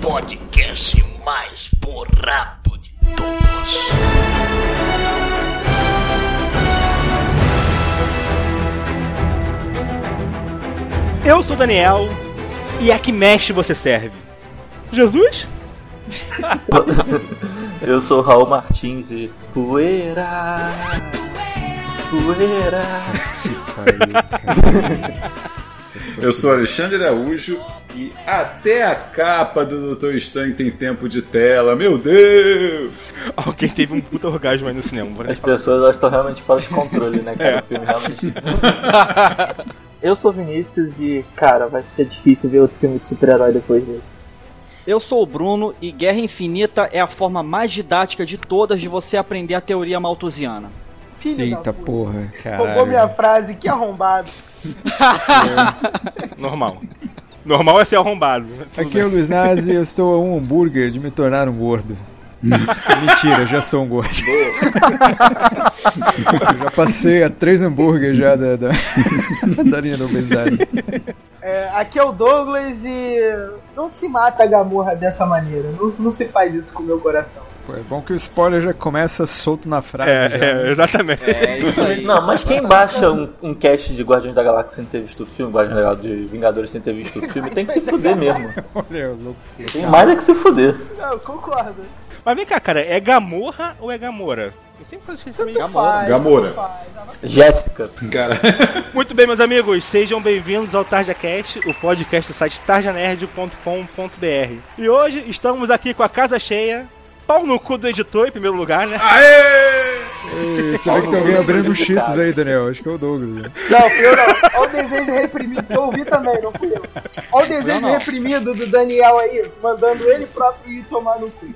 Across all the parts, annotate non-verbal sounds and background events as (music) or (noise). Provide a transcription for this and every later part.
podcast mais borrado de todos. Eu sou o Daniel e a que mexe você serve? Jesus? (laughs) Eu sou o Raul Martins e. Poeira! Poeira! Eu sou Alexandre Araújo e até a capa do Doutor Estranho tem tempo de tela, meu Deus! Alguém teve um puta orgasmo aí no cinema. As falar. pessoas elas estão realmente fora de controle, né, cara? O filme realmente. Eu sou o Vinícius e, cara, vai ser difícil ver outro filme de super-herói depois desse. Eu sou o Bruno e Guerra Infinita é a forma mais didática de todas de você aprender a teoria malthusiana. Filho Eita da puta. porra. Roubou minha frase, que arrombado. (laughs) Normal. Normal é ser arrombado. Aqui é o Luiz Nazi eu estou a um hambúrguer de me tornar um gordo. (laughs) Mentira, eu já sou um gordo. eu já passei a três hambúrgueres já da, da, (laughs) da linha da obesidade. É, aqui é o Douglas e não se mata a Gamorra dessa maneira. Não, não se faz isso com o meu coração. Pô, é bom que o spoiler já começa solto na frase. já, É, né? é, exatamente. É isso aí. Não, mas quem baixa um, um cast de Guardiões da Galáxia sem ter visto o filme, Guardiões da Galáxia de Vingadores sem ter visto o filme, tem que se fuder mesmo. (laughs) Tem mais é que se fuder. Não, eu concordo. Mas vem cá, cara, é Gamorra ou é Gamora? Eu sempre esse Gamora. faz. Jéssica. Cara, (laughs) Muito bem, meus amigos, sejam bem-vindos ao TarjaCast, o podcast do site tarjanerd.com.br. E hoje estamos aqui com a casa cheia, pau no cu do editor em primeiro lugar, né? aê! Ei, Você vê que tem alguém abrindo os cheetos aí, Daniel. Acho que é o Douglas. né? Não, fui eu não. Olha o desejo reprimido que eu ouvi também, não fui eu. Olha o desejo não. reprimido do Daniel aí, mandando ele próprio ir tomar no cu.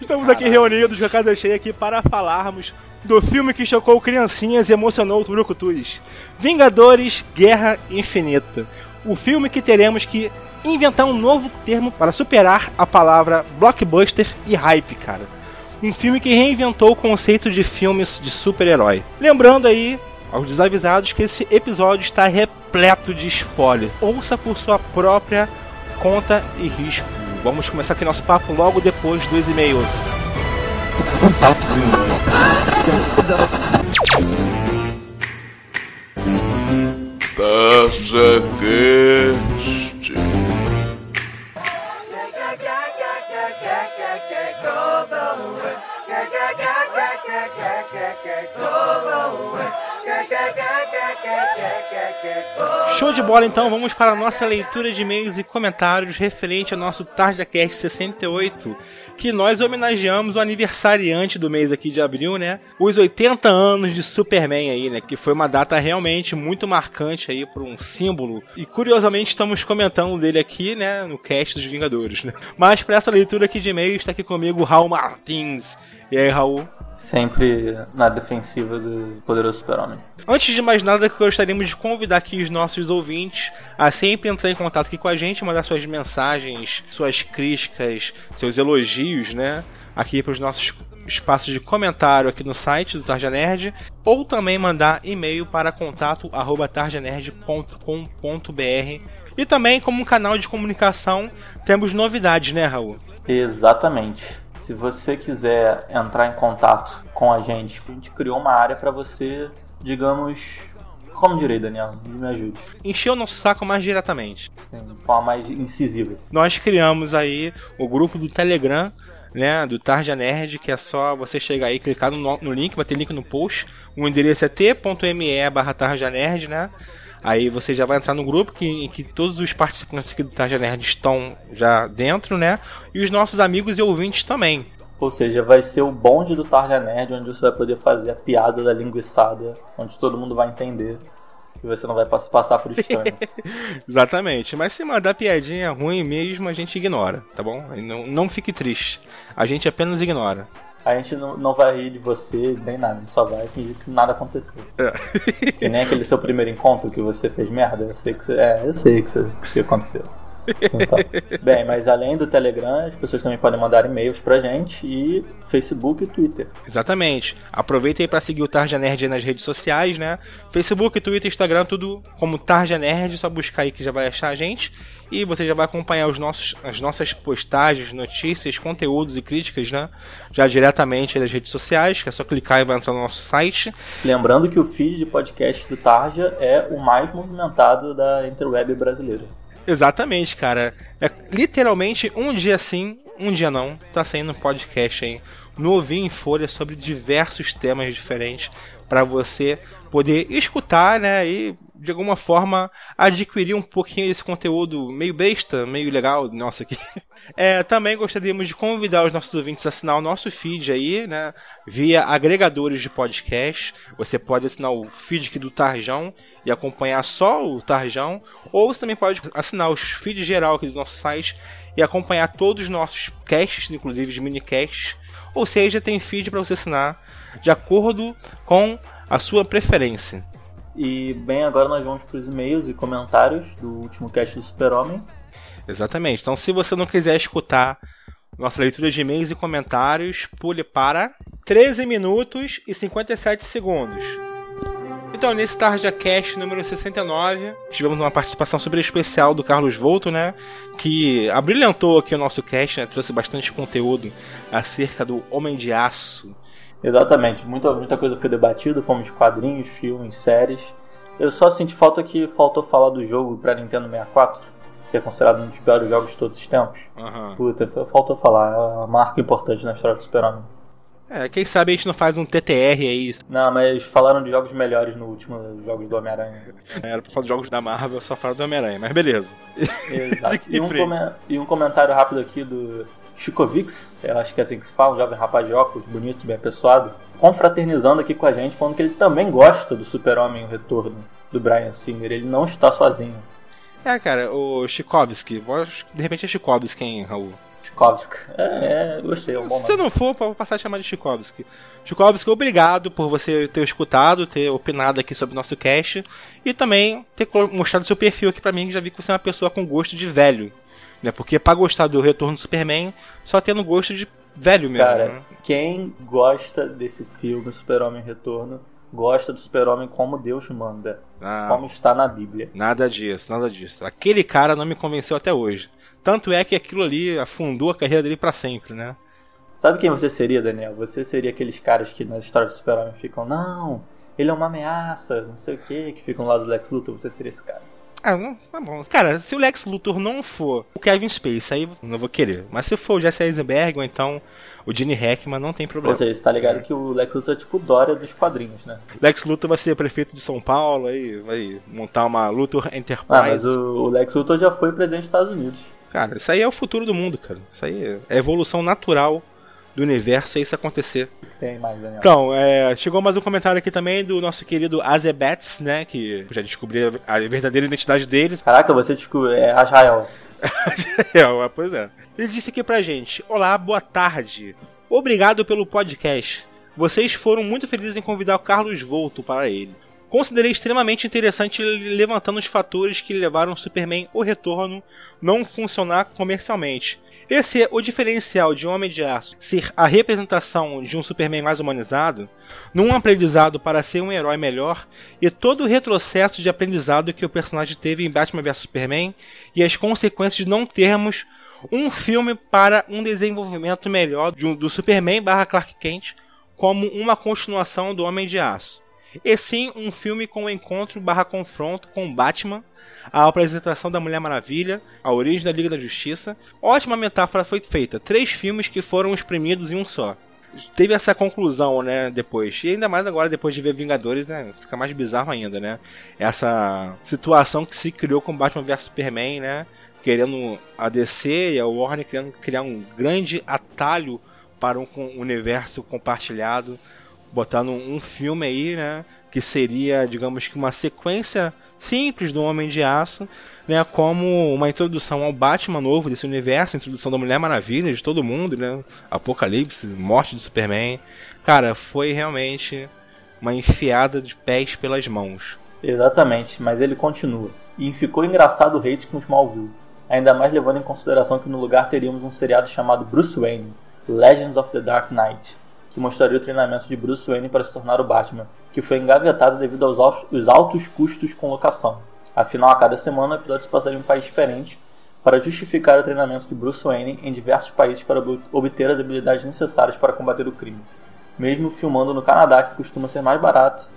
Estamos aqui reunidos com a casa cheia aqui para falarmos do filme que chocou criancinhas e emocionou os brucutus. Vingadores Guerra Infinita. O filme que teremos que inventar um novo termo para superar a palavra blockbuster e hype, cara. Um filme que reinventou o conceito de filmes de super-herói. Lembrando aí aos desavisados que esse episódio está repleto de spoilers. Ouça por sua própria conta e risco. Vamos começar aqui nosso papo logo depois dos e-mails. TarjaCast. Show de bola, então vamos para a nossa leitura de e-mails e comentários referente ao nosso TarjaCast 68, que nós homenageamos o aniversariante do mês aqui de abril, né? Os 80 anos de Superman aí, né? Que foi uma data realmente muito marcante aí por um símbolo. E curiosamente estamos comentando dele aqui, né? No cast dos Vingadores, né? Mas para essa leitura aqui de e-mails está aqui comigo Raul Martins. E aí, Raul? Sempre na defensiva do poderoso super-homem. Antes de mais nada, gostaríamos de convidar aqui os nossos ouvintes a sempre entrar em contato aqui com a gente, mandar suas mensagens, suas críticas, seus elogios, né? Aqui para os nossos espaços de comentário aqui no site do Tarja Nerd, ou também mandar e-mail para contato arroba tarjanerd.com.br. E também, como um canal de comunicação, temos novidades, né, Raul? Exatamente. Se você quiser entrar em contato com a gente, a gente criou uma área para você, digamos. Como direi, Daniel? Me ajude. Encher o nosso saco mais diretamente. Assim, de forma mais incisiva. nós criamos aí o grupo do Telegram, né, do Tarja Nerd, que é só você chegar aí, clicar no, no link, vai ter link no post. O endereço é t.me barra Tarja Nerd, né? Aí você já vai entrar no grupo que, em que todos os participantes aqui do Tarja Nerd estão já dentro, né? E os nossos amigos e ouvintes também. Ou seja, vai ser o bonde do Tarja Nerd, onde você vai poder fazer a piada da linguiçada, onde todo mundo vai entender. E você não vai pass- passar por estranho. (laughs) Exatamente. Mas se mandar piadinha ruim mesmo, a gente ignora, tá bom? Não, não fique triste. A gente apenas ignora. A gente não, não vai rir de você nem nada, a gente só vai fingir que nada aconteceu. (laughs) Que nem aquele seu primeiro encontro que você fez merda, eu sei que você. É, eu sei que, você, que aconteceu. Então, (laughs) bem, mas além do Telegram, as pessoas também podem mandar e-mails pra gente e Facebook e Twitter. Exatamente. Aproveita aí pra seguir o Tarja Nerd nas redes sociais, né? Facebook, Twitter, Instagram, tudo como Tarja Nerd, só buscar aí que já vai achar a gente. E você já vai acompanhar os nossos, as nossas postagens, notícias, conteúdos e críticas, né? Já diretamente nas redes sociais, que é só clicar e vai entrar no nosso site. Lembrando que o feed de podcast do Tarja é o mais movimentado da interweb brasileira. Exatamente, cara. É literalmente um dia sim, um dia não. Tá saindo um podcast aí novinho em folha sobre diversos temas diferentes para você poder escutar, né? E de alguma forma adquirir um pouquinho desse conteúdo meio besta, meio legal nossa aqui. (laughs) É, também gostaríamos de convidar os nossos ouvintes a assinar o nosso feed aí, né? Via agregadores de podcast. Você pode assinar o feed aqui do Tarjão e acompanhar só o Tarjão. Ou você também pode assinar os feeds geral aqui do nosso site e acompanhar todos os nossos casts, inclusive de minicasts. Ou seja, tem feed para você assinar de acordo com a sua preferência. E bem, agora nós vamos para os e-mails e comentários do último cast do Super-Homem. Exatamente. Então, se você não quiser escutar nossa leitura de e-mails e comentários, pule para 13 minutos e 57 segundos. Então, nesse Tarja Cast número 69, tivemos uma participação super especial do Carlos Volto, né? Que abrilhantou aqui o nosso cast, né? Trouxe bastante conteúdo acerca do Homem de Aço. Exatamente, muita, muita coisa foi debatida, fomos de quadrinhos, filmes, séries. Eu só senti falta que faltou falar do jogo para Nintendo 64, que é considerado um dos piores jogos de todos os tempos. Uhum. Puta, faltou falar, é uma marca importante na história do Super-Homem. É, quem sabe a gente não faz um TTR aí. Não, mas falaram de jogos melhores no último jogos do Homem-Aranha. Era pra falar de jogos da Marvel, só falaram do Homem-Aranha, mas beleza. Exato. (laughs) E um, e um comentário rápido aqui do Chikovix, eu acho que é assim que se fala, um jovem rapaz de óculos, bonito, bem apessoado, confraternizando aqui com a gente, falando que ele também gosta do Super-Homem, o retorno do Brian Singer. Ele não está sozinho. É, cara, o Chikovski. De repente é Chikovski, hein, Raul? Chikovsk. É, é, gostei, é um bom Se nome. não for, pode passar a chamar de Chikovski. Chikovski, obrigado por você ter escutado, ter opinado aqui sobre o nosso cast e também ter mostrado seu perfil aqui pra mim, que já vi que você é uma pessoa com gosto de velho. Né? Porque pra gostar do Retorno do Superman, só tendo gosto de velho mesmo. Cara, né? quem gosta desse filme, Super-Homem Retorno, gosta do Super-Homem como Deus manda, Ah, como está na Bíblia. Nada disso, nada disso. Aquele cara não me convenceu até hoje. Tanto é que aquilo ali afundou a carreira dele pra sempre, né? Sabe quem você seria, Daniel? Você seria aqueles caras que nas histórias do Super-Homem ficam, não, ele é uma ameaça, não sei o que, que ficam lá do Lex Luthor, você seria esse cara. Ah, não, tá bom. Cara, se o Lex Luthor não for o Kevin Space, aí não vou querer. Mas se for o Jesse Eisenberg ou então o Gene Hackman, não tem problema. Ou seja, você tá ligado que o Lex Luthor é tipo o Dória dos quadrinhos, né? Lex Luthor vai ser prefeito de São Paulo, aí vai montar uma Luthor Enterprise. Ah, mas o, o Lex Luthor já foi presidente dos Estados Unidos. Cara, isso aí é o futuro do mundo, cara. Isso aí é a evolução natural do universo, é isso acontecer. Tem mais, Daniel? Então, é, chegou mais um comentário aqui também do nosso querido Azebets, né? Que já descobriu a verdadeira identidade dele. (laughs) Caraca, você descobriu, é Israel. É, pois é. Ele disse aqui pra gente: Olá, boa tarde. Obrigado pelo podcast. Vocês foram muito felizes em convidar o Carlos Volto para ele. Considerei extremamente interessante ele levantando os fatores que levaram o Superman O Retorno não funcionar comercialmente. Esse é o diferencial de Homem de Aço ser a representação de um Superman mais humanizado, num aprendizado para ser um herói melhor, e todo o retrocesso de aprendizado que o personagem teve em Batman vs Superman, e as consequências de não termos um filme para um desenvolvimento melhor do Superman barra Clark Kent como uma continuação do Homem de Aço. E sim um filme com encontro barra confronto com Batman, a apresentação da Mulher Maravilha, a origem da Liga da Justiça. Ótima metáfora foi feita. Três filmes que foram exprimidos em um só. Teve essa conclusão, né, depois. E ainda mais agora, depois de ver Vingadores, né, fica mais bizarro ainda, né? Essa situação que se criou com Batman vs Superman, né? Querendo a DC e a Warner querendo criar um grande atalho para um universo compartilhado, botando um filme aí, né? Que seria, digamos que uma sequência simples do Homem de Aço, né? Como uma introdução ao Batman novo desse universo, introdução da Mulher Maravilha, de todo mundo, né? Apocalipse, morte do Superman. Cara, foi realmente uma enfiada de pés pelas mãos. Exatamente, mas ele continua. E ficou engraçado o hate com Smallville. ainda mais levando em consideração que no lugar teríamos um seriado chamado Bruce Wayne, Legends of the Dark Knight, que mostraria o treinamento de Bruce Wayne para se tornar o Batman, que foi engavetado devido aos altos custos com locação. Afinal, a cada semana o episódio se passaria em um país diferente para justificar o treinamento de Bruce Wayne em diversos países para obter as habilidades necessárias para combater o crime. Mesmo filmando no Canadá, que costuma ser mais barato,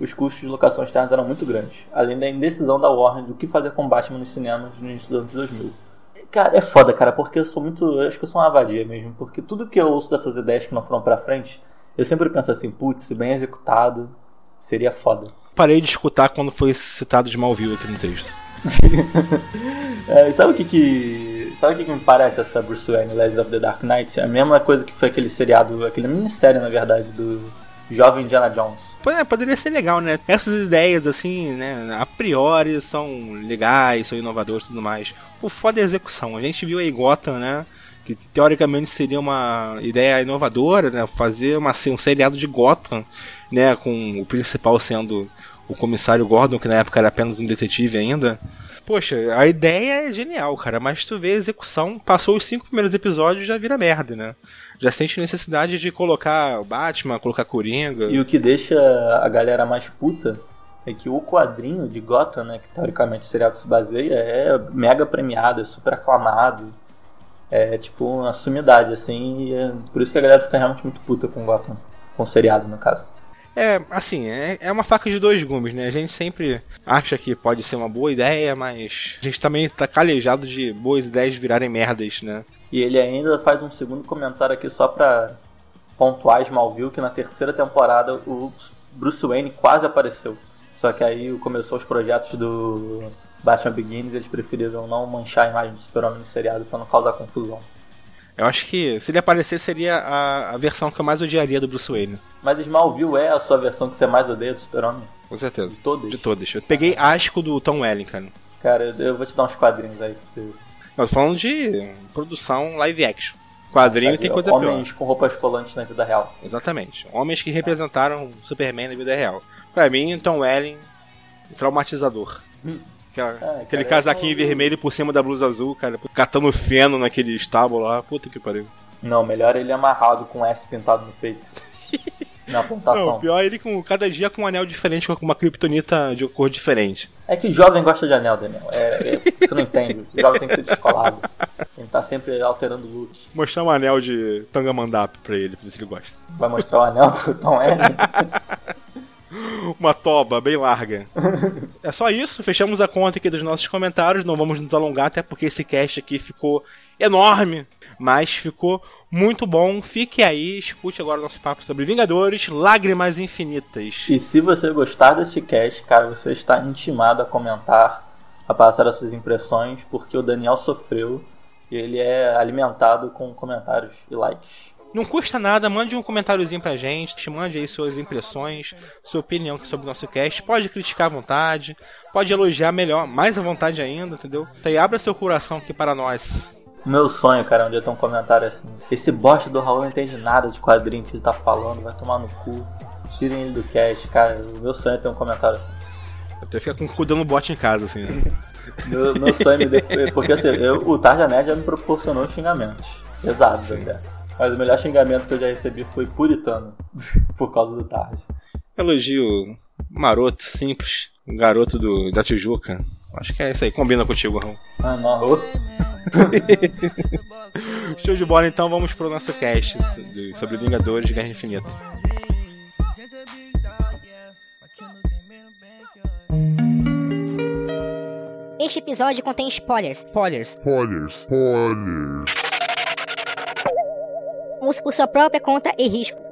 os custos de locação externas eram muito grandes, além da indecisão da Warner do que fazer com Batman nos cinemas no início dos anos 2000. Cara, é foda, cara, porque eu sou muito. Eu acho que eu sou uma vadia mesmo, porque tudo que eu ouço dessas ideias que não foram pra frente, eu sempre penso assim, putz, bem executado, seria foda. Parei de escutar quando foi citado de Smallville aqui no texto. (laughs) é, sabe o que que. Sabe o que, que me parece essa Bruce Wayne Legends of the Dark Knight? É a mesma coisa que foi aquele seriado, aquele minissérie na verdade, do jovem Indiana Jones. É, poderia ser legal, né? Essas ideias, assim, né, a priori são legais, são inovadoras e tudo mais. O foda é a execução. A gente viu aí Gotham, né? Que teoricamente seria uma ideia inovadora, né? Fazer uma, assim, um seriado de Gotham, né? Com o principal sendo o comissário Gordon, que na época era apenas um detetive ainda. Poxa, a ideia é genial, cara, mas tu vê a execução, passou os cinco primeiros episódios já vira merda, né? Já sente necessidade de colocar o Batman, colocar Coringa. E o que deixa a galera mais puta é que o quadrinho de Gotham, né, que teoricamente o seriado se baseia, é mega premiado, é super aclamado. É tipo uma sumidade, assim, e é por isso que a galera fica realmente muito puta com Gotham, com o seriado, no caso. É, assim, é, é uma faca de dois gumes, né? A gente sempre acha que pode ser uma boa ideia, mas a gente também tá calejado de boas ideias virarem merdas, né? E ele ainda faz um segundo comentário aqui só pra pontuar Smallville, que na terceira temporada o Bruce Wayne quase apareceu. Só que aí começou os projetos do Batman Begins eles preferiram não manchar a imagem do Super-Homem no seriado pra não causar confusão. Eu acho que se ele aparecer seria a, a versão que eu mais odiaria do Bruce Wayne. Mas Smallville é a sua versão que você mais odeia do Super-Homem? Com certeza. De todas? De todas. Eu peguei asco do Tom Welling, cara. Cara, eu vou te dar uns quadrinhos aí pra você. Nós falando de produção live action. Quadrinho tem coisa Homens pior. Homens com roupas colantes na vida real. Exatamente. Homens que representaram Superman na vida real. Pra mim, Tom Welling, traumatizador. Hum. Aquela, é, cara, aquele casaquinho vermelho por cima da blusa azul, cara, catando feno naquele estábulo lá. Puta que pariu. Não, melhor ele amarrado com S pintado no peito. (laughs) na pontação. Não, pior é ele com cada dia com um anel diferente, com uma criptonita de cor diferente. É que jovem gosta de anel, Daniel. É, é, você não entende. O jovem tem que ser descolado. Ele tá sempre alterando o look. Mostrar um anel de Tangamandap pra ele, pra ver se ele gosta. Vai mostrar o anel pro Tom L? (laughs) uma toba bem larga. é só isso, fechamos a conta aqui dos nossos comentários, não vamos nos alongar, até porque esse cast aqui ficou enorme, mas ficou muito bom. Fique aí, escute agora o nosso papo sobre Vingadores, Lágrimas Infinitas. E se você gostar deste cast, cara, você está intimado a comentar, a passar as suas impressões, porque o Daniel sofreu e ele é alimentado com comentários e likes. Não custa nada, mande um comentáriozinho pra gente, te mande aí suas impressões, sua opinião sobre o nosso cast. Pode criticar à vontade, pode elogiar melhor, mais à vontade ainda, entendeu? Então aí abra seu coração aqui para nós. Meu sonho, cara, é um dia ter um comentário assim. Esse bosta do Raul não entende nada de quadrinho que ele tá falando, vai tomar no cu. Tirem ele do cast, cara. O meu sonho é ter um comentário assim. Eu até ficar com o cu dando bote em casa, assim, né? (laughs) meu, meu sonho é Porque assim, eu, o Tarja Nerd já me proporcionou xingamentos pesados até. Mas o melhor xingamento que eu já recebi foi puritano, (laughs) por causa do Tarde. Elogio maroto, simples, garoto do, da Tijuca. Acho que é isso aí, combina contigo, Raul. Ah, não. (laughs) Show de bola, então vamos pro nosso cast sobre Vingadores de Guerra Infinita. Este episódio contém spoilers. Spoilers. Spoilers. Spoilers por sua própria conta e risco.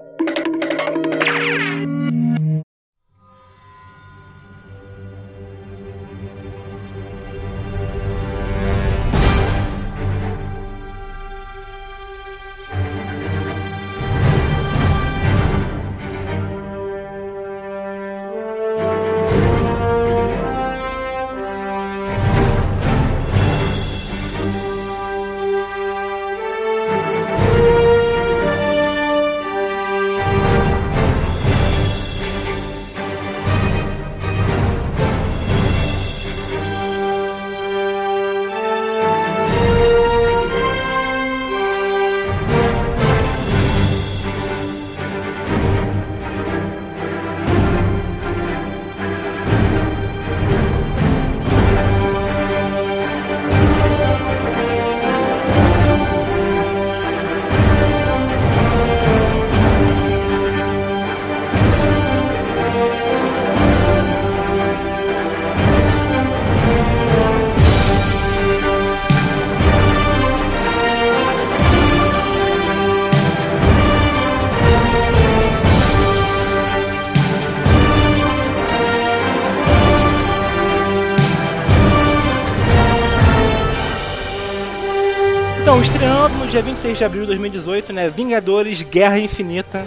26 de abril de 2018, né, Vingadores Guerra Infinita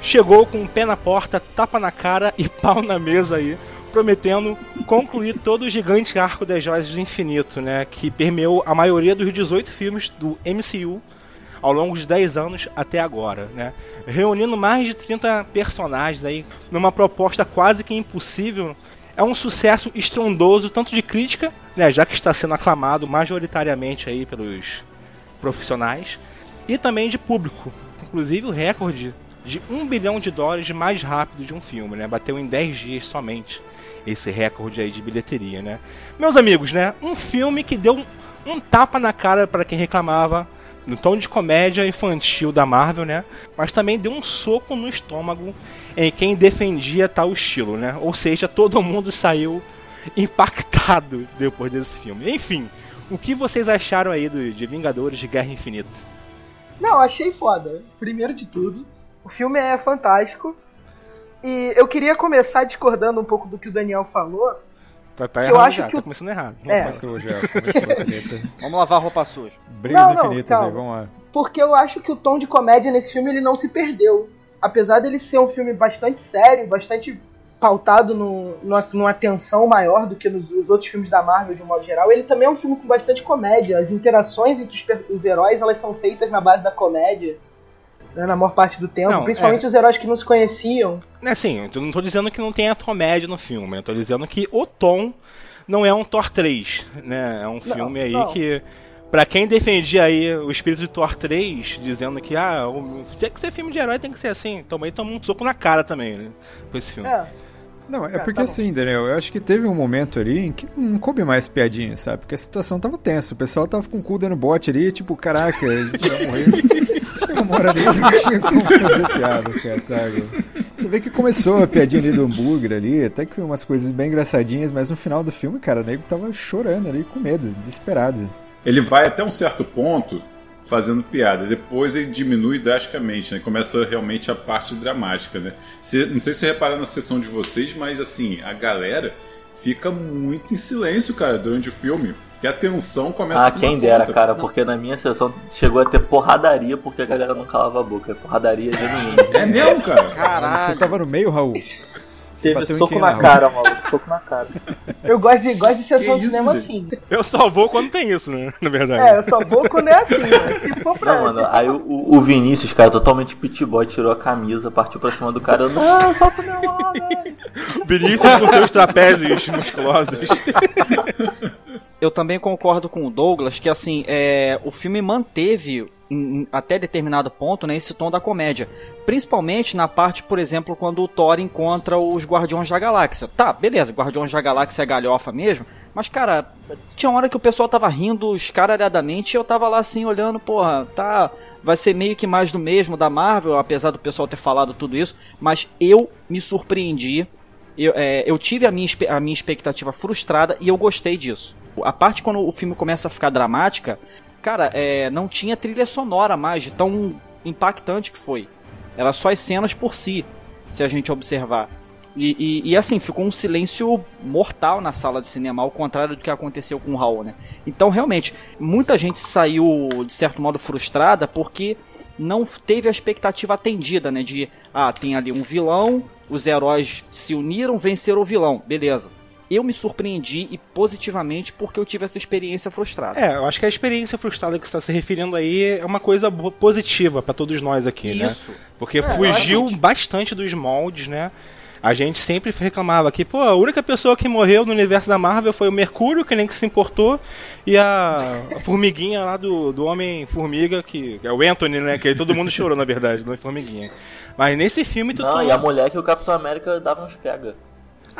chegou com pé na porta, tapa na cara e (laughs) pau na mesa aí, prometendo concluir todo o gigante arco das joias do infinito, né, que permeou a maioria dos 18 filmes do MCU ao longo de 10 anos até agora, né? Reunindo mais de 30 personagens aí numa proposta quase que impossível. É um sucesso estrondoso tanto de crítica, né, já que está sendo aclamado majoritariamente aí pelos profissionais, e também de público. Inclusive o recorde de 1 bilhão de dólares mais rápido de um filme, né? Bateu em 10 dias somente esse recorde aí de bilheteria, né? Meus amigos, né? Um filme que deu um, um tapa na cara para quem reclamava no tom de comédia infantil da Marvel, né? Mas também deu um soco no estômago em quem defendia tal estilo, né? Ou seja, todo mundo saiu impactado depois desse filme. Enfim, o que vocês acharam aí do, de Vingadores de Guerra Infinita? Não, achei foda. Primeiro de tudo, o filme é fantástico. E eu queria começar discordando um pouco do que o Daniel falou. Tá, tá Eu errado acho já, que tá o- começando errado. É. Começou já, começou. Vamos lavar a roupa suja. Brigas Não, não, infinitas aí, calma. vamos lá. Porque eu acho que o tom de comédia nesse filme ele não se perdeu. Apesar dele ser um filme bastante sério, bastante pautado no, numa, numa tensão maior do que nos os outros filmes da Marvel de um modo geral, ele também é um filme com bastante comédia. As interações entre os, os heróis elas são feitas na base da comédia. né, na maior parte do tempo, Não, principalmente os heróis que não se conheciam. É assim, eu não tô dizendo que não tenha comédia no filme, eu tô dizendo que o tom não é um Thor 3, né? É um Não, filme aí não. que Pra quem defendia aí o espírito de Thor 3, dizendo que ah, tem que ser filme de herói, tem que ser assim, também toma um soco na cara também, né? Com esse filme. É. Não, é Ah, porque tá assim, Daniel, eu acho que teve um momento ali em que não coube mais piadinha, sabe? Porque a situação tava tensa, o pessoal tava com o cu dando bote ali, tipo, caraca, a gente vai morrer. (laughs) Chegou uma hora ali que não tinha como fazer piada, cara, sabe? Você vê que começou a piadinha ali do hambúrguer ali, até que umas coisas bem engraçadinhas, mas no final do filme, cara, o nego tava chorando ali, com medo, desesperado. Ele vai até um certo ponto fazendo piada, depois ele diminui drasticamente, né? Começa realmente a parte dramática, né? Cê- não sei se você repara na sessão de vocês, mas assim, a galera fica muito em silêncio, cara, durante o filme. Que a tensão começa Ah, a tomar quem dera, conta. cara, porque na minha sessão chegou a ter porradaria porque a galera não calava a boca. Porradaria genuína. É mesmo, cara? Caralho. Você tava no meio, Raul? Você Teve soco na cara, maluco. Soco na cara. Eu gosto de, gosto de sessão Que cinema gente? assim. Eu só vou quando tem isso, né? (laughs) Na verdade. É, eu só vou quando é assim, mas se for pra. Não, mano, aí o, o Vinícius, cara, totalmente pit boy, tirou a camisa, partiu pra cima do cara. Não, solta o meu (laughs) velho. Vinícius com seus trapézios musculosos. (laughs) Eu também concordo com o Douglas que assim, é, o filme manteve em- em- até determinado ponto, né, esse tom da comédia, principalmente na parte, por exemplo, quando o Thor encontra os Guardiões da Galáxia. Tá, beleza, Guardiões da Galáxia é galhofa mesmo, mas cara, tinha hora que o pessoal tava rindo escaralhadamente e eu tava lá assim olhando, porra, tá, vai ser meio que mais do mesmo da Marvel, apesar do pessoal ter falado tudo isso, mas eu me surpreendi eu, é, eu tive a minha, a minha expectativa frustrada e eu gostei disso. A parte quando o filme começa a ficar dramática, cara, é, não tinha trilha sonora mais de tão impactante que foi. Era só as cenas por si, se a gente observar. E, e- e, assim, ficou um silêncio mortal na sala de cinema, ao contrário do que aconteceu com o Raul, né? Então, realmente, muita gente saiu, de certo modo, frustrada porque não teve a expectativa atendida, né? De, ah, tem ali um vilão, os heróis se uniram, venceram o vilão, beleza. Eu me surpreendi e positivamente porque eu tive essa experiência frustrada. É, eu acho que a experiência frustrada que você está se referindo aí é uma coisa positiva pra todos nós aqui, né? Isso. Porque fugiu bastante dos moldes, né? A gente sempre reclamava que, pô, a única pessoa que morreu no universo da Marvel foi o Mercúrio, que nem que se importou, e a, a formiguinha lá do, do Homem-Formiga, que é o Anthony, né? Que aí todo mundo chorou, na verdade, do Homem-Formiguinha. Mas nesse filme tu Não, tu- e a mulher que o Capitão América dava uns pega.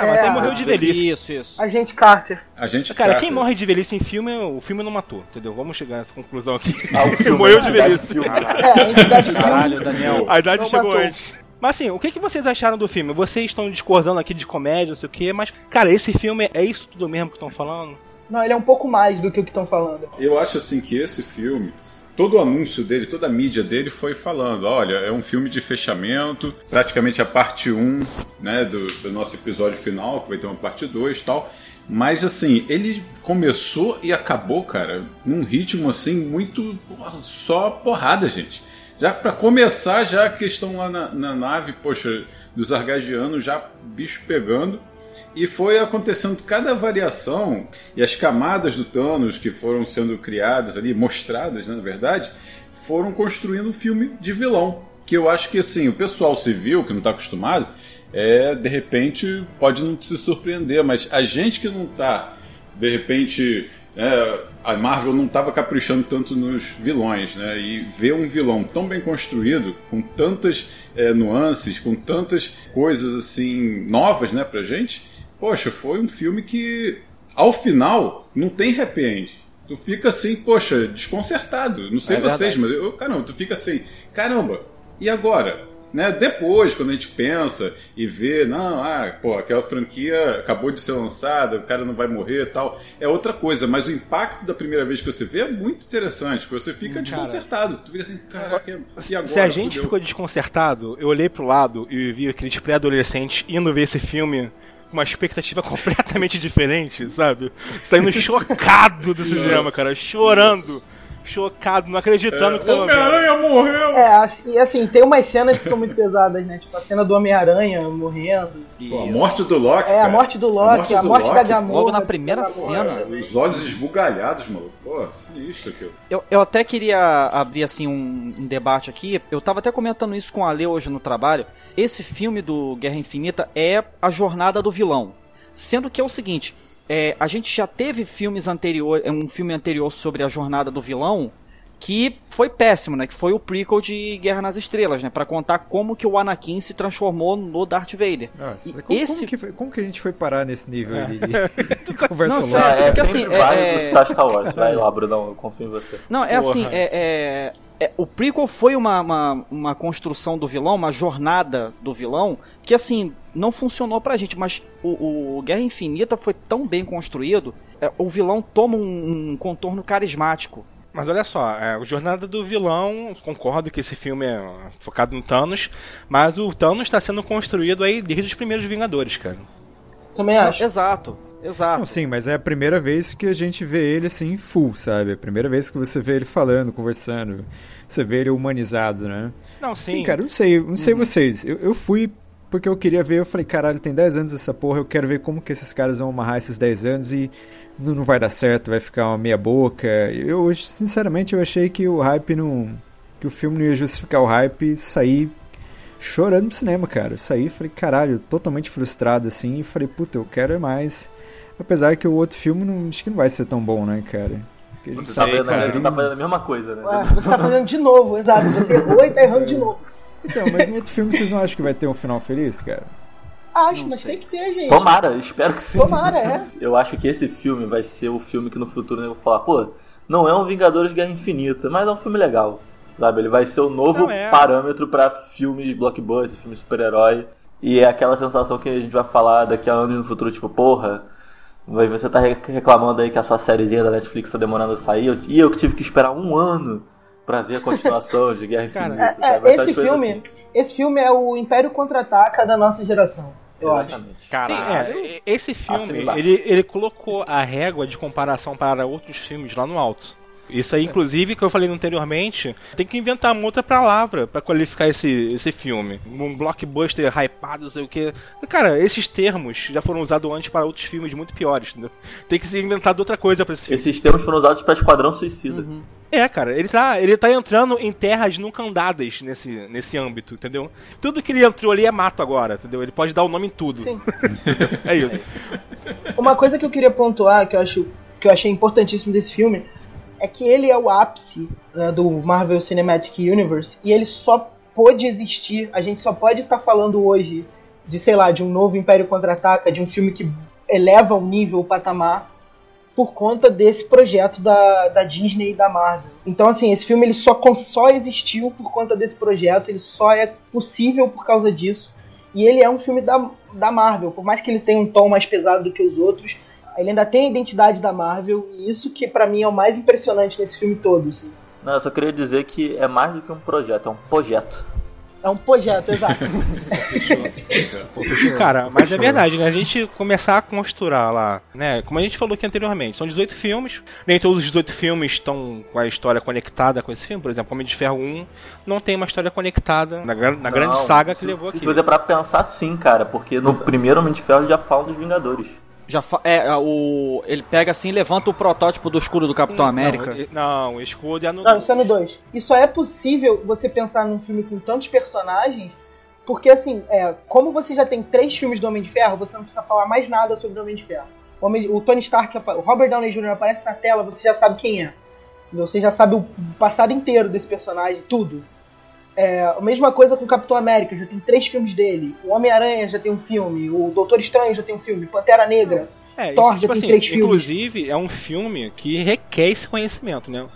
Ah, mas É, aí morreu de velhice. Isso, isso. A gente Carter. A gente Cara, trata- quem morre de velhice em filme, o filme não matou, entendeu? Vamos chegar a essa conclusão aqui. Ah, o (laughs) filme, morreu a de velhice. filme. (laughs) É, a entidade filme. Caralho, Daniel. A idade Não chegou matou. antes. Mas assim, o que, que vocês acharam do filme? Vocês estão discordando aqui de comédia, não sei o quê, mas, cara, esse filme é isso tudo mesmo que estão falando? Não, ele é um pouco mais do que o que estão falando. Eu acho assim que esse filme, todo o anúncio dele, toda a mídia dele foi falando, olha, é um filme de fechamento, praticamente a parte 1, né, do, do nosso episódio final, que vai ter uma parte 2 e tal. Mas assim, ele começou e acabou, cara, num ritmo assim muito só porrada, gente. Já para começar, já a questão lá na, na nave, poxa, dos argagianos, já bicho pegando. E foi acontecendo cada variação e as camadas do Thanos que foram sendo criadas ali, mostradas, né, na verdade, foram construindo um filme de vilão. Que eu acho que assim, o pessoal civil, que não está acostumado, é, de repente pode não se surpreender, mas a gente que não está, de repente, é, a Marvel não estava caprichando tanto nos vilões, né? E ver um vilão tão bem construído, com tantas é, nuances, com tantas coisas assim novas, né, pra gente, poxa, foi um filme que ao final não tem happy end. Tu fica assim, poxa, desconcertado. Não sei é vocês, verdade. mas eu, caramba, tu fica assim, caramba, e agora? Né? Depois, quando a gente pensa e vê, não, ah, pô, aquela franquia acabou de ser lançada, o cara não vai morrer e tal, é outra coisa, mas o impacto da primeira vez que você vê é muito interessante, porque você fica hum, desconcertado. Tu fica assim, caraca, e agora? Se a gente fudeu? ficou desconcertado, eu olhei pro lado e vi aqueles pré-adolescentes indo ver esse filme com uma expectativa (laughs) completamente diferente, sabe? Saindo chocado do cinema, cara, chorando chocado, não acreditando é, que tava Homem-Aranha morreu! É, e assim, tem umas cenas que são muito pesadas, né? Tipo a cena do Homem-Aranha morrendo. Pô, a morte do Loki. É, cara. a morte do Loki, a morte, a morte da Gamora. Logo na primeira cena. os olhos esbugalhados, maluco. Pô, sinistro aquilo. Eu, eu até queria abrir assim um, um debate aqui. Eu tava até comentando isso com a Ale hoje no trabalho. Esse filme do Guerra Infinita é a jornada do vilão. Sendo que é o seguinte, é, a gente já teve filmes anteriores, um filme anterior sobre a jornada do vilão que foi péssimo, né? Que foi o prequel de Guerra nas Estrelas, né? Para contar como que o Anakin se transformou no Darth Vader. Nossa, como, esse... como, que foi, como que a gente foi parar nesse nível é. de, (laughs) de conversa Não, é, é, porque, assim, é, é... Star Wars. Vai lá, Brunão, eu confio em você. Não, é Porra. assim, é, é, é, o prequel foi uma, uma, uma, construção do vilão, uma jornada do vilão, que assim, não funcionou pra gente, mas o, o Guerra Infinita foi tão bem construído, é, o vilão toma um, um, contorno carismático. Mas olha só, é, a jornada do vilão, concordo que esse filme é focado no Thanos, mas o Thanos está sendo construído aí desde os primeiros Vingadores, cara. Também acho. Exato. Exato. Não, sim, mas é a primeira vez que a gente vê ele assim, full, sabe? É a primeira vez que você vê ele falando, conversando. Você vê ele humanizado, né? Não, sim. Sim, cara, não sei, não sei uhum. vocês. Eu, eu fui porque eu queria ver, eu falei, caralho, tem 10 anos essa porra, eu quero ver como que esses caras vão amarrar esses 10 anos e não, não vai dar certo, vai ficar uma meia boca. Eu, sinceramente, eu achei que o hype não... que o filme não ia justificar o hype e sair chorando no cinema, cara. Eu saí falei, caralho, totalmente frustrado assim, e falei, puta, eu quero mais. Apesar que o outro filme não, acho que não vai ser tão bom, né, cara? Você, tá, fazendo, cara, você tá fazendo a mesma coisa, né? Ué, você tá fazendo de novo, exato. Você errou e tá errando de novo. Então, mas no outro filme vocês não acham que vai ter um final feliz, cara? Acho, não mas sei. tem que ter, gente. Tomara, espero que sim. Tomara, é. (laughs) Eu acho que esse filme vai ser o filme que no futuro eu vou falar, pô, não é um Vingadores de Guerra Infinita, mas é um filme legal. Sabe? Ele vai ser o novo é. parâmetro para filmes blockbuster, filmes super-herói. E é aquela sensação que a gente vai falar daqui a anos no futuro, tipo, porra, mas você tá reclamando aí que a sua sériezinha da Netflix tá demorando a sair, e eu que tive que esperar um ano para ver a continuação de Guerra Infinita. Cara, é, é, esse filme, assim. esse filme é o Império Contra-Ataca da nossa geração. Eu Exatamente. Caralho. É, esse filme, ele, ele colocou a régua de comparação para outros filmes lá no alto. Isso aí, inclusive, que eu falei anteriormente, tem que inventar uma outra palavra para qualificar esse, esse filme. Um blockbuster hypado, não sei o que. Cara, esses termos já foram usados antes para outros filmes muito piores, entendeu? Tem que ser inventado outra coisa para esse filme. Esses termos foram usados para Esquadrão Suicida. Uhum. É, cara, ele tá, ele tá entrando em terras nunca andadas nesse, nesse âmbito, entendeu? Tudo que ele entrou ali é mato agora, entendeu? Ele pode dar o nome em tudo. Sim. (laughs) é isso. Uma coisa que eu queria pontuar, que eu acho que eu achei importantíssimo desse filme, é que ele é o ápice né, do Marvel Cinematic Universe e ele só pôde existir, a gente só pode estar tá falando hoje de, sei lá, de um novo Império Contra-Ataca, de um filme que eleva o nível, o patamar, por conta desse projeto da, da Disney e da Marvel. Então, assim, esse filme ele só, só existiu por conta desse projeto, ele só é possível por causa disso. E ele é um filme da, da Marvel, por mais que ele tenha um tom mais pesado do que os outros, ele ainda tem a identidade da Marvel, e isso que para mim é o mais impressionante nesse filme todo. Assim. Não, eu só queria dizer que é mais do que um projeto, é um projeto. É um projeto, (laughs) exato. Cara, mas é verdade, né? A gente começar a costurar lá, né? Como a gente falou aqui anteriormente, são 18 filmes. Nem todos os 18 filmes estão com a história conectada com esse filme. Por exemplo, Homem de Ferro 1 não tem uma história conectada na, na não, grande saga que se, levou aqui. Se você é pra pensar sim, cara, porque no primeiro Homem de Ferro já fala dos Vingadores. Já é, o ele pega assim, levanta o protótipo do escudo do Capitão América. Não, o escudo é no Não, isso é no 2. E só é possível você pensar num filme com tantos personagens, porque assim, é, como você já tem três filmes do Homem de Ferro, você não precisa falar mais nada sobre o Homem de Ferro. O, Homem, o Tony Stark, o Robert Downey Jr. aparece na tela, você já sabe quem é. Você já sabe o passado inteiro desse personagem, tudo. É, a mesma coisa com o Capitão América, já tem três filmes dele. O Homem-Aranha já tem um filme. O Doutor Estranho já tem um filme. Pantera Negra. É, Thor isso, tipo já tem assim, três filmes. Inclusive, é um filme que requer esse conhecimento, né?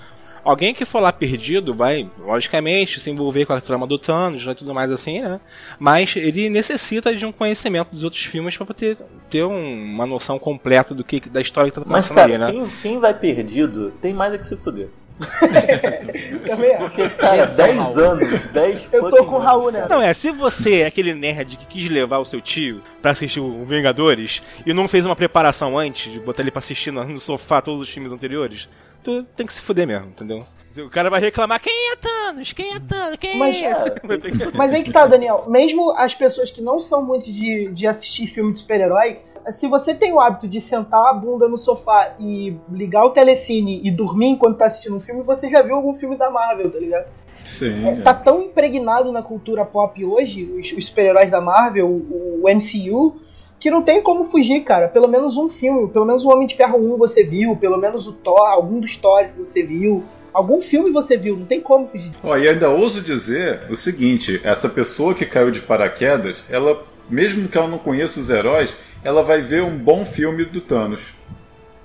Alguém que for lá perdido vai, logicamente, se envolver com a trama do Thanos e tudo mais assim, né? Mas ele necessita de um conhecimento dos outros filmes para poder ter um, uma noção completa do que da história que tá Mas, cara, ali, né? Quem, quem vai perdido tem mais é que se fuder. (laughs) Também Porque, cara, 10 anos, 10 Eu tô com o Raul, né? Não, é, se você é aquele nerd que quis levar o seu tio pra assistir o Vingadores e não fez uma preparação antes de botar ele pra assistir no sofá todos os filmes anteriores, tu tem que se fuder mesmo, entendeu? O cara vai reclamar, quem é Thanos? Quem é Thanos? Quem mas, é esse? (laughs) Mas aí que tá, Daniel. Mesmo as pessoas que não são muito de, de assistir filme de super-herói, se você tem o hábito de sentar a bunda no sofá e ligar o telecine e dormir enquanto tá assistindo um filme, você já viu algum filme da Marvel, tá ligado? Sim. É, tá tão impregnado na cultura pop hoje, os, os super-heróis da Marvel, o, o, MCU, que não tem como fugir, cara. Pelo menos um filme, pelo menos o Homem de Ferro 1 você viu, pelo menos o Thor, algum dos Thor você viu. Algum filme você viu, não tem como fugir. Ó, e ainda ouso dizer o seguinte: essa pessoa que caiu de paraquedas, ela, mesmo que ela não conheça os heróis, ela vai ver um bom filme do Thanos.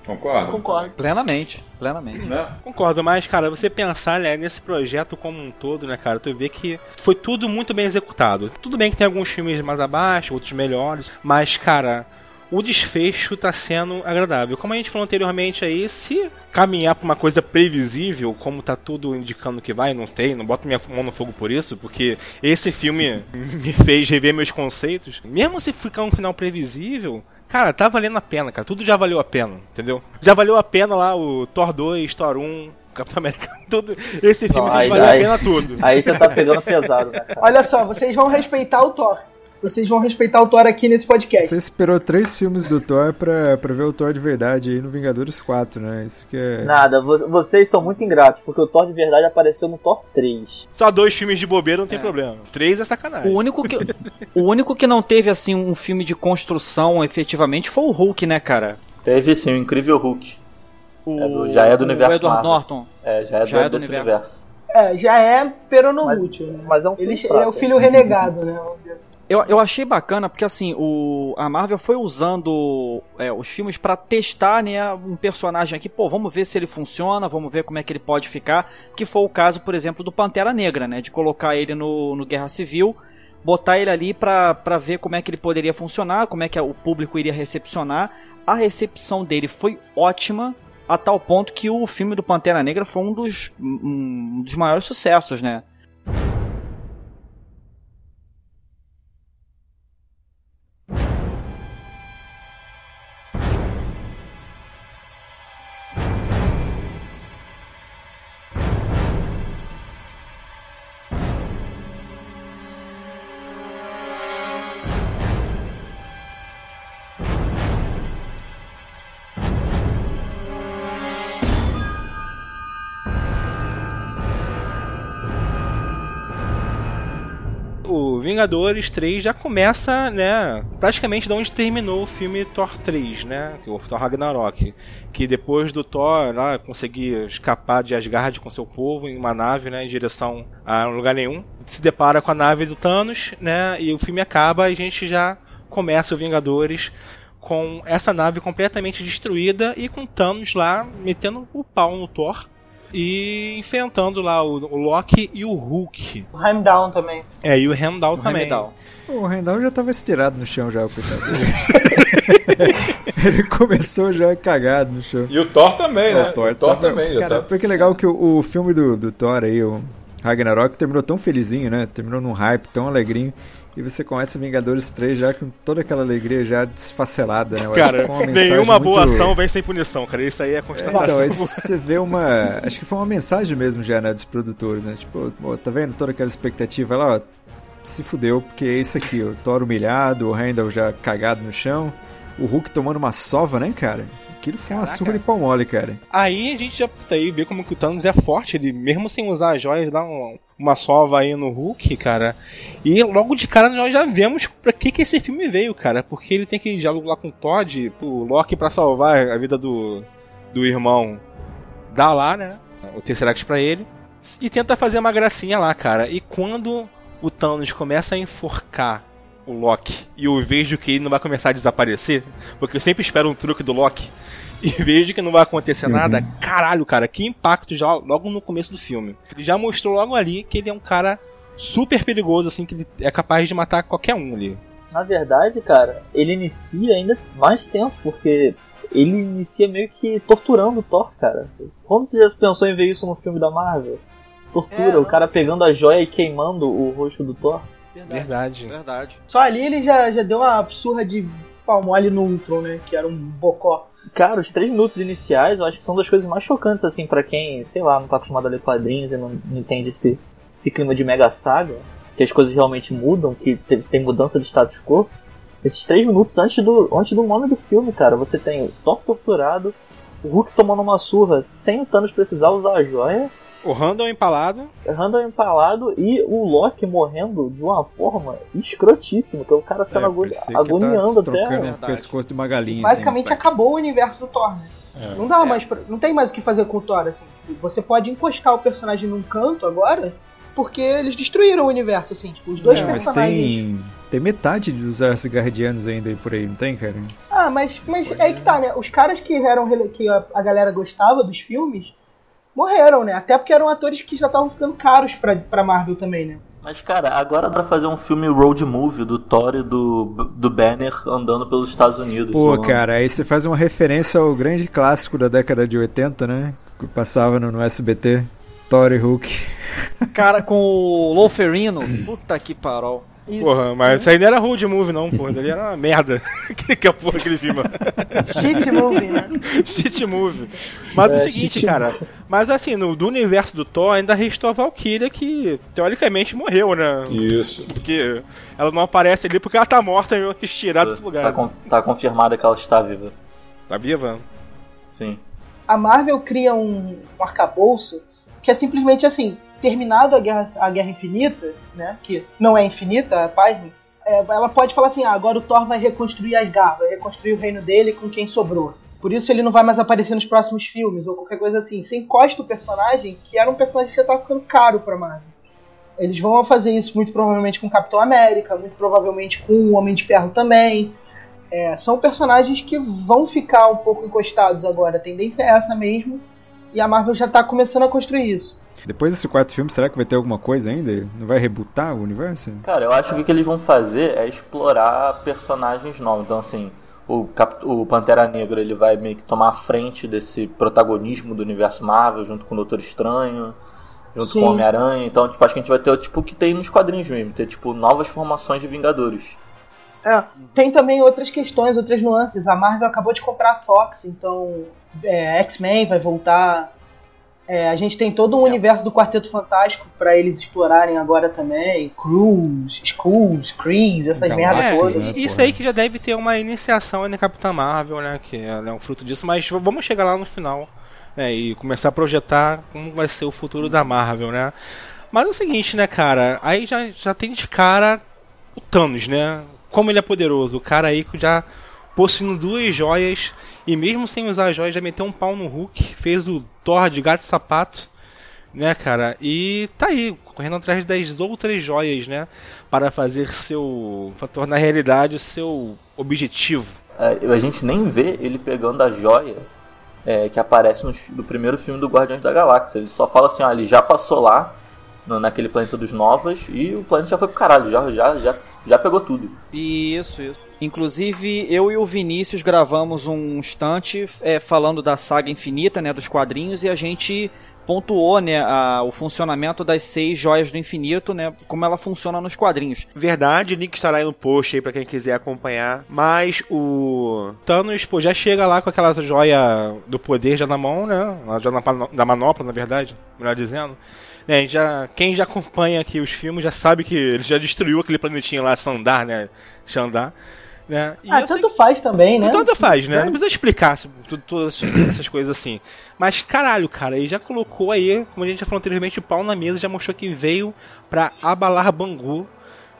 Concorda? Concordo. Plenamente, plenamente. Né? Concordo, mas, cara, você pensar né, nesse projeto como um todo, né, cara, tu vê que foi tudo muito bem executado. Tudo bem que tem alguns filmes mais abaixo, outros melhores, mas, cara, o desfecho tá sendo agradável. Como a gente falou anteriormente aí, se caminhar pra uma coisa previsível, como tá tudo indicando que vai, não sei, não boto minha mão no fogo por isso, porque esse filme (laughs) me fez rever meus conceitos. Mesmo se ficar um final previsível, cara, tá valendo a pena, cara. Tudo já valeu a pena, entendeu? Já valeu a pena lá o Thor 2, Thor 1, Capitão América, (laughs) tudo. Esse filme não, aí, vale aí, a pena tudo. Aí você tá pegando pesado, né, (laughs) cara? Olha só, vocês vão respeitar o Thor vocês vão respeitar o Thor aqui nesse podcast. Você esperou três filmes do Thor pra, pra ver o Thor de verdade aí no Vingadores 4, né? Isso que é. Nada, vocês são muito ingratos, porque o Thor de verdade apareceu no Thor 3. Só dois filmes de bobeira não tem é. problema. Três é sacanagem. O único, que, o único que não teve, assim, um filme de construção efetivamente foi o Hulk, né, cara? Teve sim, o incrível Hulk. O... É do, já é do universo. O Edward Marvel. Norton. É, já é, já do, é do universo. universo. É, já é peronomútil, mas, né? Mas é um ele, ele é o filho renegado, né? Eu, eu achei bacana porque assim, o, a Marvel foi usando é, os filmes para testar né, um personagem aqui, pô, vamos ver se ele funciona, vamos ver como é que ele pode ficar. Que foi o caso, por exemplo, do Pantera Negra, né? De colocar ele no, no Guerra Civil, botar ele ali pra ver como é que ele poderia funcionar, como é que o público iria recepcionar. A recepção dele foi ótima, a tal ponto que o filme do Pantera Negra foi um dos, um dos maiores sucessos, né? Vingadores 3 já começa, né, praticamente de onde terminou o filme Thor 3, né, o Thor Ragnarok, que depois do Thor lá conseguir escapar de Asgard com seu povo em uma nave, né, em direção a lugar nenhum, se depara com a nave do Thanos, né, e o filme acaba e a gente já começa o Vingadores com essa nave completamente destruída e com Thanos lá metendo o pau no Thor e enfrentando lá o, o Loki e o Hulk. O Heimdall também. É, e o Heimdall o também. Heimdall. O Heimdall já tava estirado no chão já, o coitado (laughs) Ele começou já cagado no chão. E o Thor também, né? O Thor, o Thor também. Cara, já tá... foi que legal que o, o filme do, do Thor aí, o Ragnarok terminou tão felizinho, né? Terminou num hype tão alegrinho. E você começa Vingadores 3 já com toda aquela alegria já desfacelada, né? Eu Cara, nenhuma boa muito- ação vem sem punição, cara. Isso aí é constatação. Então, aí (laughs) você vê uma. Acho que foi uma mensagem mesmo já, né, dos produtores, né? Tipo, pô, tá vendo toda aquela expectativa lá, ó. Se fudeu, porque é isso aqui, o Thor humilhado, o Randall já cagado no chão, o Hulk tomando uma sova, né, cara? Aquilo foi uma Caraca. surra de pau mole, cara. Aí a gente já puta, aí vê como que o Thanos é forte, ele mesmo sem usar as joias, dá um- uma sova aí no Hulk, cara. E logo de cara nós já vemos pra que que esse filme veio, cara. Porque ele tem aquele diálogo lá com o Todd, o Loki pra salvar a vida do, do irmão. Dá lá, né? O Tesseract pra ele. E tenta fazer uma gracinha lá, cara. E quando o Thanos começa a enforcar o Loki e eu vejo que ele não vai começar a desaparecer, porque eu sempre espero um truque do Loki (laughs) e vejo que não vai acontecer nada, caralho, cara, que impacto já logo no começo do filme. Ele já mostrou logo ali que ele é um cara super perigoso, assim, que ele é capaz de matar qualquer um ali. Na verdade, cara, ele inicia ainda mais tempo, porque ele inicia meio que torturando o Thor, cara. Quando você já pensou em ver isso no filme da Marvel? Tortura, É, o cara pegando a joia e queimando o rosto do Thor. Verdade. Verdade. Só ali ele já, já deu uma surra de pau mole no Ultron, né? Que era um bocó. Cara, os três minutos iniciais eu acho que são das coisas mais chocantes, assim, pra quem, sei lá, não tá acostumado a ler quadrinhos e não, não entende esse, esse clima de mega saga, que as coisas realmente mudam, que tem, tem mudança de status quo. Esses três minutos antes do, antes do nome do filme, cara, você tem o Thor torturado, o Hulk tomando uma surra sem o Thanos precisar usar a joia, O Randall empalado. Randall empalado e o Loki morrendo de uma forma escrotíssima, que é o cara sendo ago- parecia que tá agoniando até. trocando o pescoço de uma galinha. Basicamente assim, acabou o universo do Thor, né? É. Não dá mais pra, não tem mais o que fazer com o Thor, assim. Você pode encostar o personagem num canto agora, porque eles destruíram o universo, assim. Tipo, os dois É, mas personagens. tem, tem metade dos Asgardianos ainda aí por aí, não tem, cara? Ah, mas, mas é aí que tá, né? Os caras que eram que a, a galera gostava dos filmes morreram, né? Até porque eram atores que já estavam ficando caros pra, pra Marvel também, né? Mas, cara, agora dá pra fazer um filme road movie do Thor e do, do Banner andando pelos Estados Unidos. Pô, zoando. cara, aí você faz uma referência ao grande clássico da década de 80, né? Que passava no, no SBT. Thor e Hulk. Cara, com o Loferino, puta que parol. Porra, mas isso aí não era road movie, não, porra. Ali era uma merda. (laughs) que, que é porra aquele filme. Shit movie, né? (laughs) Shit movie. Mas é o seguinte, cara. Mas assim, no, do universo do Thor ainda restou a Valkyria que teoricamente morreu, né? Isso. Porque ela não aparece ali porque ela tá morta e eu quis tirar do outro lugar. Tá, con- tá confirmada que ela está viva. Tá viva? Sim. A Marvel cria um, um arcabouço que é simplesmente assim, terminado a Guerra, a Guerra Infinita, né? Que não é infinita, pasme, é, ela pode falar assim, ah, agora o Thor vai reconstruir Asgard, vai reconstruir o reino dele com quem sobrou. Por isso ele não vai mais aparecer nos próximos filmes, ou qualquer coisa assim. Você encosta o personagem, que era um personagem que já tava ficando caro pra Marvel. Eles vão fazer isso muito provavelmente com Capitão América, muito provavelmente com o Homem de Ferro também. É, são personagens que vão ficar um pouco encostados agora. A tendência é essa mesmo. E a Marvel já tá começando a construir isso. Depois desse quarto filme, será que vai ter alguma coisa ainda? Não vai rebootar o universo? Cara, eu acho que o que eles vão fazer é explorar personagens novos. Então, assim, o, Cap- o Pantera Negra ele vai meio que tomar a frente desse protagonismo do universo Marvel, junto com o Doutor Estranho, junto Sim. com o Homem-Aranha. Então, tipo, acho que a gente vai ter tipo, o que tem nos quadrinhos mesmo, ter tipo novas formações de Vingadores. É, tem também outras questões, outras nuances. A Marvel acabou de comprar a Fox, então é, X-Men vai voltar. É, a gente tem todo um universo do Quarteto Fantástico pra eles explorarem agora também. Crews, Skulls, Krees, essas Galactus, merdas É, todas. né, isso aí que já deve ter uma iniciação na Capitã Marvel, né? Que ela é um fruto disso, mas vamos chegar lá no final, né? E começar a projetar como vai ser o futuro da Marvel, né? Mas é o seguinte, né, cara? Aí já, já tem de cara o Thanos, né? Como ele é poderoso. O cara aí já possuindo duas joias e mesmo sem usar as joias já meteu um pau no Hulk, fez o Thor de gato e sapato, né, cara? E tá aí, correndo atrás das outras joias, né? Para fazer seu. para tornar realidade o seu objetivo. É, a gente nem vê ele pegando a joia é, que aparece no, no primeiro filme do Guardiões da Galáxia. Ele só fala assim, ó, ele já passou lá no- naquele planeta dos Novas e o planeta já foi pro caralho, já, já, já, já pegou tudo. Isso, isso. Inclusive, eu e o Vinícius gravamos um instante é, falando da saga infinita, né, dos quadrinhos, e a gente pontuou, né, a, o funcionamento das seis joias do infinito, né, como ela funciona nos quadrinhos. Verdade, link estará aí no post aí pra quem quiser acompanhar. Mas o Thanos, pô, já chega lá com aquela joia do poder já na mão, né? Já na, da manopla, na verdade, melhor dizendo. É, já, quem já acompanha aqui os filmes já sabe que ele já destruiu aquele planetinha lá, Sandar, né? Xandar. Né? E ah, tanto sei... faz também, né? Tanto faz, né? É. Não precisa explicar todas (coughs) essas coisas assim. Mas caralho, cara, ele já colocou aí, como a gente já falou anteriormente, o pau na mesa, já mostrou que veio pra abalar Bangu,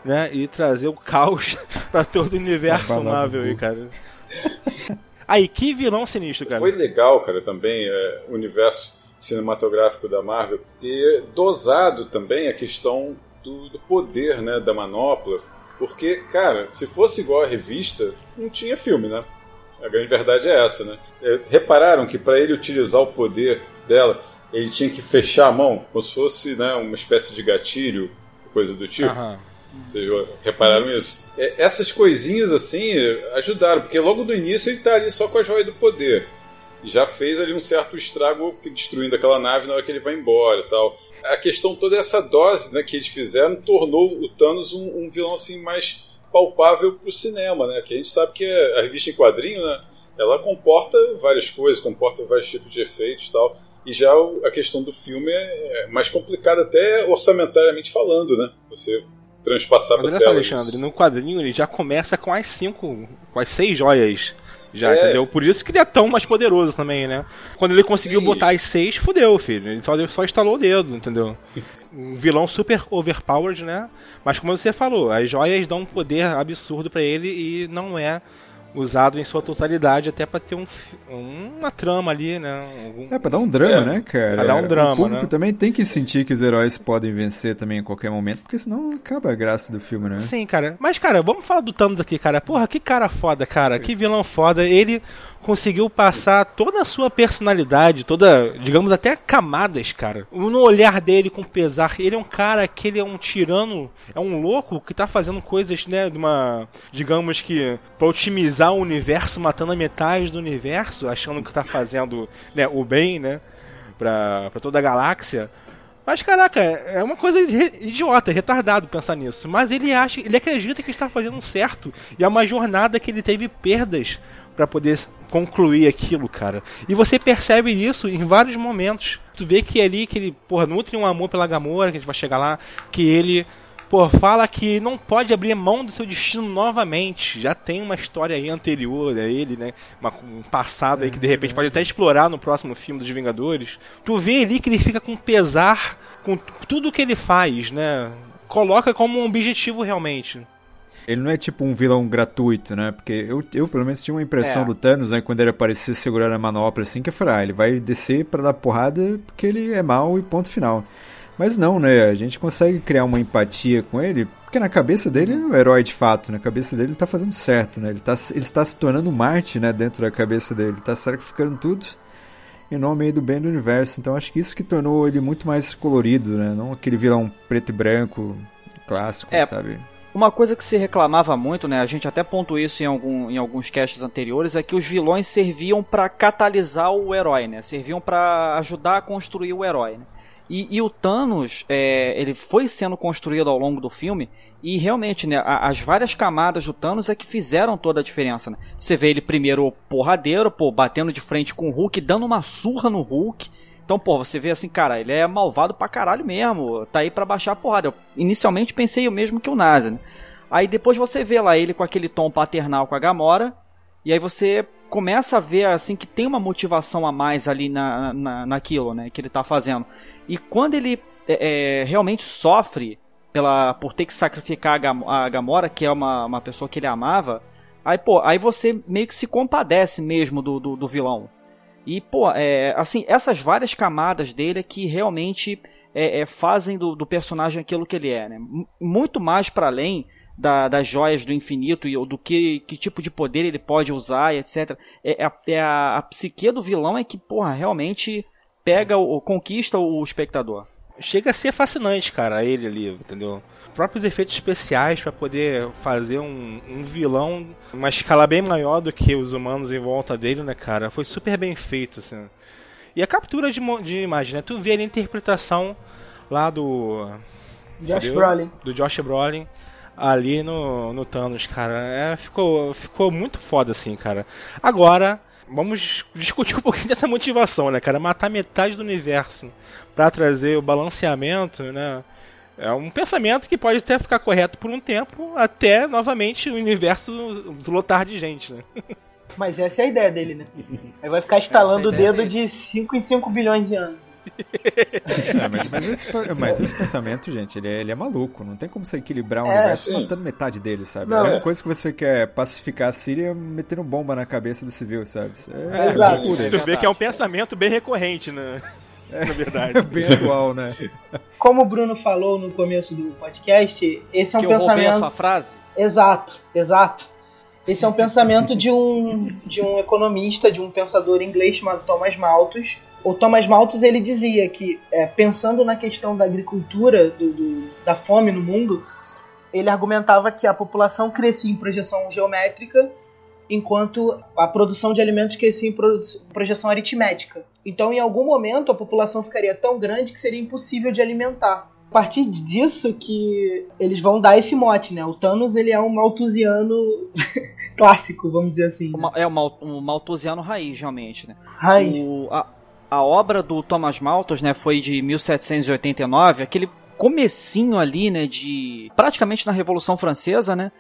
né? E trazer o caos (laughs) pra todo o universo Marvel aí, cara. Aí, que vilão sinistro, cara. Foi legal, cara, também, é, o universo cinematográfico da Marvel ter dosado também a questão do, do poder, né, da manopla porque, cara, se fosse igual a revista, não tinha filme, né? A grande verdade é essa, né? É, repararam que para ele utilizar o poder dela, ele tinha que fechar a mão, como se fosse né, uma espécie de gatilho, coisa do tipo. Uhum. Vocês repararam isso? É, essas coisinhas assim ajudaram, porque logo no início ele tá ali só com a joia do poder já fez ali um certo estrago destruindo aquela nave na hora que ele vai embora tal. A questão toda essa dose né, que eles fizeram tornou o Thanos um, um vilão assim mais palpável para o cinema, né? Que a gente sabe que a revista em quadrinho, né, ela comporta várias coisas, comporta vários tipos de efeitos tal. E já a questão do filme é mais complicada até orçamentariamente falando, né? Você transpassar para tela. Alexandre, isso. no quadrinho ele já começa com as cinco, com as seis joias já, é. entendeu? Por isso que ele é tão mais poderoso também, né? Quando ele conseguiu Sim. botar as seis, fudeu, filho. Ele só, só instalou o dedo, entendeu? Um vilão super overpowered, né? Mas como você falou, as joias dão um poder absurdo para ele e não é usado em sua totalidade até para ter um, uma trama ali, né? Algum... É, pra dar um drama, é, né, cara? Pra dar um drama, o público né? também tem que sentir que os heróis podem vencer também em qualquer momento, porque senão acaba a graça do filme, né? Sim, cara. Mas, cara, vamos falar do Thanos aqui, cara. Porra, que cara foda, cara. Que vilão foda. Ele conseguiu passar toda a sua personalidade, toda, digamos, até camadas, cara. No olhar dele com pesar, ele é um cara que ele é um tirano, é um louco que tá fazendo coisas, né, de uma, digamos que, pra otimizar o universo, matando a metade do universo, achando que tá fazendo, né, o bem, né, pra toda a galáxia. Mas caraca, é uma coisa idiota, retardado pensar nisso. Mas ele acha, ele acredita que está fazendo certo. E é uma jornada que ele teve perdas para poder concluir aquilo, cara. E você percebe isso em vários momentos. Tu vê que é ali que ele, porra, nutre um amor pela Gamora, que a gente vai chegar lá, que ele, pô, fala que não pode abrir mão do seu destino novamente. Já tem uma história aí anterior a ele, né? Uma, um passado aí que de repente pode até explorar no próximo filme dos Vingadores. Tu vê ali que ele fica com pesar com tudo que ele faz, né? Coloca como um objetivo realmente. Ele não é tipo um vilão gratuito, né? Porque eu, eu pelo menos tinha uma impressão é. do Thanos, né? Quando ele aparecia segurando a manopla assim, que eu falei, ah, ele vai descer para dar porrada porque ele é mal e ponto final. Mas não, né? A gente consegue criar uma empatia com ele, porque na cabeça dele ele é um herói de fato, na cabeça dele ele tá fazendo certo, né? Ele, tá, ele está se tornando Marte, né? Dentro da cabeça dele, ele tá sacrificando tudo em nome do bem do universo. Então acho que isso que tornou ele muito mais colorido, né? Não aquele vilão preto e branco clássico, é, sabe? Uma coisa que se reclamava muito, né, a gente até pontuou isso em, algum, em alguns casts anteriores, é que os vilões serviam para catalisar o herói, né? Serviam para ajudar a construir o herói, né? E, e o Thanos, é, ele foi sendo construído ao longo do filme e realmente, né, as várias camadas do Thanos é que fizeram toda a diferença, né? Você vê ele primeiro porradeiro, pô, batendo de frente com o Hulk, dando uma surra no Hulk, então, pô, você vê assim, cara, ele é malvado pra caralho mesmo. Tá aí pra baixar a porrada. Eu inicialmente pensei o mesmo que o Nazi, né? Aí depois você vê lá ele com aquele tom paternal com a Gamora. E aí você começa a ver assim que tem uma motivação a mais ali na, na, naquilo, né? Que ele tá fazendo. E quando ele é, é, realmente sofre pela, por ter que sacrificar a, Gam a Gamora, que é uma, uma pessoa que ele amava, aí, pô, aí você meio que se compadece mesmo do, do, do vilão. E, pô, é, assim, essas várias camadas dele é que realmente é, é, fazem do, do, personagem aquilo que ele é, né? Muito mais para além da, das joias do infinito e do que, que tipo de poder ele pode usar etc. É, é, é a, a psique do vilão é que, porra, realmente pega o, conquista o espectador. Chega a ser fascinante, cara, ele ali, entendeu? Próprios efeitos especiais para poder fazer um, um, vilão uma escala bem maior do que os humanos em volta dele, né, cara? Foi super bem feito, assim. E a captura de, de imagem, né? Tu vê ali a interpretação lá do. Josh Brolin. Do Josh Brolin ali no, no Thanos, cara. É, ficou, ficou muito foda assim, cara. Agora, vamos discutir um pouquinho (laughs) dessa motivação, né, cara? Matar metade do universo para trazer o balanceamento, né? É um pensamento que pode até ficar correto por um tempo, até novamente o universo lotar de gente, né? (laughs) Mas essa é a ideia dele, né? Aí vai ficar instalando é o dedo dele. de 5 em 5 bilhões de anos. É, mas, mas, esse, mas, esse, pensamento, gente, ele é, ele é, maluco. Não tem como você equilibrar um é, universo sim. matando metade dele, sabe? Não, é uma coisa que você quer pacificar a Síria metendo bomba na cabeça do civil, sabe? É, é Exato. Tu vê que é um pensamento bem recorrente, né? É, na verdade. É (laughs) bem atual, né? Como o Bruno falou no começo do podcast, esse é um que pensamento. Eu a sua frase? Exato, exato. Esse é um pensamento de um, de um economista, de um pensador inglês chamado Thomas Malthus, o Thomas Malthus ele dizia que, é, pensando na questão da agricultura, do, do, da fome no mundo, ele argumentava que a população crescia em projeção geométrica, enquanto a produção de alimentos crescia em projeção aritmética. Então, em algum momento, a população ficaria tão grande que seria impossível de alimentar. A partir disso que eles vão dar esse mote, né? O Thanos ele é um malthusiano (laughs) clássico, vamos dizer assim. Né? É um malthusiano raiz, realmente, né? Raiz. O, a, a obra do Thomas Malthus, né, foi de 1789, aquele comecinho ali, né, de praticamente na Revolução Francesa, né?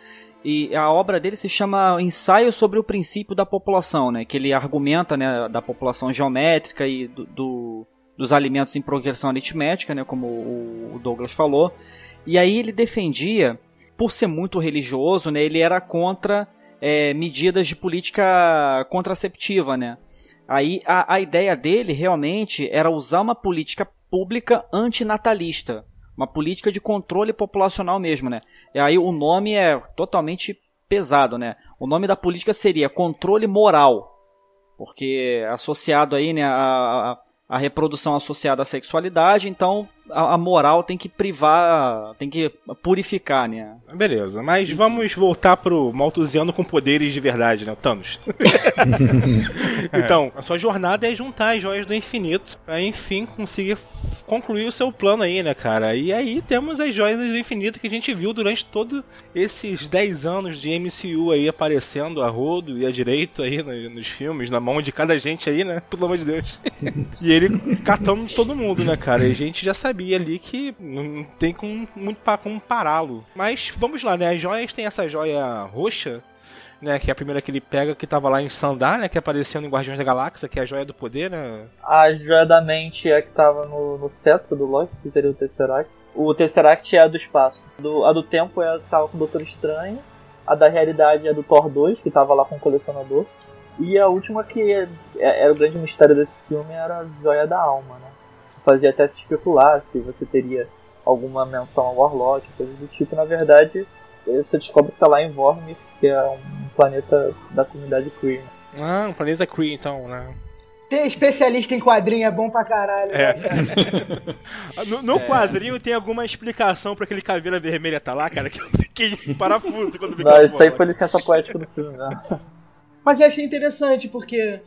E a obra dele se chama Ensaio sobre o princípio da população, né, que ele argumenta, né, da população geométrica e do, do dos alimentos em progressão aritmética, né, como o Douglas falou. E aí ele defendia, por ser muito religioso, né, ele era contra é, medidas de política contraceptiva, né? Aí a, a ideia dele realmente era usar uma política pública antinatalista. Uma política de controle populacional mesmo, né? E aí o nome é totalmente pesado, né? O nome da política seria controle moral. Porque associado aí, né, a, a reprodução associada à sexualidade, então a, a, moral tem que privar, tem que purificar, né? Beleza, mas vamos voltar pro Malthusiano com poderes de verdade, né? O Thanos. (laughs) (laughs) então, a sua jornada é juntar as joias do infinito pra enfim conseguir concluir o seu plano aí, né, cara? E aí temos as joias do infinito que a gente viu durante todos esses 10 anos de MCU aí aparecendo a rodo e a direito aí nos filmes, na mão de cada gente aí, né? Pelo amor de Deus. (laughs) e ele catando todo mundo, né, cara? E a gente já sabia ali que não tem como, muito para como pará-lo. Mas vamos lá, né? As joias tem essa joia roxa né, que é a primeira que ele pega, que tava lá em Sandar, né, que apareceu no Guardiões da Galáxia, que é a Joia do Poder, né? A Joia da Mente é que tava no, no cetro do Loki, que seria o Tesseract. O Tesseract é a do espaço. Do, a do tempo é a que tava com o Doutor Estranho. A da realidade é a do Thor 2, que tava lá com o colecionador. E a última que é, é, era o grande mistério desse filme era a Joia da Alma, né? Fazia até se especular se você teria alguma menção ao Warlock, coisa do tipo. Na verdade, você descobre que tá lá em Vormir, que é um planeta da comunidade Kree. Ah, um planeta Kree, então, né? Ter especialista em quadrinho é bom pra caralho. É. Né, (laughs) no, no é. quadrinho tem alguma explicação pra aquele caveira vermelha tá lá, cara? Que eu fiquei parafuso quando vi Não, isso aí foi licença poética do filme, né? Mas eu achei interessante porque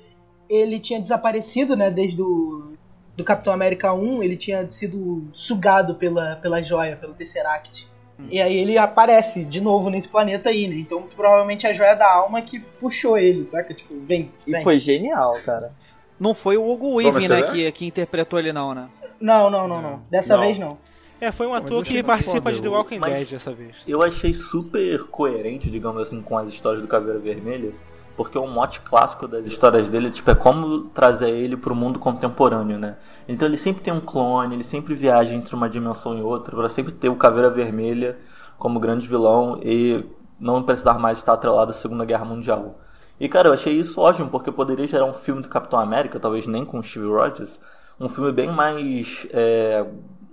ele tinha desaparecido, né, desde o do Capitão América 1, ele tinha sido sugado pela, pela joia, pelo Tesseract. Hum. E aí ele aparece de novo nesse planeta aí, né? Então provavelmente a joia da alma que puxou ele, saca? Tipo, vem. vem. E foi genial, cara. Não foi o Hugo Weaving, né, que, que interpretou ele não, né? Não, não, não, não. Dessa não. vez não. É, foi um ator que participa de The Walking Dead dessa vez. Eu achei super coerente, digamos assim, com as histórias do Caveira Vermelha porque o mote clássico das histórias dele tipo, é como trazer ele para o mundo contemporâneo, né? Então ele sempre tem um clone, ele sempre viaja entre uma dimensão e outra, para sempre ter o Caveira Vermelha como grande vilão e não precisar mais estar atrelado à Segunda Guerra Mundial. E cara, eu achei isso ótimo, porque poderia gerar um filme do Capitão América, talvez nem com Steve Rogers, um filme bem mais. É...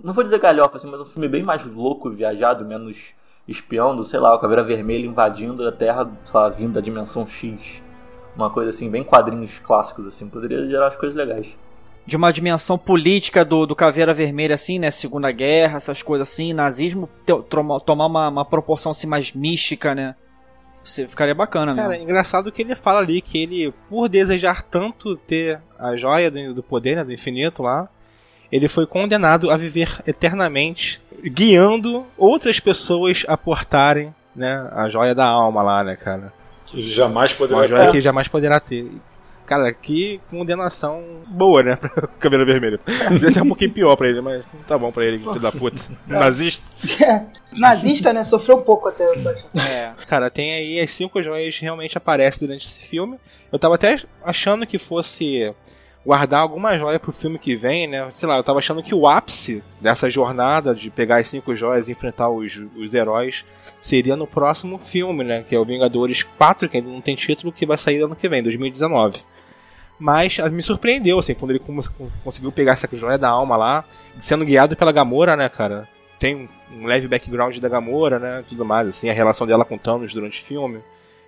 não vou dizer galhofa, assim, mas um filme bem mais louco, viajado, menos espiando, sei lá, o Caveira Vermelha invadindo a Terra, sei lá, vindo da dimensão X. Uma coisa assim, bem quadrinhos clássicos, assim, poderia gerar as coisas legais. De uma dimensão política do, do Caveira Vermelha, assim, né? Segunda Guerra, essas coisas assim, nazismo, tomar uma, uma proporção assim mais mística, né? Você ficaria bacana Cara, mesmo. é engraçado que ele fala ali que ele, por desejar tanto ter a joia do, do poder, né, do infinito lá, ele foi condenado a viver eternamente, guiando outras pessoas a portarem, né, a joia da alma lá, né, cara. Que ele jamais poderá Uma joia ter. que ele jamais poderá ter. Cara, que condenação boa, né, (laughs) pra cabelo vermelho. Devia ser um pouquinho pior pra ele, mas tá bom pra ele, filho da puta. (laughs) Nazista. Nazista, né? Sofreu um pouco até. eu. É, cara, tem aí as cinco joias realmente aparecem durante esse filme. Eu tava até achando que fosse guardar alguma joia pro filme que vem, né? Sei lá, eu tava achando que o ápice dessa jornada de pegar as cinco joias e enfrentar os, os heróis seria no próximo filme, né? Que é o Vingadores 4, que ainda não tem título, que vai sair ano que vem, 2019. Mas ah, me surpreendeu, assim, quando ele cons- conseguiu pegar essa joia da alma lá, sendo guiado pela Gamora, né, cara? Tem um- um leve background da Gamora, né? Tudo mais, assim, a relação dela com Thanos durante o filme.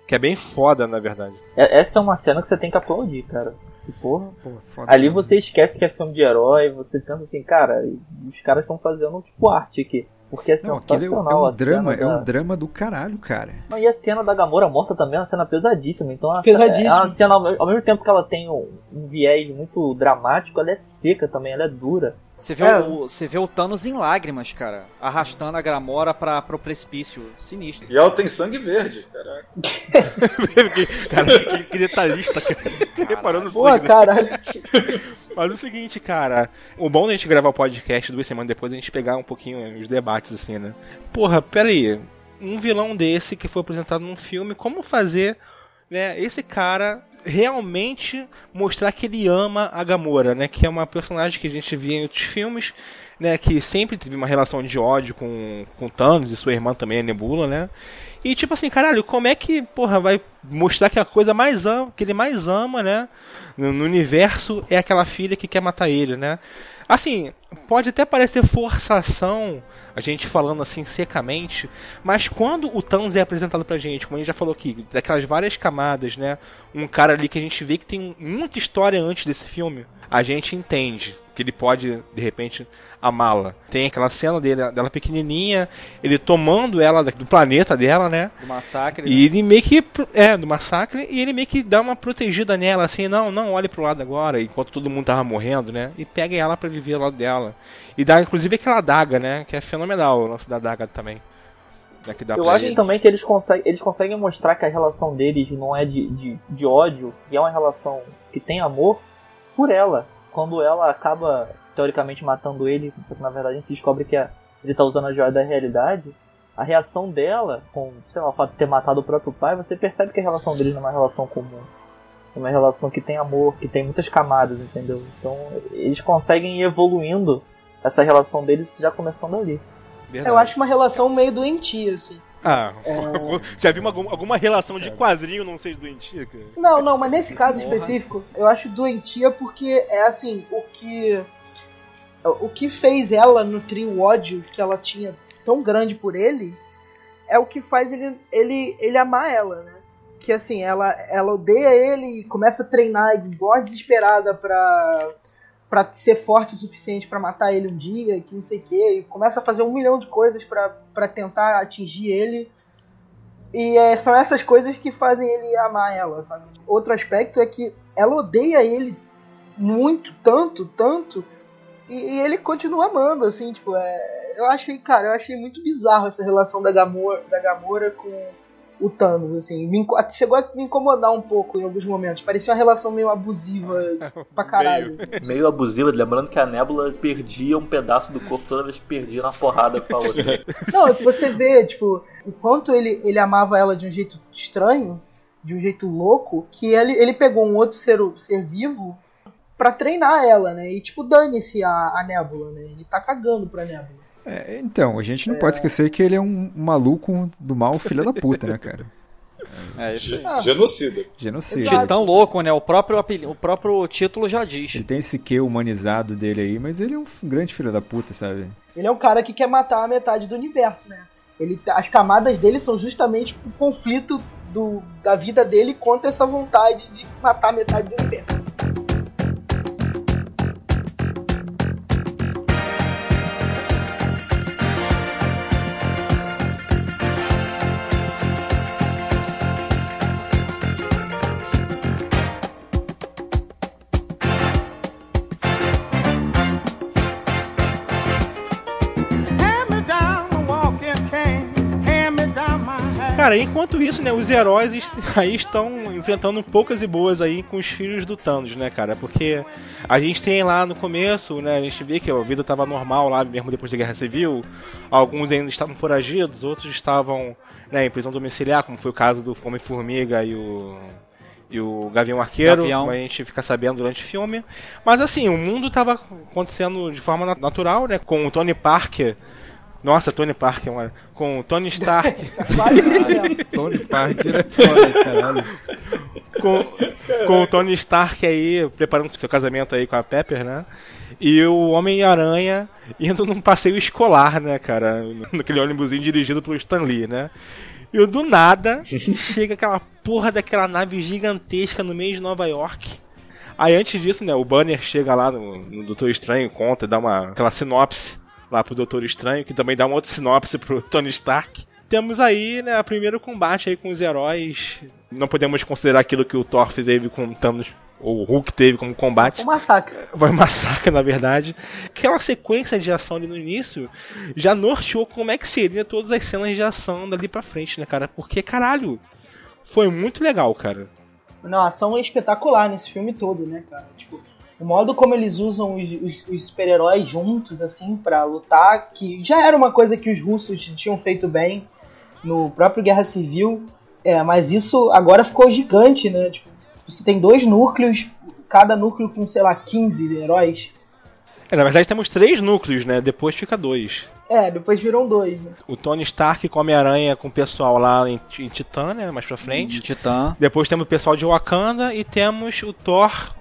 Que é bem foda, na verdade. É- Essa é uma cena que você tem que aplaudir, cara. Que porra. Pô, foda Ali mesmo. você esquece que é filme de herói, você pensa assim, cara, os caras estão fazendo tipo arte aqui. Porque é Não, aquele é, um- sensacional é um a drama, cena é da- um drama do caralho, cara. Não, e a cena da Gamora morta também é uma cena pesadíssima. Então a Pesadíssima. É uma cena, ao mesmo tempo que ela tem um, um viés muito dramático, ela é seca também, ela é dura. Você vê, É. o, você vê o Thanos em lágrimas, cara. Arrastando a Gamora pra, pro precipício. Sinistro. E ela tem sangue verde, caraca. (laughs) cara, que, que detalhista, cara. Reparando Pô, sangue, né? caralho. (laughs) Mas é o seguinte, cara. O bom da gente gravar o podcast duas semanas depois é a gente pegar um pouquinho os debates, assim, né? Porra, pera aí. Um vilão desse que foi apresentado num filme, como fazer, né, esse cara realmente mostrar que ele ama a Gamora, né? Que é uma personagem que a gente via em outros filmes, né? Que sempre teve uma relação de ódio com, com Thanos e sua irmã também, a Nebula, né? E tipo assim, caralho, como é que, porra, vai mostrar que a coisa mais ama, que ele mais ama, né? No, no universo é aquela filha que quer matar ele, né? Assim, pode até parecer forçação, a gente falando assim secamente, mas quando o Thanos é apresentado pra gente, como a gente já falou aqui, daquelas várias camadas, né? Um cara ali que a gente vê que tem muita história antes desse filme, a gente entende que ele pode, de repente, amá-la. Tem aquela cena dele, dela pequenininha, ele tomando ela do planeta dela, né? Do massacre. E ele meio que. É, do massacre, e ele meio que dá uma protegida nela, assim, não, não, olhe pro lado agora, enquanto todo mundo tava morrendo, né? E pega ela pra viver ao lado dela. E dá, inclusive, aquela daga, né? Que é fenomenal o lance da daga também. Né, que dá Eu acho ele. também que eles conseguem, eles conseguem mostrar que a relação deles não é de, de, de ódio, que é uma relação que tem amor por ela. Quando ela acaba, teoricamente, matando ele, porque na verdade a gente descobre que a- ele tá usando a joia da realidade, a reação dela, com, sei lá, o fato de ter matado o próprio pai, você percebe que a relação deles não é uma relação comum. É uma relação que tem amor, que tem muitas camadas, entendeu? Então eles conseguem ir evoluindo essa relação deles já começando ali. Verdade. Eu acho uma relação meio doentia, assim. Ah, É. (laughs) já vi uma, alguma relação de quadrinho não seja doentia? cara? Não, não, mas nesse caso Porra. específico, eu acho doentia porque é assim, o que. O que fez ela nutrir o ódio que ela tinha tão grande por ele é o que faz ele, ele, ele amar ela, né? Que assim, ela, ela odeia ele e começa a treinar igual desesperada pra, pra ser forte o suficiente pra matar ele um dia, que não sei o que, e começa a fazer um milhão de coisas pra tentar atingir ele. E é, são essas coisas que fazem ele amar ela, sabe? Outro aspecto é que ela odeia ele muito, tanto, tanto, e, e ele continua amando, assim, tipo, é, eu achei, cara, eu achei muito bizarro essa relação da Gamora, da Gamora com o Thanos, assim, me chegou a me incomodar um pouco em alguns momentos, parecia uma relação meio abusiva (laughs) pra caralho. Meio abusiva, lembrando que a Nebula perdia um pedaço do corpo toda vez que perdia na porrada com a outra. Não, se você vê, tipo, o quanto ele, ele amava ela de um jeito estranho, de um jeito louco, que ele, ele pegou um outro ser, ser vivo pra treinar ela, né? E, tipo, dane-se a, a Nebula, né? Ele tá cagando pra Nebula. É, então, a gente não pode esquecer que ele é um maluco do mal, filho da puta, né, cara? É. Ge- Genocida. Genocida. Exato. Tão louco, né? O próprio, apeli- o próprio título já diz. Ele tem esse que humanizado dele aí, mas ele é um grande filho da puta, sabe? Ele é um cara que quer matar a metade do universo, né? Ele, as camadas dele são justamente o conflito do, da vida dele contra essa vontade de matar a metade do universo. Cara, enquanto isso, né, os heróis est- (laughs) aí estão enfrentando poucas e boas aí com os filhos do Thanos, né, cara? Porque a gente tem lá no começo, né, a gente vê que a vida tava normal lá mesmo depois da Guerra Civil. Alguns ainda estavam foragidos, outros estavam, né, em prisão domiciliar, como foi o caso do Homem-Formiga e o e o Gavião Arqueiro, Gavião. como a gente fica sabendo durante o filme. Mas assim, o mundo tava acontecendo de forma nat- natural, né, com o Tony Parker nossa, Tony Parker, mano. Com o Tony Stark. (laughs) Tony Parker é foda, caralho. com, com o Tony Stark aí, preparando seu casamento aí com a Pepper, né? E o Homem-Aranha indo num passeio escolar, né, cara? (laughs) Naquele ônibusinho dirigido pelo Stan Lee, né? E do nada (laughs) chega aquela porra daquela nave gigantesca no meio de Nova York. Aí antes disso, né, o Banner chega lá no, no Doutor Estranho, conta, dá uma aquela sinopse lá pro Doutor Estranho, que também dá uma outra sinopse pro (laughs) Tony Stark. Temos aí, né, o primeiro combate aí com os heróis. Não podemos considerar aquilo que o Thor teve com o Thanos, ou o Hulk teve como combate. Um massacre. Foi um massacre, na verdade. Aquela sequência de ação ali no início já norteou como é que seria todas as cenas de ação dali pra frente, né, cara? Porque, caralho, foi muito legal, cara. Não, a ação é espetacular nesse filme todo, né, cara? O modo como eles usam os, os- os super-heróis juntos, assim, pra lutar, que já era uma coisa que os russos tinham feito bem no próprio Guerra Civil, é, mas isso agora ficou gigante, né? Tipo, você tem dois núcleos, cada núcleo com, sei lá, 15 heróis. É, na verdade temos três núcleos, né? Depois fica dois. É, depois viram dois, né? O Tony Stark com Homem-Aranha com o pessoal lá em, em Titã, né? Mais pra frente. Titã. Depois temos o pessoal de Wakanda e temos o Thor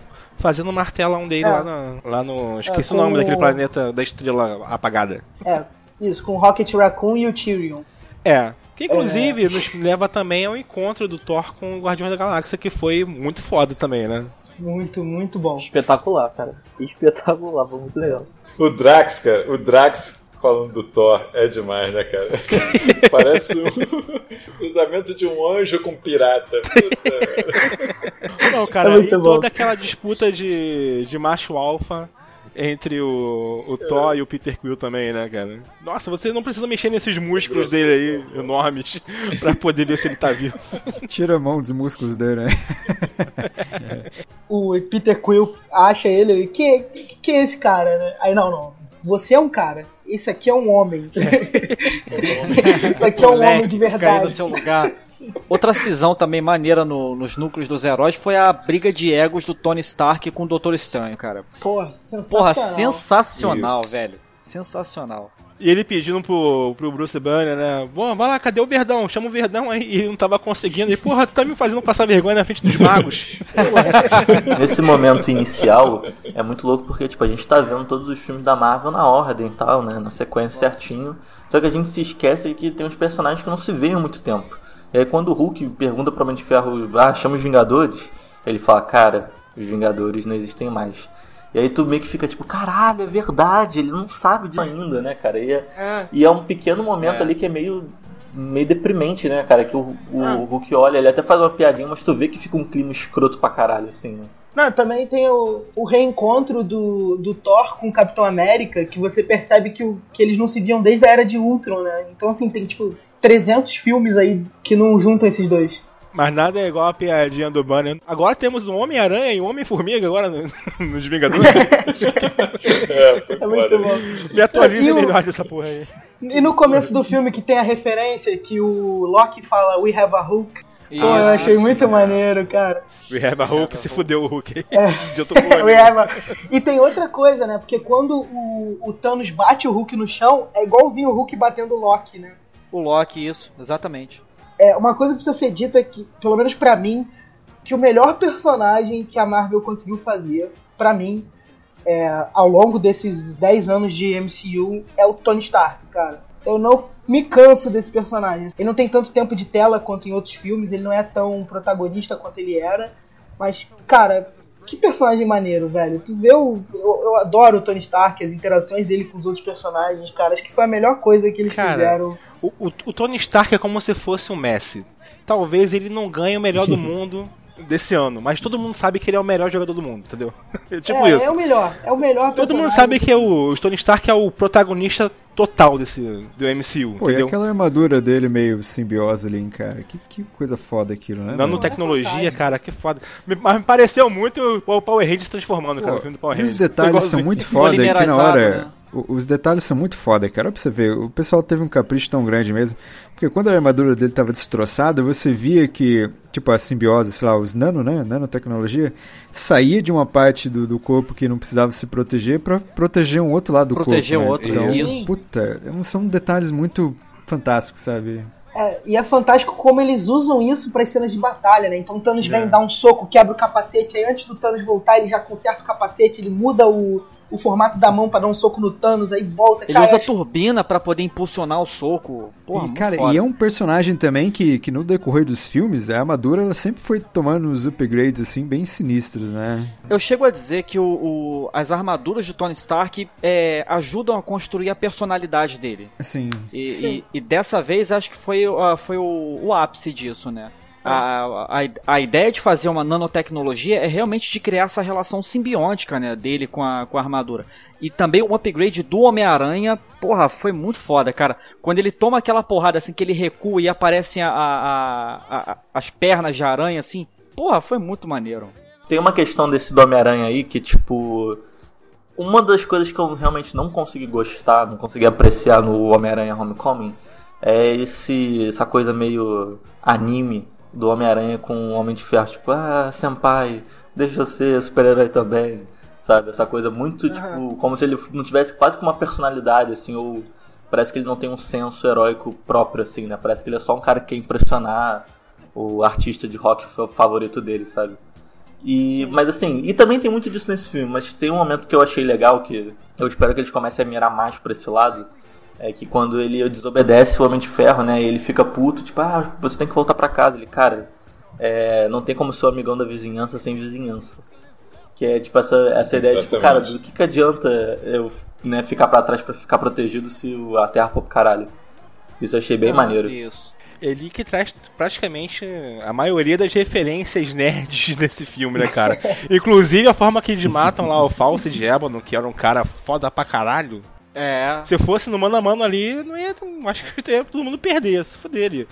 fazendo o martelão dele É. lá, no, lá no. Esqueci com o nome daquele planeta da estrela apagada. É, isso, com o Rocket Raccoon e o Tyrion. É. Que inclusive nos leva também ao encontro do Thor com o Guardião da Galáxia, que foi muito foda também, né? Muito, muito bom. Espetacular, cara. Espetacular, foi muito legal. O Drax, cara, o Drax falando do Thor é demais, né, cara? (laughs) Parece um (laughs) cruzamento de um anjo com um pirata. Puta. Não, cara, É e toda aquela disputa de, de macho alfa entre o, o Thor e o Peter Quill também, né, cara? Nossa, você não precisa mexer nesses músculos dele aí, enormes, (laughs) pra poder ver se ele tá vivo. Tira a mão dos músculos dele, né? o Peter Quill acha ele, ele quem, quem é esse cara, né? Aí não, não. Você é um cara. Esse aqui é um homem. Isso aqui é um homem de aí no verdade. seu lugar. Outra cisão também maneira no- nos núcleos dos heróis foi a briga de egos do Tony Stark com o Doutor Estranho, cara. Porra, sensacional. Porra, sensacional, Isso. velho. Sensacional. E ele pedindo pro, pro Bruce Banner, né? Bom, vai lá, cadê o Verdão? Chama o Verdão aí. E ele não tava conseguindo. E, porra, tu tá me fazendo passar vergonha na frente dos magos. (laughs) Nesse momento inicial, é muito louco porque, tipo, a gente tá vendo todos os filmes da Marvel na ordem e tal, né? Na sequência certinho. Só que a gente se esquece de que tem uns personagens que não se veem há muito tempo. E aí quando o Hulk pergunta pra Homem de Ferro, ah, chama os Vingadores, ele fala, cara, os Vingadores não existem mais. E aí tu meio que fica tipo, caralho, é verdade, ele não sabe disso ainda, né, cara? E é, e é um pequeno momento É. ali que é meio meio deprimente, né, cara? Que o, o Hulk olha, ele até faz uma piadinha, mas tu vê que fica um clima escroto pra caralho, assim, né? Não, também tem o, o reencontro do, do Thor com o Capitão América, que você percebe que, o, que eles não se viam desde a Era de Ultron, né? Então, assim, tem, tipo, 300 filmes aí que não juntam esses dois. Mas nada é igual a piadinha do Banner. Agora temos um Homem-Aranha e um Homem-Formiga agora no- (laughs) nos Vingadores. (laughs) É, foi É foda. muito bom. Me atualiza E o- melhor dessa porra aí. E no começo do filme que tem a referência que o Loki fala We have a Hulk. Pô, eu Ah, achei muito maneiro, cara. We have a Hulk, se fudeu o Hulk. É. Eu tô com We have a- E tem outra coisa, né? Porque quando o, o Thanos bate o Hulk no chão, é igualzinho o Hulk batendo o Loki, né? O Loki, isso, exatamente. É, uma coisa que precisa ser dita é que, pelo menos pra mim, que o melhor personagem que a Marvel conseguiu fazer, pra mim, é, ao longo desses 10 anos de MCU, é o Tony Stark, cara. Eu não me canso desse personagem. Ele não tem tanto tempo de tela quanto em outros filmes, ele não é tão protagonista quanto ele era. Mas, cara, que personagem maneiro, velho. Tu vê o. Eu, eu adoro o Tony Stark, as interações dele com os outros personagens, cara. Acho que foi a melhor coisa que eles Cara, fizeram. O, o- o Tony Stark é como se fosse um Messi. Talvez ele não ganhe o melhor do (laughs) mundo desse ano, mas todo mundo sabe que ele é o melhor jogador do mundo, entendeu? (laughs) tipo é, isso. é o melhor, é o melhor Todo mundo sabe que é o, o Tony Stark é o protagonista total desse do MCU, Pô, e entendeu? aquela armadura dele meio simbiose ali, hein, cara? Que, que coisa foda aquilo, né? Nanotecnologia, cara, que foda. Me- Mas me pareceu muito o Power Rangers se transformando, cara, o filme do Power E os Rangers. detalhes são muito foda que na hora. né? Os detalhes são muito foda, cara. Olha pra você ver. O pessoal teve um capricho tão grande mesmo. Porque quando a armadura dele tava destroçada, você via que, tipo, a simbiose, sei lá, os nano, né? Nanotecnologia, saía de uma parte do, do corpo que não precisava se proteger pra proteger um outro lado do Proteger corpo. o né? outro, Então, isso. puta, são detalhes muito fantásticos, sabe? É, e é fantástico como eles usam isso para cenas de batalha, né? Então o Thanos É. vem dar um soco, quebra o capacete, aí antes do Thanos voltar, ele já conserta o capacete, ele muda o, o formato da mão para dar um soco no Thanos, aí volta. Ele cara, usa acho- turbina pra poder impulsionar o soco. Porra, e, cara, foda. e é um personagem também que, que no decorrer dos filmes, a armadura ela sempre foi tomando uns upgrades assim bem sinistros, né? Eu chego a dizer que o, o- as armaduras de Tony Stark é, ajudam a construir a personalidade dele. Assim, E, e- e dessa vez acho que foi, ah, foi o, o ápice disso, né? A, a, a ideia de fazer uma nanotecnologia é realmente de criar essa relação simbiótica né, dele com a, com a armadura. E também o upgrade do Homem-Aranha, porra, foi muito foda, cara. Quando ele toma aquela porrada assim, que ele recua e aparecem a- a- a- as pernas de aranha, assim, porra, foi muito maneiro. Tem uma questão desse do Homem-Aranha aí que, tipo. Uma das coisas que eu realmente não consegui gostar, não consegui apreciar no Homem-Aranha Homecoming é esse, essa coisa meio anime do Homem-Aranha com o Homem de Ferro. Tipo, ah, senpai, deixa eu ser super-herói também. Sabe? Essa coisa muito, tipo, como se ele não tivesse quase que uma personalidade, assim, ou parece que ele não tem um senso heróico próprio, assim, né? Parece que ele é só um cara que quer impressionar o artista de rock fa- favorito dele, sabe? E, mas assim, e também tem muito disso nesse filme, mas tem um momento que eu achei legal, que eu espero que eles comecem a mirar mais pra esse lado, é que quando ele desobedece o Homem de Ferro, né, e ele fica puto, tipo, ah, você tem que voltar pra casa. Ele, cara, é, não tem como ser o amigão da vizinhança sem vizinhança. Que é tipo essa, essa ideia de, tipo, cara, do que, que adianta eu né, ficar pra trás pra ficar protegido se o- a Terra for pro caralho? Isso eu achei bem maneiro. Isso. Ele que traz praticamente a maioria das referências nerds (laughs) desse filme, né, cara? (laughs) Inclusive a forma que eles matam lá o Fausto de Ébano, que era um cara foda pra caralho. É. Se fosse no mano a mano ali, não ia. Acho que ia todo mundo perder, se fuder ali.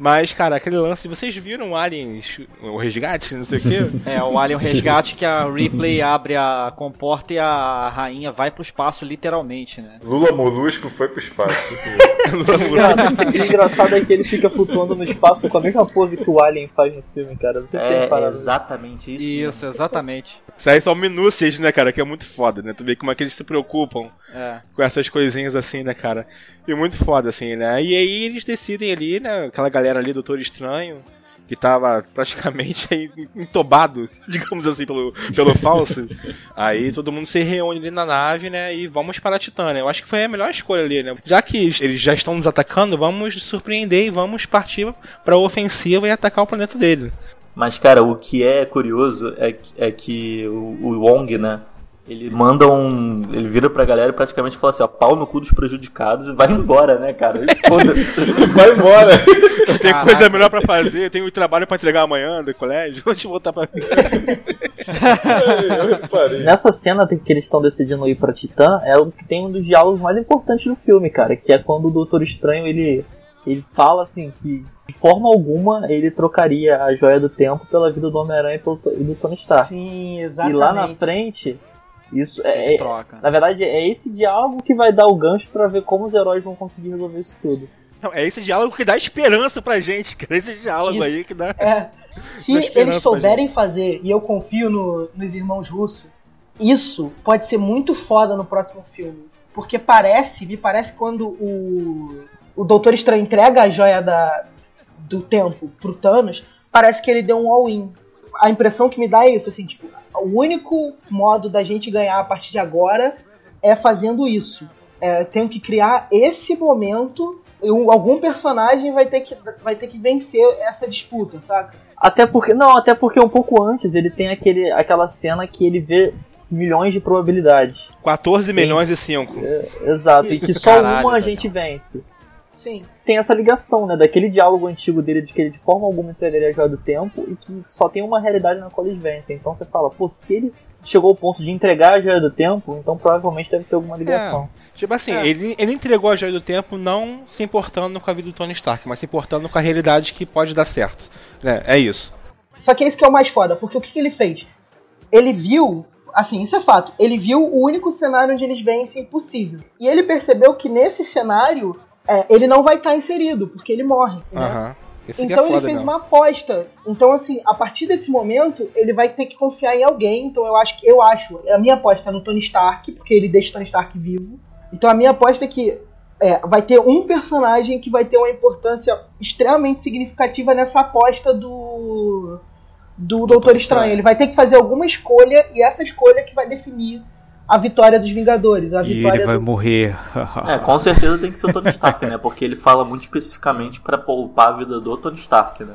Mas, cara, aquele lance, vocês viram o Aliens, o resgate, não sei o quê? (laughs) É, o Alien Resgate que a Ripley abre a comporta e a rainha vai pro espaço, literalmente, né? Lula Molusco foi pro espaço. (laughs) O engraçado é que ele fica flutuando no espaço com a mesma pose que o Alien faz no filme, cara. Vocês É exatamente isso. Isso, exatamente. Isso aí são minúcias, né, cara? Que é muito foda, né? Tu vê como é que eles se preocupam É. com essas coisinhas assim, né, cara? E muito foda, assim, né? E aí eles decidem ali, né? Aquela galera ali, Doutor Estranho, que tava praticamente aí entobado, (laughs) digamos assim, pelo, pelo falso. aí todo mundo se reúne ali na nave, né? E vamos para a Titânia. Eu acho que foi a melhor escolha ali, né? Já que eles- já estão nos atacando, vamos surpreender e vamos partir pra ofensiva e atacar o planeta dele. Mas, cara, o que é curioso é, que- é que o, o Wong, né? Ele manda um. Ele vira pra galera e praticamente fala assim: ó, pau no cu dos prejudicados e vai embora, né, cara? E (laughs) foda-se. Vai embora! Tem Caraca. coisa melhor pra fazer, tem um trabalho pra entregar amanhã do colégio, (laughs) vou te voltar pra. (laughs) Nessa cena que eles estão decidindo ir pra Titã, é o que tem um dos diálogos mais importantes do filme, cara, que é quando o Doutor Estranho ele, ele fala assim que de forma alguma ele trocaria a joia do tempo pela vida do Homem-Aranha e e do Tony Stark. Sim, E exatamente. lá na frente, isso é, é- Troca. na verdade é esse diálogo que vai dar o gancho pra ver como os heróis vão conseguir resolver isso tudo. Não, é esse diálogo que dá esperança pra gente, cara. Esse diálogo Isso. aí que dá. É, se (laughs) Dá eles souberem fazer, e eu confio no- nos irmãos russos, isso pode ser muito foda no próximo filme. Porque parece, me parece quando o, o Doutor Estranho entrega a joia da, do tempo pro Thanos, parece que ele deu um all-in. A impressão que me dá é isso, assim, tipo, o único modo da gente ganhar a partir de agora é fazendo isso. É, tenho que criar esse momento, e um- algum personagem vai ter, que, vai ter que vencer essa disputa, saca? Até porque. Não, até porque um pouco antes ele tem aquele, aquela cena que ele vê milhões de probabilidades. 14 milhões e 5. Exato, e que só Caralho, uma a gente vence. Sim. Tem essa ligação, né? Daquele diálogo antigo dele de que ele de forma alguma entregaria a joia do tempo e que só tem uma realidade na qual eles vencem. Então você fala, pô, se ele chegou ao ponto de entregar a joia do tempo, então provavelmente deve ter alguma ligação. É. Tipo assim, é. ele, ele entregou a joia do tempo não se importando com a vida do Tony Stark, mas se importando com a realidade que pode dar certo. É, é isso. Só que esse que é o mais foda, porque o que, que ele fez? Ele viu assim, isso é fato. Ele viu o único cenário onde eles vencem possível. E ele percebeu que nesse cenário é, ele não vai estar inserido, porque ele morre. Né? Então é ele fez uma aposta. Então, assim, a partir desse momento, ele vai ter que confiar em alguém. Então eu acho que eu acho, a minha aposta é no Tony Stark, porque ele deixa o Tony Stark vivo. Então a minha aposta é que é, vai ter um personagem que vai ter uma importância extremamente significativa nessa aposta do do Doutor Estranho. Ele vai ter que fazer alguma escolha e essa escolha que vai definir a vitória dos Vingadores. A vitória e ele vai do... morrer. é, com certeza tem que ser o Tony Stark, né? Porque ele fala muito especificamente para poupar a vida do Tony Stark, né?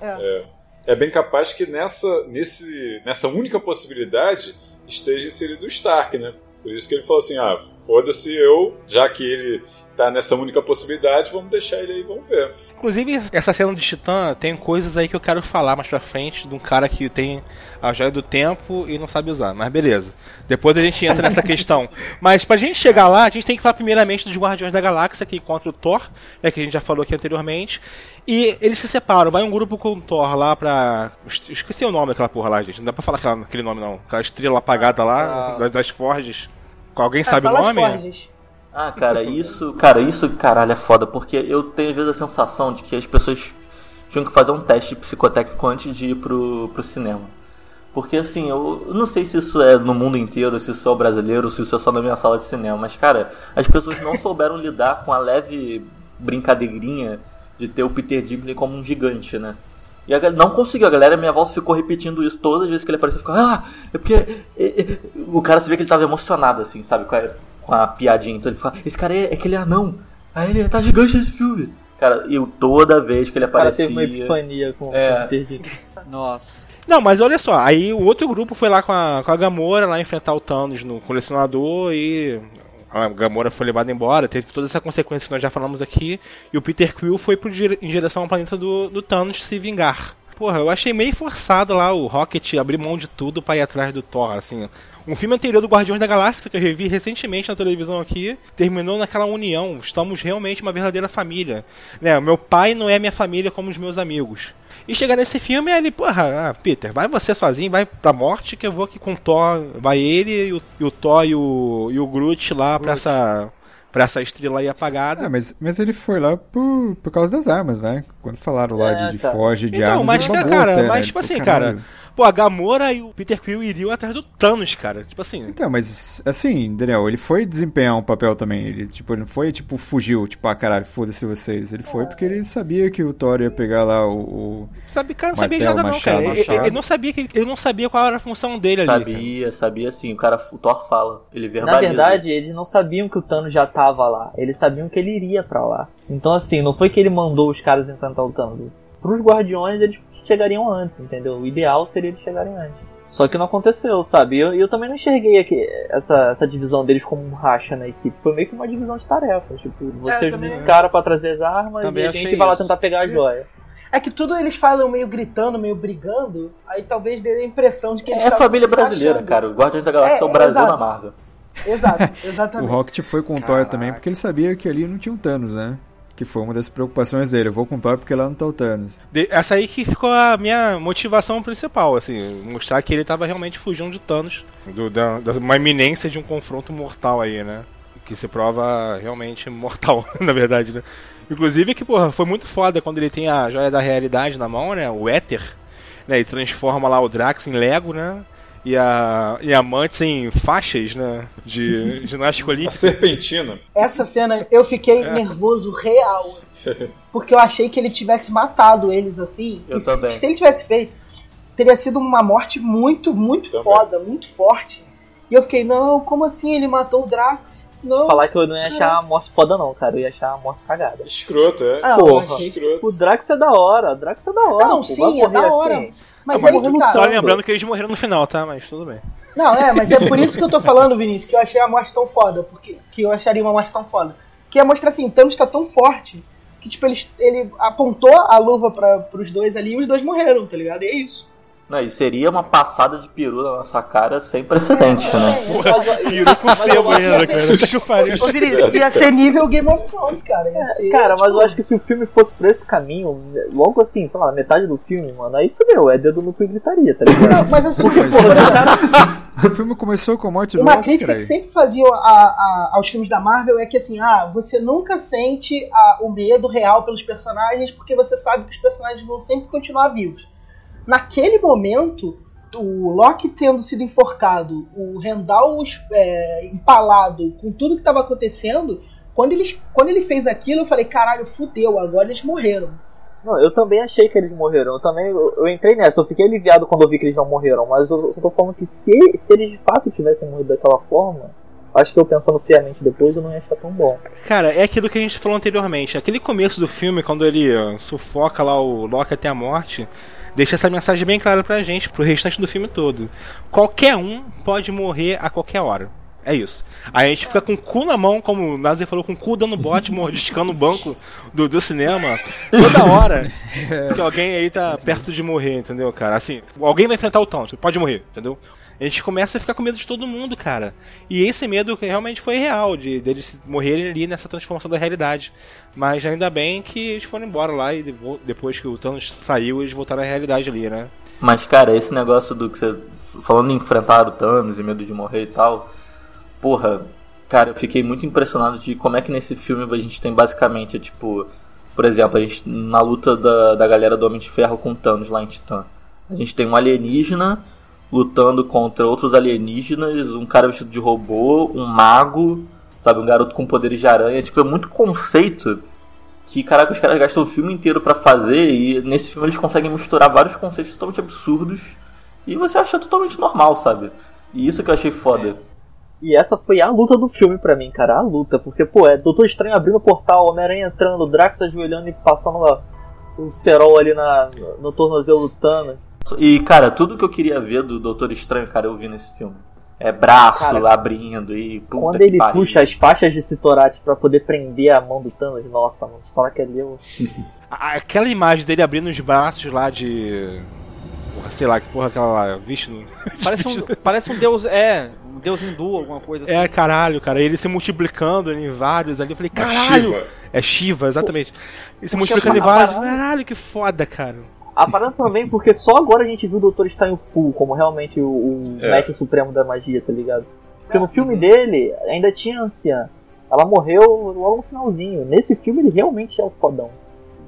É. é. é. bem capaz que nessa, nesse, nessa única possibilidade esteja inserido o Stark, né? Por isso que ele falou assim: ah, foda-se eu, já que ele tá nessa única possibilidade, vamos deixar ele aí, vamos ver. Inclusive, essa cena de Titã tem coisas aí que eu quero falar mais pra frente de um cara que tem a joia do tempo e não sabe usar, mas beleza. Depois a gente entra nessa (laughs) questão. Mas pra gente chegar lá, a gente tem que falar primeiramente dos Guardiões da Galáxia que encontra o Thor, né, que a gente já falou aqui anteriormente. E eles se separam, vai um grupo com o Thor lá pra. Esqueci o nome daquela porra lá, gente. Não dá pra falar aquela, aquele nome não. Aquela estrela apagada lá, ah. das, das Forges. Alguém ah, sabe o nome? Forges. Ah, cara, isso, cara, isso, caralho, é foda, porque eu tenho às vezes a sensação de que as pessoas tinham que fazer um teste psicotécnico antes de ir pro, pro cinema. Porque assim, eu não sei se isso é no mundo inteiro, se isso é brasileiro, se isso é só na minha sala de cinema, mas cara, as pessoas não souberam lidar com a leve brincadeirinha de ter o Peter Dinklage como um gigante, né? E a, não conseguiu, a galera, minha voz ficou repetindo isso todas as vezes que ele apareceu, ficou, ah, é porque é, é, o cara se vê que ele tava emocionado, assim, sabe? Com a, piadinha. Então ele fala, esse cara é, é aquele anão. Aí ele tá gigante nesse filme. Cara, e toda vez que ele aparecia. O cara teve uma epifania com é. o Nossa. Não, mas olha só, aí o outro grupo foi lá com a, com a Gamora lá enfrentar o Thanos no colecionador e a Gamora foi levada embora, teve toda essa consequência que nós já falamos aqui, e o Peter Quill foi pro, em direção ao planeta do, do Thanos se vingar. Porra, eu achei meio forçado lá o Rocket abrir mão de tudo para ir atrás do Thor, assim. Um filme anterior do Guardiões da Galáxia, que eu revi recentemente na televisão aqui, terminou naquela união. Estamos realmente uma verdadeira família. Né? Meu pai não é minha família como os meus amigos. E chegar nesse filme, ele, porra, ah, Peter, vai você sozinho, vai pra morte, que eu vou aqui com o Thor. Vai ele e o, e o Thor e o, e o Groot lá Groot. pra essa pra essa estrela aí apagada. É, mas, mas ele foi lá por, por causa das armas, né? Quando falaram lá é, de, de tá. Forge, de então, armas, mas, ele cara, até, mas né? tipo assim, cara, Pô, a Gamora e o Peter Quill iriam atrás do Thanos, cara. Tipo assim. Então, mas assim, Daniel, ele foi desempenhar um papel também. Ele, tipo, ele não foi, tipo, fugiu, tipo, ah, caralho, foda-se vocês. Ele foi porque ele sabia que o Thor ia pegar lá o. o Sabe, cara, não sabia de nada, não, cara. Ele, ele, não sabia que ele não sabia qual era a função dele sabia, ali. Sabia, sabia sim. O cara, o Thor fala. Ele verbaliza. Na verdade, eles não sabiam que o Thanos já tava lá. Eles sabiam que ele iria para lá. Então, assim, não foi que ele mandou os caras enfrentar o Thanos. Pros Guardiões, eles chegariam antes, entendeu? O ideal seria eles chegarem antes. Só que não aconteceu, sabe? E eu, eu, também não enxerguei aqui essa, essa divisão deles como um racha na equipe. Foi meio que uma divisão de tarefas. Tipo, você é, esse cara pra trazer as armas também e a gente vai lá tentar pegar a joia. É que tudo eles falam meio gritando, meio brigando, aí talvez dê a impressão de que eles É família brasileira, achando. cara. O Guardiões da Galáxia é, é o Brasil exato. na Marvel. Exato, (laughs) exatamente. o Rocket foi com o Thor também porque ele sabia que ali não tinha um Thanos, né? Que foi uma das preocupações dele. Eu vou com Thor porque lá não tá o Thanos. Essa aí que ficou a minha motivação principal, assim, mostrar que ele tava realmente fugindo de Thanos. Do, da, da, uma iminência de um confronto mortal aí, né? Que se prova realmente mortal, (laughs) na verdade, né? Inclusive que, porra, foi muito foda quando ele tem a joia da realidade na mão, né? O Éter, né? E transforma lá o Drax em Lego, né? E a, e a Mantis em faixas, né? De (laughs) ginástica olímpica. A serpentina. Essa cena eu fiquei é. nervoso real. porque eu achei que ele tivesse matado eles assim. Eu e também. Se, se ele tivesse feito, teria sido uma morte muito, muito também. foda, muito forte. E eu fiquei, não, como assim ele matou o Drax? Não. Falar que eu não ia achar a morte foda, não, cara. Eu ia achar a morte cagada. Escroto, é? Ah, Porra. Escroto. O Drax é da hora. O Drax é da hora. Não, pô. sim, é da hora. Assim. Mas é que tá. Só lembrando que eles morreram no final, tá? Mas tudo bem. Não, é, mas é por isso que eu tô falando, (laughs) Vinícius, que eu achei a morte tão foda. Porque, que eu acharia uma morte tão foda. Que ia mostrar assim, Thanos tá tão forte que, tipo, ele, ele apontou a luva para pros dois ali e os dois morreram, tá ligado? E é isso. Não, e seria uma passada de peru na nossa cara sem precedentes, né? (laughs) Peru com sebo ainda, cara. Que pariu. Ia ser nível Game of Thrones, cara. Ser, Cara, mas tipo, eu acho que se o filme fosse por esse caminho, logo assim, sei lá, metade do filme, mano, aí fudeu, é dedo no cu e gritaria, tá ligado? Não, mas assim, Porque, por porra, exemplo, O filme começou com a morte do uma Loki, crítica que sempre faziam a- a- aos filmes da Marvel é que assim, ah, você nunca sente a- o medo real pelos personagens porque você sabe que os personagens vão sempre continuar vivos. Naquele momento, o Loki tendo sido enforcado, o Rendal é, empalado, com tudo que estava acontecendo, quando ele, quando ele fez aquilo, eu falei, caralho, fudeu, agora eles morreram. Não, eu também achei que eles morreram. Eu também eu, eu entrei nessa. Eu fiquei aliviado quando eu vi que eles não morreram. Mas eu só tô falando que se, se eles de fato tivessem morrido daquela forma, acho que eu pensando friamente depois, eu não ia achar tão bom. Cara, é aquilo que a gente falou anteriormente. Aquele começo do filme, quando ele sufoca lá o Loki até a morte, deixa essa mensagem bem clara pra gente, pro restante do filme todo. Qualquer um pode morrer a qualquer hora. É isso. Aí a gente fica com o cu na mão, como o Nazi falou, com o cu dando bote, (laughs) mordiscando o banco do, do cinema. Toda hora que alguém aí tá perto de morrer, entendeu, cara? Assim, alguém vai enfrentar o Thanos, pode morrer, entendeu? A gente começa a ficar com medo de todo mundo, cara. E esse medo realmente foi real, de deles morrerem ali nessa transformação da realidade. Mas ainda bem que eles foram embora lá e depois que o Thanos saiu, eles voltaram à realidade ali, né? Mas, cara, esse negócio do que você. Falando em enfrentar o Thanos e medo de morrer e tal. Porra, cara, eu fiquei muito impressionado de como é que nesse filme a gente tem basicamente, tipo. Por exemplo, a gente, na luta da, da galera do Homem de Ferro com o Thanos lá em Titã. A gente tem um alienígena lutando contra outros alienígenas, um cara vestido de robô, um mago, sabe, um garoto com poderes de aranha. Tipo, é muito conceito que, caraca, os caras gastam o filme inteiro pra fazer e nesse filme eles conseguem misturar vários conceitos totalmente absurdos e você acha totalmente normal, sabe? E isso que eu achei foda. E essa foi a luta do filme pra mim, cara. A luta. Porque, pô, é Doutor Estranho abrindo o portal, Homem-Aranha entrando, Drax ajoelhando e passando o cerol ali na, no tornozelo do Thanos. E, cara, tudo que eu queria ver do Doutor Estranho, cara, eu vi nesse filme. É braço Cara, abrindo e puta Quando que ele pariu. puxa as faixas de Citorate pra poder prender a mão do Thanos, nossa, mano, fala que ali eu... (laughs) A- Aquela imagem dele abrindo os braços lá de. Porra, sei lá, que porra aquela lá, Vishnu. (laughs) Parece um, parece um deus, é, um deus hindu, alguma coisa assim. É, caralho, cara. Ele se multiplicando em vários ali. Eu falei, Uma caralho! Shiva. É Shiva, exatamente. Ele se multiplicando em vários. Caralho, que foda, cara. A parada também, porque só agora a gente viu o Doutor Estranho full, como realmente o, o É. mestre supremo da magia, tá ligado? Porque no filme dele ainda tinha a anciã. Ela morreu logo no finalzinho. Nesse filme ele realmente é o fodão.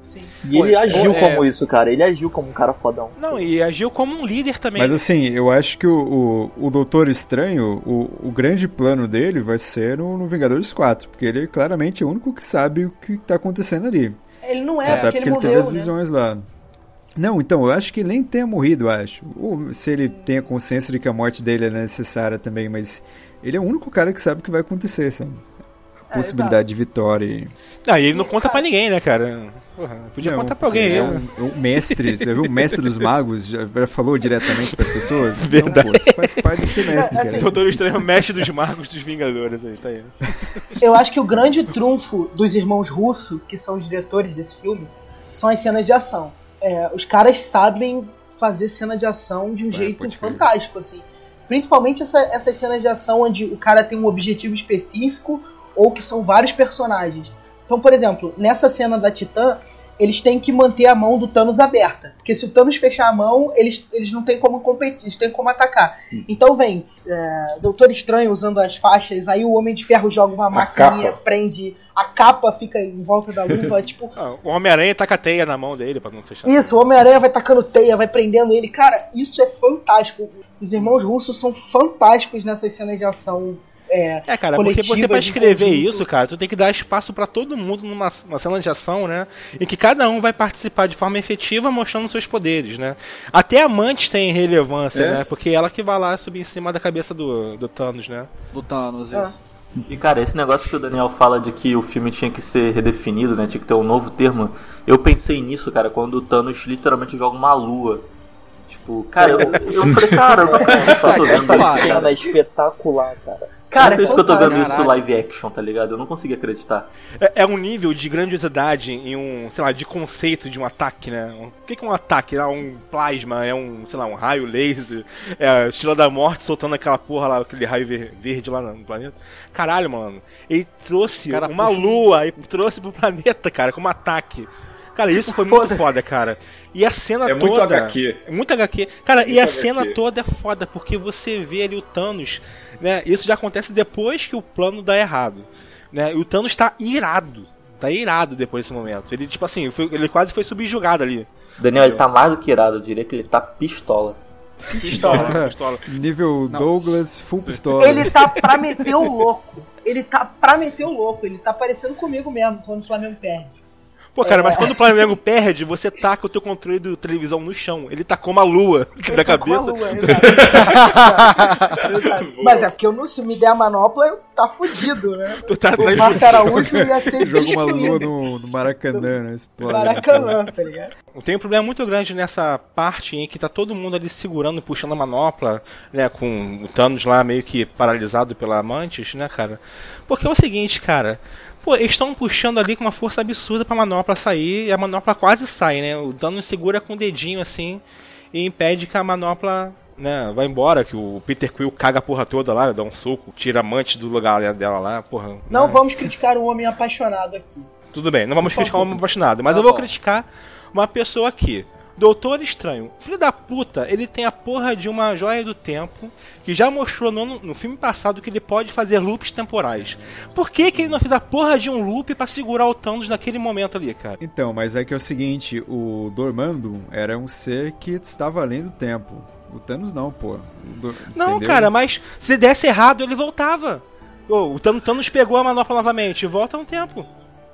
Sim. E ele Pô, agiu é- como isso, cara. Ele agiu como um cara fodão. Não, e agiu como um líder também. Mas assim, eu acho que o, o, o Doutor Estranho, o, o grande plano dele vai ser no, no Vingadores 4, porque ele claramente é o único que sabe o que tá acontecendo ali. Ele não é, Até porque porque ele ele teve morreu, as né? visões lá. Não, então, eu acho que ele nem tenha morrido, eu acho. Ou se ele tem a consciência de que a morte dele é necessária também, mas ele é o único cara que sabe o que vai acontecer, sabe? A É, possibilidade de vitória. e- Não, e ele não conta pra ninguém, né, cara? Porra, podia Não, contar pra alguém. é né? um, um mestre, você viu? O mestre dos magos já, falou diretamente pras pessoas? Verdade. Não, pô, você faz parte de ser mestre, cara. Doutor Estranho, mestre dos magos dos Vingadores aí, tá aí. Eu acho que o grande trunfo dos irmãos Russo, que são os diretores desse filme, são as cenas de ação. É, os caras sabem fazer cena de ação de um jeito pode crer. fantástico, assim. Principalmente essa- essas cenas de ação onde o cara tem um objetivo específico ou que são vários personagens. Então, por exemplo, nessa cena da Titã, eles têm que manter a mão do Thanos aberta. Porque se o Thanos fechar a mão, eles, eles não têm como competir, eles têm como atacar. Então vem é, Doutor Estranho usando as faixas, aí o Homem de Ferro joga uma maquininha, capa. prende, a capa fica em volta da luva, (laughs) tipo. Ah, o Homem-Aranha taca a teia na mão dele pra não fechar. Isso, o Homem-Aranha vai tacando teia, vai prendendo ele. Cara, isso é fantástico. Os irmãos russos são fantásticos nessas cenas de ação. É, É, cara, porque você pra escrever conjunto. isso, cara, tu tem que dar espaço pra todo mundo numa uma cena de ação, né? Em que cada um vai participar de forma efetiva mostrando seus poderes, né? Até a Mantis tem relevância, É. né? Porque ela que vai lá subir em cima da cabeça do, do Thanos, né? Do Thanos, Ah. isso. E cara, esse negócio que o Daniel fala de que o filme tinha que ser redefinido, né? Tinha que ter um novo termo. Eu pensei nisso, cara, quando o Thanos literalmente joga uma lua. Tipo, cara, eu, eu falei, (laughs) cara, eu não tô Essa, vendo essa isso, cena cara. é espetacular, cara. Cara, é por isso que eu tô vendo isso live action, tá ligado? Eu não consigo acreditar. É, é, um nível de grandiosidade em um, sei lá, de conceito de um ataque, né? O que, que é um ataque? É um plasma, é um, sei lá, um raio laser, é a Estrela da Morte soltando aquela porra lá, aquele raio verde lá no planeta. Caralho, mano. Ele trouxe cara, uma puxa. lua e trouxe pro planeta, cara, como ataque. Cara, isso foi muito foda, cara. E a cena é toda. Muito HQ. É muito HQ. Cara, muito e a HQ. cena toda é foda, porque você vê ali o Thanos, né? Isso já acontece depois que o plano dá errado. Né? E o Thanos tá irado. Tá irado depois desse momento. Ele, tipo assim, foi, ele quase foi subjugado ali. Daniel, ele tá mais do que irado, eu diria que ele tá pistola. Pistola, (laughs) pistola. Nível Não. Douglas, full pistola. Ele tá pra meter o louco. Ele tá pra meter o louco. Ele tá parecendo comigo mesmo quando o Flamengo perde. Pô, cara, é. mas quando o Flamengo perde, você taca o teu controle do televisão no chão. Ele tacou uma lua na (laughs) cabeça. Lua, (laughs) mas é porque eu não, se me der a manopla, eu tá fudido, né? Tu tá o Marco Araújo ia ser Joga uma lua no, no Maracanã, né? Explode. Maracanã, tá ligado? Tem um problema muito grande nessa parte em que tá todo mundo ali segurando, puxando a manopla, né? Com o Thanos lá meio que paralisado pela Mantis, né, cara? Porque é o seguinte, cara. Pô, eles estão puxando ali com uma força absurda pra manopla sair e a manopla quase sai, né? O Thanos segura com o dedinho assim e impede que a manopla né, vai embora, que o Peter Quill caga a porra toda lá, dá um soco, tira a amante do lugar dela lá, porra. Não né? vamos criticar o homem apaixonado aqui. Tudo bem, não vamos Por criticar o homem apaixonado, mas tá eu vou bom. criticar uma pessoa aqui. Doutor Estranho, filho da puta, ele tem a porra de uma joia do tempo que já mostrou no, no filme passado que ele pode fazer loops temporais. Por que, que ele não fez a porra de um loop para segurar o Thanos naquele momento ali, cara? Então, mas é que é o seguinte: o Dormammu era um ser que estava além do tempo. O Thanos não, pô. Do... Não, Entendeu? cara, mas se desse errado ele voltava. Oh, o Thanos pegou a manopla novamente, volta no tempo.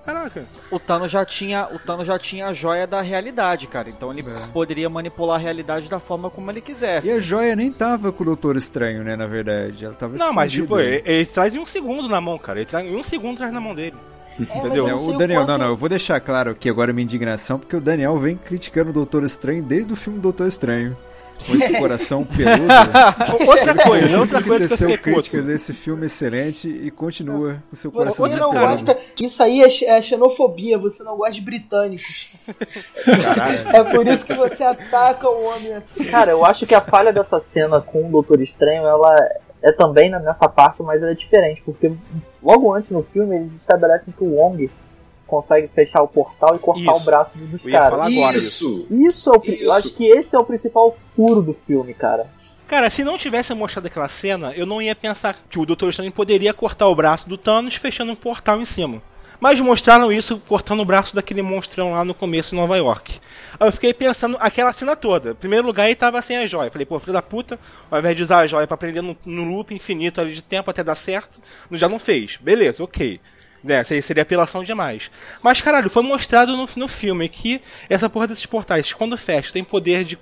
Caraca. O Thanos já tinha, o Thanos já tinha a joia da realidade, cara. Então ele é. poderia manipular a realidade da forma como ele quisesse. E a joia nem tava com o Doutor Estranho, né, na verdade. Ela tava Não, mas tipo, ele, ele, traz em um segundo na mão, cara. Ele traz em um segundo traz na mão dele. (laughs) É, Entendeu? É, o Daniel, não, não, eu vou deixar claro aqui agora minha indignação, porque o Daniel vem criticando o Doutor Estranho desde o filme Doutor Estranho com esse coração (laughs) peludo. outra coisa, outra coisa que eu fiquei críticas a esse filme excelente e continua com seu coração Você não gosta, isso aí é, é, xenofobia, você não gosta de britânicos. Caralho. É por isso que você ataca o homem assim. Cara, eu acho que a falha dessa cena com o Doutor Estranho, ela é também nessa parte, mas ela é diferente, porque logo antes no filme eles estabelecem que o Wong consegue fechar o portal e cortar isso. o braço dos caras. Isso. Isso, é o, isso. eu acho que esse é o principal furo do filme, cara. Cara, se não tivesse mostrado aquela cena, eu não ia pensar que o Dr. Strange poderia cortar o braço do Thanos fechando um portal em cima. Mas mostraram isso cortando o braço daquele monstrão lá no começo em Nova York. Aí eu fiquei pensando aquela cena toda. Em primeiro lugar, ele tava sem a joia. Falei, pô, filho da puta, ao invés de usar a joia pra prender no, no loop infinito ali de tempo até dar certo, já não fez. Beleza, ok né, seria apelação demais. Mas, caralho, foi mostrado no, no filme que essa porra desses portais, quando fecha, tem poder de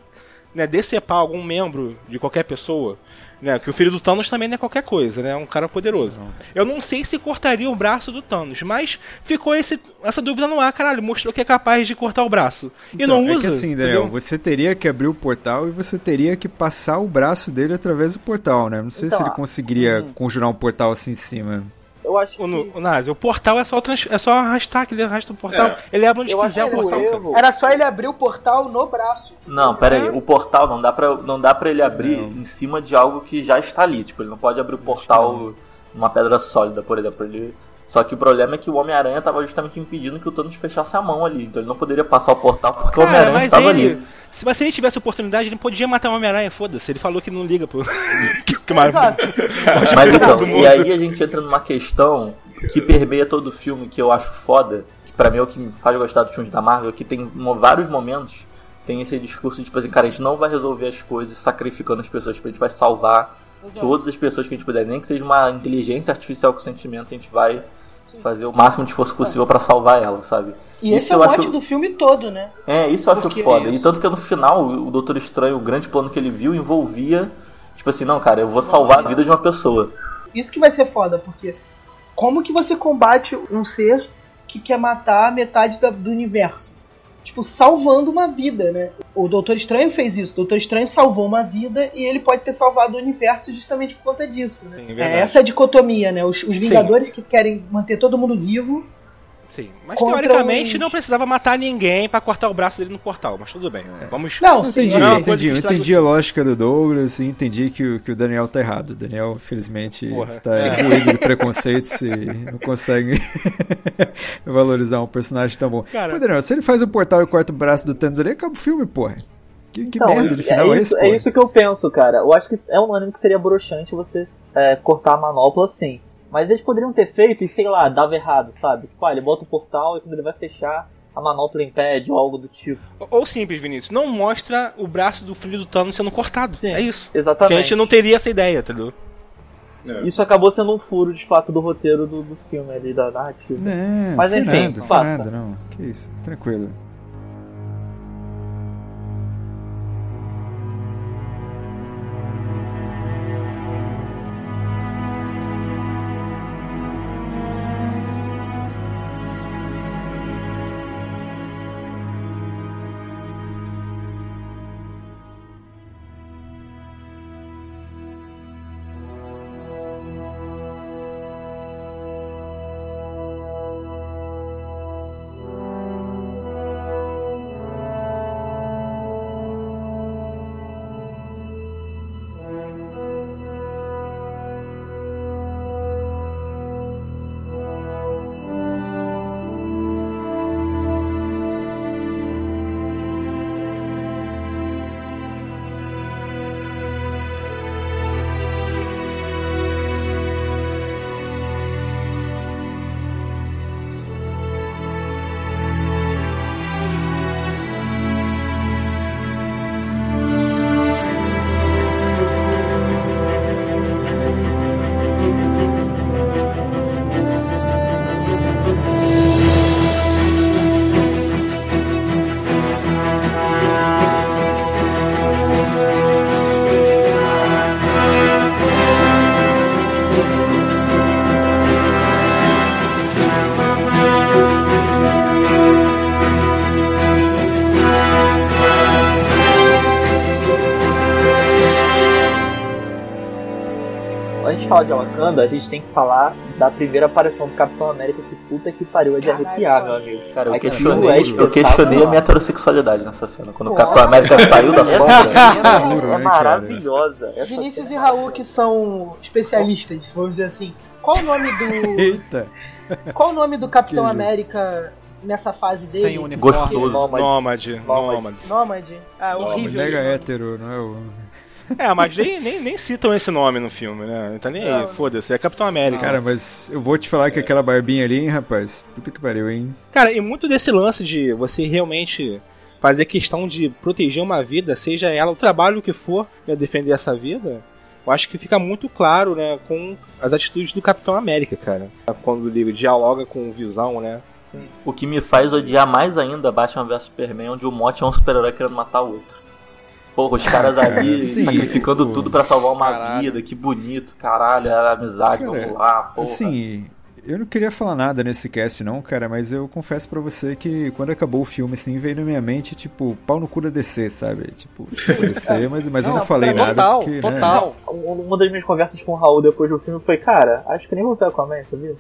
né, decepar algum membro de qualquer pessoa. Né, que o filho do Thanos também não é qualquer coisa, né? É um cara poderoso. Não. Eu não sei se cortaria o braço do Thanos, mas ficou esse, essa dúvida no ar, caralho. Mostrou que é capaz de cortar o braço. E então, não usa. É que assim, Daniel, entendeu? você teria que abrir o portal e você teria que passar o braço dele através do portal, né? Não sei então, se ele conseguiria hum. conjurar um portal assim em cima. Eu acho o, que... o, Nazi, o portal é só, trans... é só arrastar, que ele arrasta o portal. É. Ele abre onde eu quiser o portal. Erro. Era só ele abrir o portal no braço. Não, pera aí. O portal não dá pra, não dá pra ele abrir não. em cima de algo que já está ali. Tipo, ele não pode abrir o portal numa pedra sólida, por exemplo. Ele só que o problema é que o Homem-Aranha estava justamente impedindo que o Thanos fechasse a mão ali. Então ele não poderia passar o portal porque Cara, o Homem-Aranha estava ele, ali. Se, mas se ele tivesse oportunidade, ele podia matar o Homem-Aranha, foda-se. Ele falou que não liga pro. (laughs) que, (laughs) mas, mas então, e aí a gente entra numa questão que permeia todo o filme, que eu acho foda, que pra mim é o que me faz gostar dos filmes da Marvel, que tem vários momentos, tem esse discurso de tipo assim, cara, a gente não vai resolver as coisas sacrificando as pessoas, tipo, a gente vai salvar todas as pessoas que a gente puder, nem que seja uma inteligência artificial com sentimentos, a gente vai fazer o máximo de esforço possível para salvar ela, sabe? E isso esse é o mote acho... do filme todo, né? É, isso eu acho Porque foda. É e tanto que no final, o Doutor Estranho, o grande plano que ele viu, envolvia, tipo assim, não, cara, eu vou salvar a vida de uma pessoa. Isso que vai ser foda, porque como que você combate um ser que quer matar metade da, do universo? Tipo, salvando uma vida, né? O Doutor Estranho fez isso. O Doutor Estranho salvou uma vida e ele pode ter salvado o universo justamente por conta disso, né? Sim, é essa a dicotomia, né? Os, os Vingadores que querem manter todo mundo vivo. Sim, mas teoricamente os- não precisava matar ninguém pra cortar o braço dele no portal, mas tudo bem. né? Vamos. Não, sim, entendi, não, entendi, eu entendi a lógica do Douglas e entendi que o, que o Daniel tá errado. O Daniel, infelizmente, Porra. está É. imbuído de preconceitos e não consegue (laughs) valorizar um personagem tão bom. Cara- Pô, Daniel, se ele faz o portal e corta o braço do Thanos ali, acaba o filme, porra. Que, que Então, merda de final é, é, isso, esse, é isso que eu penso, cara. Eu acho que é um anime que seria broxante você é, cortar a manopla assim. Mas eles poderiam ter feito e, sei lá, dava errado, sabe? Tipo, ah, ele bota o portal e quando ele vai fechar, a manopla impede ou algo do tipo. Ou simples, Vinícius, não mostra o braço do filho do Thanos sendo cortado. Sim, é isso. Porque Exatamente. a gente não teria essa ideia, entendeu? É. Isso acabou sendo um furo, de fato, do roteiro do, do filme ali, da narrativa. Não, Mas enfim, nada, faça. nada, não. Que isso, tranquilo. Falar de Wakanda, a gente tem que falar da primeira aparição do Capitão América, que puta que pariu, é de arrepiar, meu amigo. Cara, eu Aquilo questionei, é eu questionei a minha heterossexualidade nessa cena. Quando o Nossa. Capitão América saiu da sombra. cena Duro, é né, maravilhosa. Essa Vinícius e cena- Raul que são especialistas, vamos dizer assim. Qual o nome do. (laughs) Eita! Qual o nome do Capitão Que- América nessa fase dele? Sem uniforme. Gostoso. Nômade. Nômade, nômade. Nômade. Ah, horrível. Mega hétero, não é o. É, mas nem, nem, nem citam esse nome no filme, né? Não tá nem aí, foda-se, é Capitão América. Cara, mas eu vou te falar que aquela barbinha ali, hein, rapaz? Puta que pariu, hein? Cara, e muito desse lance de você realmente fazer questão de proteger uma vida, seja ela o trabalho que for, né, defender essa vida, eu acho que fica muito claro, né, com as atitudes do Capitão América, cara. Quando ele dialoga com o Visão, né? O que me faz odiar mais ainda Batman vs Superman, onde o Mote é um super-herói querendo matar o outro. Porra, os caras ali sim, sacrificando pô. tudo pra salvar uma Caralho. vida, que bonito, caralho, era amizade, Cara, vamos lá, porra. Assim, eu não queria falar nada nesse cast não, cara, mas eu confesso pra você que quando acabou o filme, assim, veio na minha mente, tipo, pau no cu da DC, sabe? Tipo, desculpa DC, (laughs) mas, mas eu não falei nada Total, porque, né? total. Um- Uma das minhas conversas com o Raul depois do filme foi, cara, acho que nem vou ver Aquaman, sabia?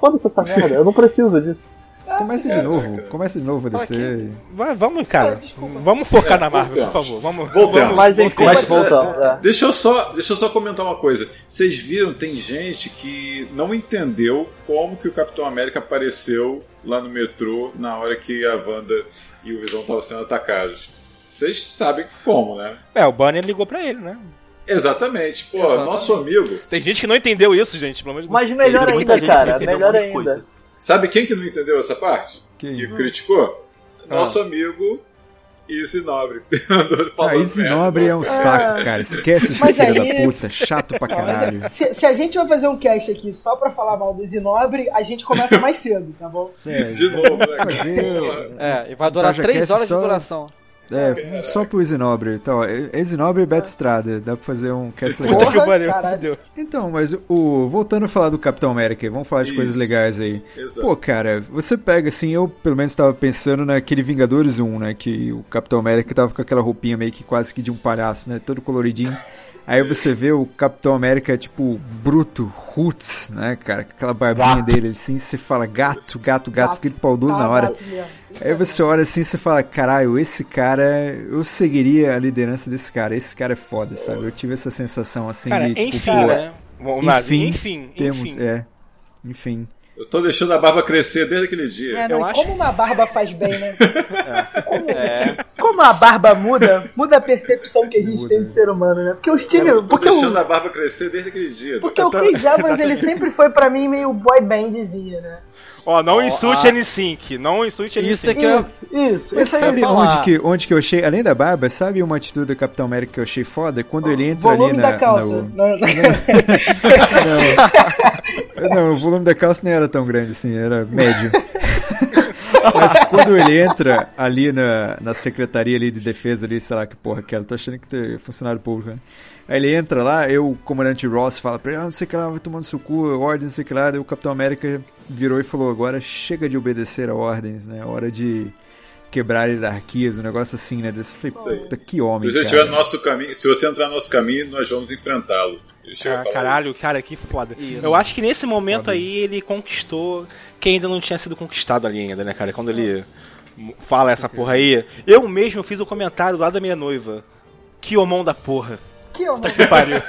Foda-se essa merda, eu não preciso disso. Começa de novo, começa de novo a DC. Vai, vamos, cara. Vamos focar na Marvel, por favor. Vamos. Voltemos. vamos- Mas enfim, Mas- voltamos. é. Deixa eu, só, deixa eu só comentar uma coisa. Vocês viram, tem gente que não entendeu como que o Capitão América apareceu lá no metrô na hora que a Wanda e o Visão estavam sendo atacados. Vocês sabem como, né? É, o Banner ligou pra ele, né? Exatamente. Pô, Exatamente. nosso amigo. Tem gente que não entendeu isso, gente, pelo Deus. Mas melhor ainda, cara, melhor ainda. coisa. Sabe quem que não entendeu essa parte? Quem? Que criticou? Nosso (laughs) Ah. amigo Easy Nobre. Ah, nobre é um não. saco, cara. Esquece esse filho aí- da puta. Chato pra caralho. Se, se a gente vai fazer um cast aqui só pra falar mal do Zinobre, a gente começa mais cedo, tá bom? É, De novo, né? fazer. É, e vai durar três horas só- de duração. É, só pro Isinobre. Então, Isinobre e Beto Estrada. Dá pra fazer um cast legal. Pariu, caralho. Então, mas o. Voltando a falar do Capitão América, vamos falar de Isso. coisas legais aí. Exato. Pô, cara, você pega assim, eu pelo menos tava pensando naquele Vingadores 1, né? Que o Capitão América tava com aquela roupinha meio que quase que de um palhaço, né? Todo coloridinho. Aí você vê o Capitão América, tipo, bruto, roots, né, cara? Aquela barbinha dele assim, você fala gato, gato, gato, aquele pau duro na hora. gato. Aí você olha assim e você fala, caralho, esse cara, eu seguiria a liderança desse cara, esse cara é foda, sabe? Eu tive essa sensação assim Cara, de, tipo, enfim, pô, né? Enfim, enfim, temos, enfim. é, enfim. Eu tô deixando a barba crescer desde aquele dia. É, não, Eu acho- como uma barba faz bem, né? Como, (laughs) É. como a barba muda, muda a percepção que a gente Muda. tem de ser humano, né? Porque o Steve. Eu tô porque deixando o, a barba crescer desde aquele dia. porque o Chris Evans, (laughs) ele sempre foi pra mim meio boy bandzinho, né? Ó, não Ó, insulte a- N5, não insulte N5. Isso é que eu- Isso, isso. Mas isso aí. sabe falar. onde que, onde que eu achei, além da barba, sabe uma atitude do Capitão América que eu achei foda? Quando ele entra Volume ali na, da calça. na- Não, não. (laughs) Não, não, o volume da calça nem era tão grande assim, era médio. (laughs) Mas quando ele entra ali na, na secretaria ali de defesa ali, sei lá que porra que era, tô achando que tem funcionário público, né? Aí ele entra lá, eu, o comandante Ross, fala pra ele, ah, não sei o que lá, vai tomando seu cu, ordem, não sei o que lá. Daí o Capitão América virou e falou, agora chega de obedecer a ordens, né? Hora de quebrar hierarquias, um negócio assim, né? Desse, eu falei, puta, que homem, Se você cara. estiver no nosso caminho, se você entrar no nosso caminho, nós vamos enfrentá-lo. Ah, caralho, isso. cara, que foda. Isso. Eu acho que nesse momento Foda. aí ele conquistou quem ainda não tinha sido conquistado ali ainda, né, cara? Quando ele fala essa porra aí. Eu mesmo fiz o comentário lá da minha noiva. Que homão da porra. Que honra. Que pariu.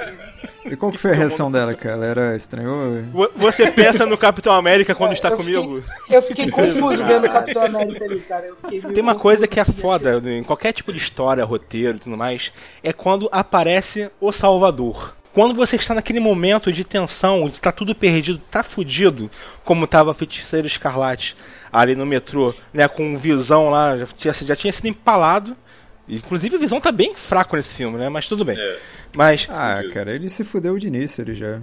E qual que foi a reação dela, cara? Ela era estranhou? Vo- Você pensa no Capitão América quando É, está eu comigo? Eu fiquei confuso (laughs) vendo o Capitão América ali, cara. Tem uma coisa que é foda em qualquer tipo de história, roteiro e tudo mais, é quando aparece o Salvador. Quando você está naquele momento de tensão, de tá tudo perdido, tá fudido, como tava a feiticeira escarlate ali no metrô, né, com o Visão lá, já tinha, já tinha sido empalado. Inclusive o Visão tá bem fraco nesse filme, né, mas tudo bem. É. Mas, Ah, cara, ele se fudeu de início, ele já.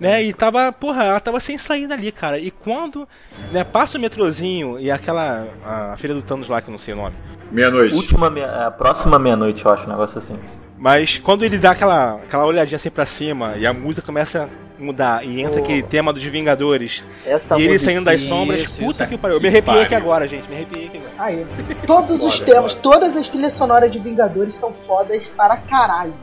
né, e tava, porra, ela tava sem saída ali, cara. E quando, né, passa o metrozinho e aquela, a filha do Thanos lá, que eu não sei o nome. Meia-noite. Última, meia- a próxima meia-noite, eu acho, um negócio assim. Mas quando ele dá aquela, aquela olhadinha assim pra cima e a música começa a mudar e entra Oh. aquele tema dos Vingadores Essa e ele saindo das sombras, isso, puta isso. que pariu. Eu me arrepiei aqui agora, gente. Me arrepiei aqui agora. Aí, todos os temas, foda. todas as trilhas sonoras de Vingadores são fodas para caralho.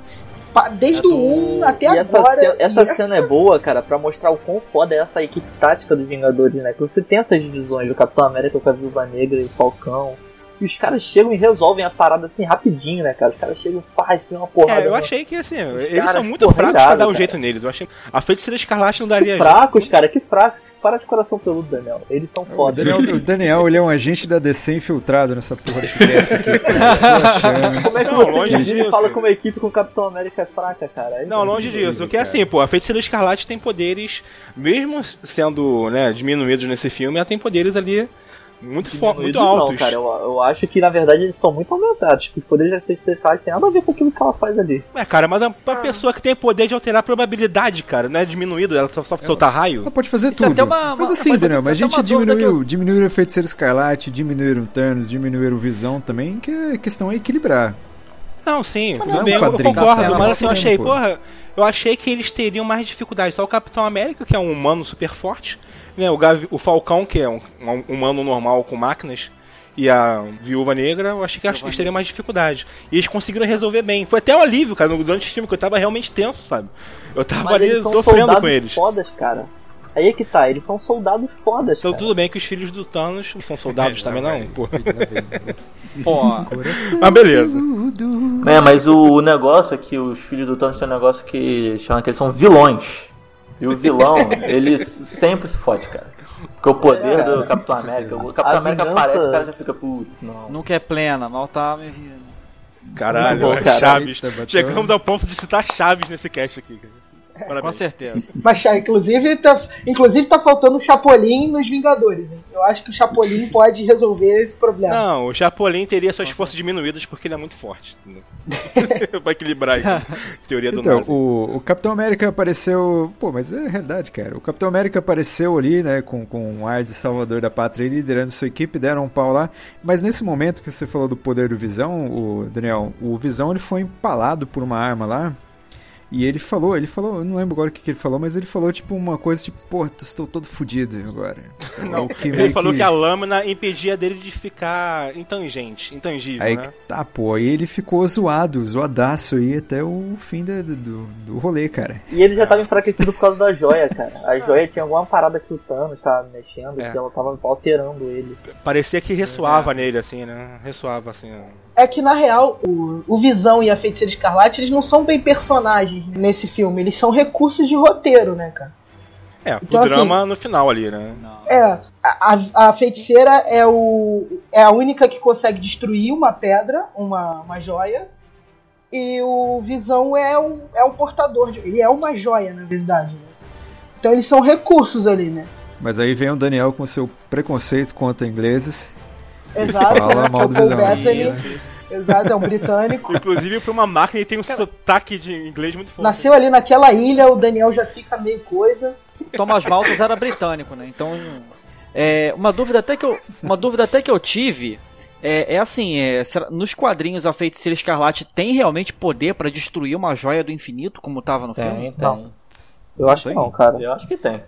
Desde o 1 até E essa, agora. ce- essa e cena é boa, cara, pra mostrar o quão foda é essa equipe tática dos Vingadores, né? Que você tem essas divisões do Capitão América com a Viúva Negra e o Falcão. E os caras chegam e resolvem a parada assim rapidinho, né, cara? Os caras chegam e fazem uma porrada. É, eu achei que assim, eles caras, são muito porra, fracos pra irado, dar um cara. jeito neles. Eu achei. A feiticeira escarlate não Que daria jeito. fracos, cara, que fracos. Para de coração peludo, Daniel. Eles são O foda. Daniel, o Daniel, ele é um agente da DC infiltrado nessa porra cast aqui, cara. (laughs) Como é que Não, você divide e fala que uma equipe com o Capitão América é fraca, cara? É Não, longe disso. Porque cara. assim, pô, a feiticeira escarlate tem poderes, mesmo sendo né, diminuídos nesse filme, ela tem poderes ali muito, fo- muito altos. Não, cara, eu, eu acho que na verdade eles são muito aumentados. Que os poderes da Feiticeira Escarlate tem nada a ver com aquilo que ela faz ali. É, cara, mas uma pessoa que tem poder de alterar a probabilidade, cara, não é diminuído, ela só, só soltar raio. Ela pode fazer Isso é tudo. até uma- mas assim, Daniel, mas é a até gente diminuiu, que diminuiu o Feiticeiro Escarlate, diminuíram Thanos, diminuíram Visão também, que a questão é equilibrar. Não, sim, não é um eu concordo, tá? mas assim, eu achei, porra, eu achei que eles teriam mais dificuldade. Só o Capitão América, que é um humano super forte, né, o, Gavi- o Falcão, que é um, um humano normal com máquinas, e a Viúva Negra, eu achei que eles teriam mais dificuldade. E eles conseguiram resolver bem. Foi até um alívio, cara, no- durante o filme, que eu tava realmente tenso, sabe? Eu tava Mas ali eles são sofrendo soldados com eles. fodas, cara. Aí é que tá, eles são soldados fodas, Então cara. tudo bem que os filhos do Thanos não são soldados também, não, pô. (laughs) Pô, Mas beleza. É, mas o, o negócio é que os filhos do Thanos tem um negócio que chama que eles são vilões. E o vilão, ele sempre se fode, cara. Porque o poder É, do Capitão América, o Capitão A América vingança- aparece e o cara já fica, putz, não. nunca é plena, mal tá me. Caralho, bom, cara. Chaves. Chegamos ao ponto de citar Chaves nesse cast aqui, cara. Com certeza. (laughs) Mas, inclusive, tá, inclusive tá faltando o Chapolin nos Vingadores. Hein? Eu acho que o Chapolin (laughs) pode resolver esse problema. Não, o Chapolin teria suas forças diminuídas porque ele é muito forte. (laughs) Vai equilibrar a teoria do então, o, o, Capitão América apareceu. Pô, mas é verdade, cara. O Capitão América apareceu ali, né, com, com um ar de salvador da pátria liderando sua equipe, deram um pau lá. Mas nesse momento que você falou do poder do Visão, o Daniel, o Visão ele foi empalado por uma arma lá. E ele falou, ele falou, eu não lembro agora o que, que ele falou, mas ele falou tipo uma coisa tipo, pô, estou todo fodido agora. (laughs) Então, não, ele falou que... que... a lâmina impedia dele de ficar intangente, intangível, aí, né? Tá, pô, aí ele ficou zoado, zoadaço aí até o fim do, do, do rolê, cara. E ele já tava enfraquecido por causa da joia, cara. A joia tinha alguma parada que o Thanos tava mexendo, é. que ela tava alterando ele. Parecia que ressoava é. nele, assim, né? Ressoava, assim, é que na real o, o Visão e a Feiticeira Escarlate eles não são bem personagens nesse filme, eles são recursos de roteiro, né, cara? É, então, o drama assim, no final ali, né? É, a, a feiticeira é, o, é a única que consegue destruir uma pedra, uma, uma joia. E o Visão é um, é um portador, de, ele é uma joia, na verdade. Né? Então eles são recursos ali, né? Mas aí vem o Daniel com seu preconceito contra ingleses. Exato, fala né? mal do Visão. Bettany, Exato, é um britânico. Inclusive, pra uma máquina, ele tem um Cara, sotaque de inglês muito forte. Nasceu ali naquela ilha, o Daniel já fica meio coisa. Thomas Malthus era britânico, né? Então, é, uma dúvida até que eu, uma dúvida até que eu tive é, é assim, é, nos quadrinhos a Feiticeira Escarlate tem realmente poder para destruir uma joia do infinito, como tava no tem, filme? Tem. Não. Eu acho que não, cara. Eu acho que tem.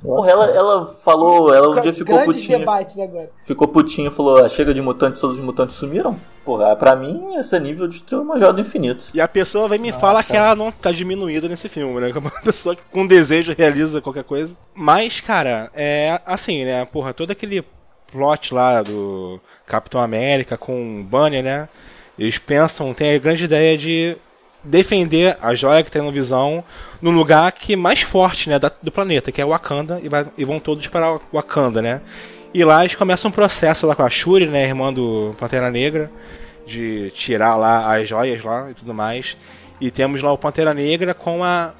Porra, ela, ela falou, ela um dia ficou putinha. agora. Ficou putinha e falou: ah, chega de mutantes, todos os mutantes sumiram. Porra, pra mim, esse nível destruiu uma joia do infinito. E a pessoa vem me ah, fala que ela não tá diminuída nesse filme, né? (laughs) Como uma pessoa que com desejo realiza qualquer coisa. Mas, cara, é assim, né? Porra, todo aquele plot lá do Capitão América com o Banner, né? Eles pensam, tem a grande ideia de defender a joia que tem no Visão no lugar que mais forte, né, do planeta, que é Wakanda, e, vai, e vão todos para Wakanda, né? E lá eles começam um processo lá com a Shuri, né, irmã do Pantera Negra, de tirar lá as joias lá e tudo mais. E temos lá o Pantera Negra com a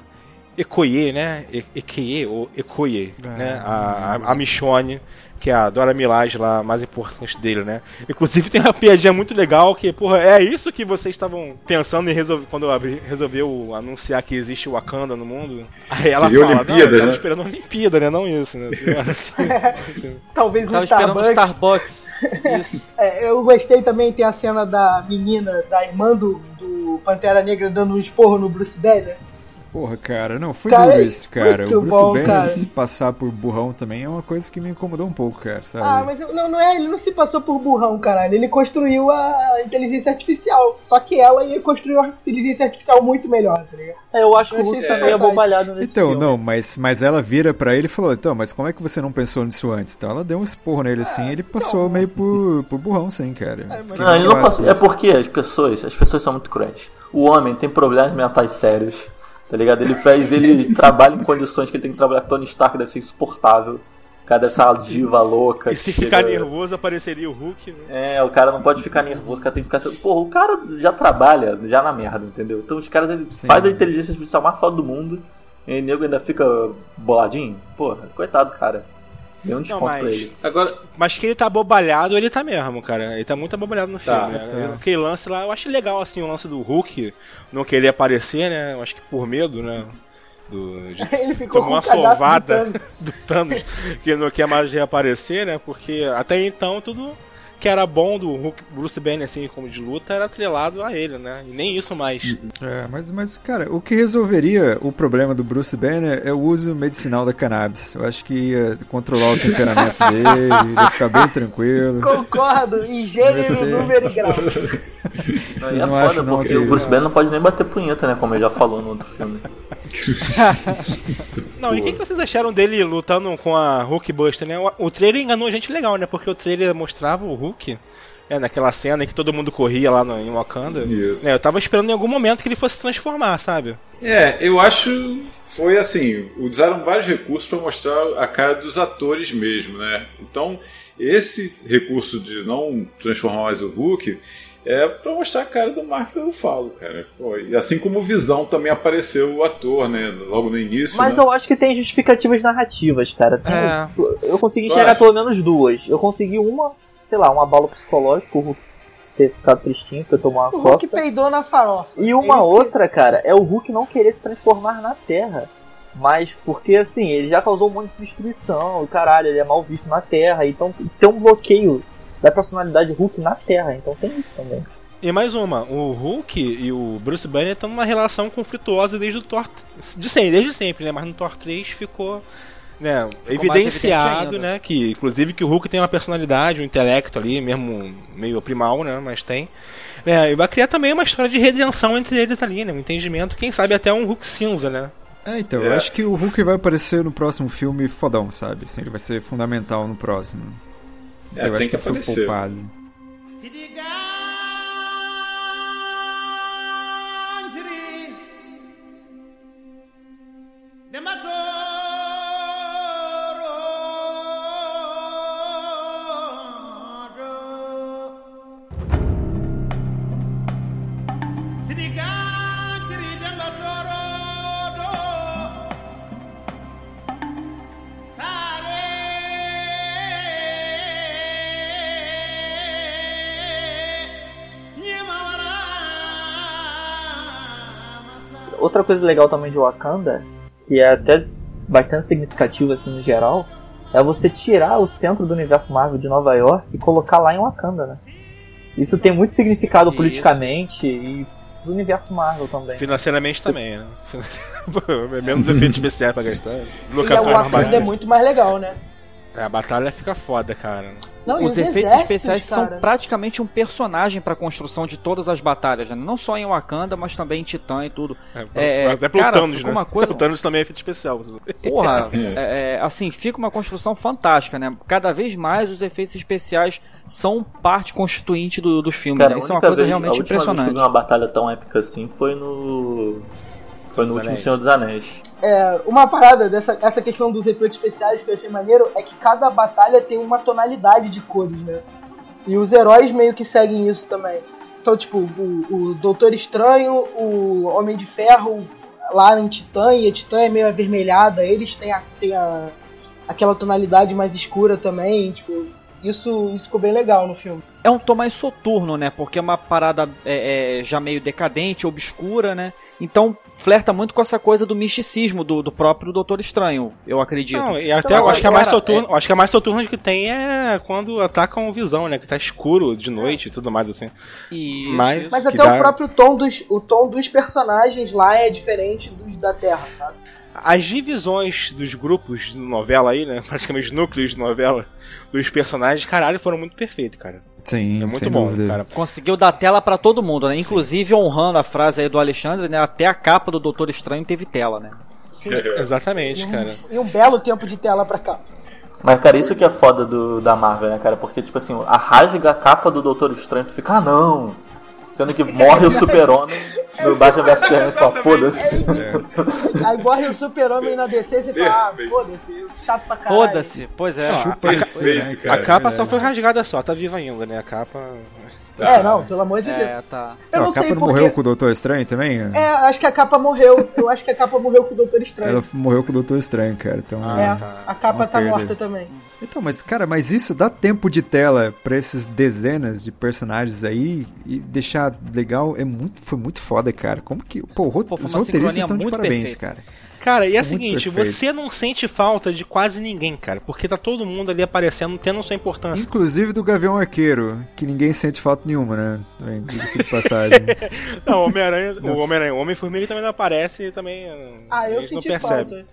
Ekoye, né? Ekoye ou Ekoye, é. né? A, a, a Michonne que é a Dora Milaje lá, mais importante dele, né? Inclusive tem uma piadinha muito legal que, porra, é isso que vocês estavam pensando em resolver quando resolveu anunciar que existe o Wakanda no mundo? Aí ela Seria fala, Olimpíada, né? esperando uma Olimpíada, né? Não isso, né? Assim, (laughs) Talvez um Starbucks. Starbucks. Isso. (laughs) É, eu gostei também, tem a cena da menina, da irmã do, do Pantera Negra dando um esporro no Bruce Banner. Porra, cara, não, foi cara, duro isso, cara. O Bruce bom, Banner passar por burrão também é uma coisa que me incomodou um pouco, cara, sabe? Ah, mas não, não é, ele não se passou por burrão, caralho. Ele construiu a inteligência artificial. Só que ela ia construir uma inteligência artificial muito melhor, tá ligado? É, eu acho que o Hulk tá meio bobalhado nesse Então, filme. não, mas, mas ela vira pra ele e falou, então, mas como é que você não pensou nisso antes? Então ela deu um esporro nele assim e ele passou não, meio por, por burrão, sim, cara. É, mas... Não, ele não passou. É porque as pessoas, as pessoas são muito cruéis. O homem tem problemas mentais sérios Tá ligado? Ele faz, ele (laughs) trabalha em condições que ele tem que trabalhar com Tony Stark, deve ser insuportável. O cara deve ser uma diva louca. E se ficar chega... nervoso, apareceria o Hulk, né? É, o cara não pode ficar nervoso, o cara tem que ficar. Porra, o cara já trabalha já na merda, entendeu? Então os caras ele faz a inteligência artificial mais foda do mundo e o nego ainda fica boladinho. Porra, coitado, cara. Deu um desconto não, mas, pra ele. Agora, mas que ele tá abobalhado, ele tá mesmo, cara. Ele tá muito abobalhado no filme, tá, né? Tá. Aquele lance lá, eu acho legal, assim, o lance do Hulk não querer aparecer, né? Eu acho que por medo, né? Do, de, (laughs) ele ficou tomou uma sovada do Thanos (laughs) que não quer mais reaparecer, né? Porque até então tudo que era bom do Hulk, Bruce Banner, assim, como de luta, era atrelado a ele, né? E nem isso mais. É, mas, mas, cara, o que resolveria o problema do Bruce Banner é o uso medicinal da cannabis. Eu acho que ia controlar o (laughs) temperamento dele, ia ficar bem tranquilo. Concordo, em gênero, número e grau. (laughs) Não, é não é foda, porque que... o Bruce Banner não pode nem bater punheta, né? Como ele já falou no outro filme. (laughs) não, e o que, que, vocês acharam dele lutando com a Hulk Buster, né? O, o trailer enganou a gente legal, né? Porque o trailer mostrava o Hulk. É, naquela cena em que todo mundo corria lá no, em Wakanda. Isso. É, eu tava esperando em algum momento que ele fosse se transformar, sabe? É, eu acho. Foi assim, usaram vários recursos para mostrar a cara dos atores mesmo, né? Então, esse recurso de não transformar mais o Hulk é pra mostrar a cara do Mark Ruffalo, cara. Pô, e assim como o Visão também apareceu o ator, né? Logo no início. Mas né? eu acho que tem justificativas narrativas, cara. Tem- É. Eu consegui enxergar pelo menos duas. Eu consegui uma, sei lá, um abalo psicológico, o Hulk ter ficado tristinho, ter tomado O uma Hulk costa. peidou na farofa. E uma que- outra, cara, é o Hulk não querer se transformar na Terra. Mas porque, assim, ele já causou um monte de destruição, e caralho, ele é mal visto na Terra. Então tem um bloqueio da personalidade Hulk na Terra. Então tem isso também. E mais uma, o Hulk e o Bruce Banner estão numa relação conflituosa desde o Thor. De sempre, desde sempre, né? Mas no Thor 3 ficou. Né, Ficou evidenciado, né? Que, inclusive que o Hulk tem uma personalidade, um intelecto ali, mesmo meio primal, né? Mas tem. É, e vai criar também uma história de redenção entre eles ali, né? Um entendimento, quem sabe até um Hulk cinza, né? É, então, eu É. acho que o Hulk vai aparecer no próximo filme fodão, sabe? Assim, ele vai ser fundamental no próximo. É, eu acho tem que que foi aparecer. poupado. Outra coisa legal também de Wakanda, que é até bastante significativo assim no geral, é você tirar o centro do universo Marvel de Nova York e colocar lá em Wakanda, né? Isso tem muito significado Isso. politicamente e pro universo Marvel também. Financeiramente também, né? (laughs) É Menos efeitos especiais pra gastar. E a Locações Wakanda é muito mais legal, né? É, a batalha fica foda, cara. Não, Os os efeitos exércitos, especiais cara? são praticamente um personagem pra construção de todas as batalhas, né? Não só em Wakanda, mas também em Titã e tudo. É, É, até pelo cara, Thanos, né? uma (laughs) coisa- O Thanos também é efeito especial. Porra, (laughs) é, é, assim, fica uma construção fantástica, né? Cada vez mais os efeitos especiais são parte constituinte do, do filme, Cara, né? a Isso é uma coisa vez- realmente a última Vez que eu impressionante. vi uma batalha tão épica assim foi no. Foi no último Anéis. Senhor dos Anéis. É, uma parada dessa essa questão dos efeitos especiais que eu achei maneiro é que cada batalha tem uma tonalidade de cores, né? E os heróis meio que seguem isso também. Então, tipo, o, o Doutor Estranho, o Homem de Ferro lá em Titã, e a Titã é meio avermelhada, eles têm, a, têm a, aquela tonalidade mais escura também, tipo, isso, isso ficou bem legal no filme. É um tom mais soturno, né? Porque é uma parada é, é, já meio decadente, obscura, né? Então flerta muito com essa coisa do misticismo do, do próprio Doutor Estranho, eu acredito. Não, e até Então, eu acho que a mais soturno, acho que a mais soturna que tem é quando atacam o visão, né? Que tá escuro de noite e tudo mais assim. Isso, Mas- isso. Mas até dá- o próprio tom dos, o tom dos personagens lá é diferente dos da Terra, sabe? As divisões dos grupos de novela aí, né? (laughs) Praticamente os núcleos de novela dos personagens, caralho, foram muito perfeitos, cara. Sim, É muito sem bom, dúvida. cara. Conseguiu dar tela pra todo mundo, né? Inclusive honrando a frase aí do Alexandre, né? Até a capa do Doutor Estranho teve tela, né? (laughs) E Exatamente, um, cara. e um belo tempo de tela pra cá. Mas, cara, isso que é foda do, da Marvel, né, cara? Porque, tipo assim, a rasga a capa do Doutor Estranho, tu fica, ah, não! Sendo que morre o super-homem no Batman vs Superman, você fala, foda-se. Aí morre o super-homem na DC e você fala, ah, Perfeito. foda-se, chato pra caralho. Foda-se, pois é. Chupa isso, né, Perfeito, cara? a capa É. só foi rasgada só, tá viva ainda, né? A capa. É, não, pelo amor de Deus. É, tá. Eu Não, não a capa sei não porque... morreu com o Doutor Estranho também? É, acho que a capa morreu. Eu acho que a capa morreu com o Doutor Estranho. Ela morreu com o Doutor Estranho, cara. Então, Ah, é, tá. a capa Uma tá perda. morta também. Então, mas cara, mas isso dá tempo de tela pra esses dezenas de personagens aí e deixar legal é muito, foi muito foda, cara. Como que, pô, Pô, os roteiristas estão de parabéns, perfeita. cara. Cara, e é o seguinte, perfeito. você não sente falta de quase ninguém, cara. Porque tá todo mundo ali aparecendo, tendo sua importância. Inclusive do Gavião Arqueiro, que ninguém sente falta nenhuma, né? Também, diga-se de passagem. (laughs) Não, o Homem-Aranha, o Homem-Aranha, o Homem-Formiga também não aparece e também. Ah, eu a gente senti não percebe. falta.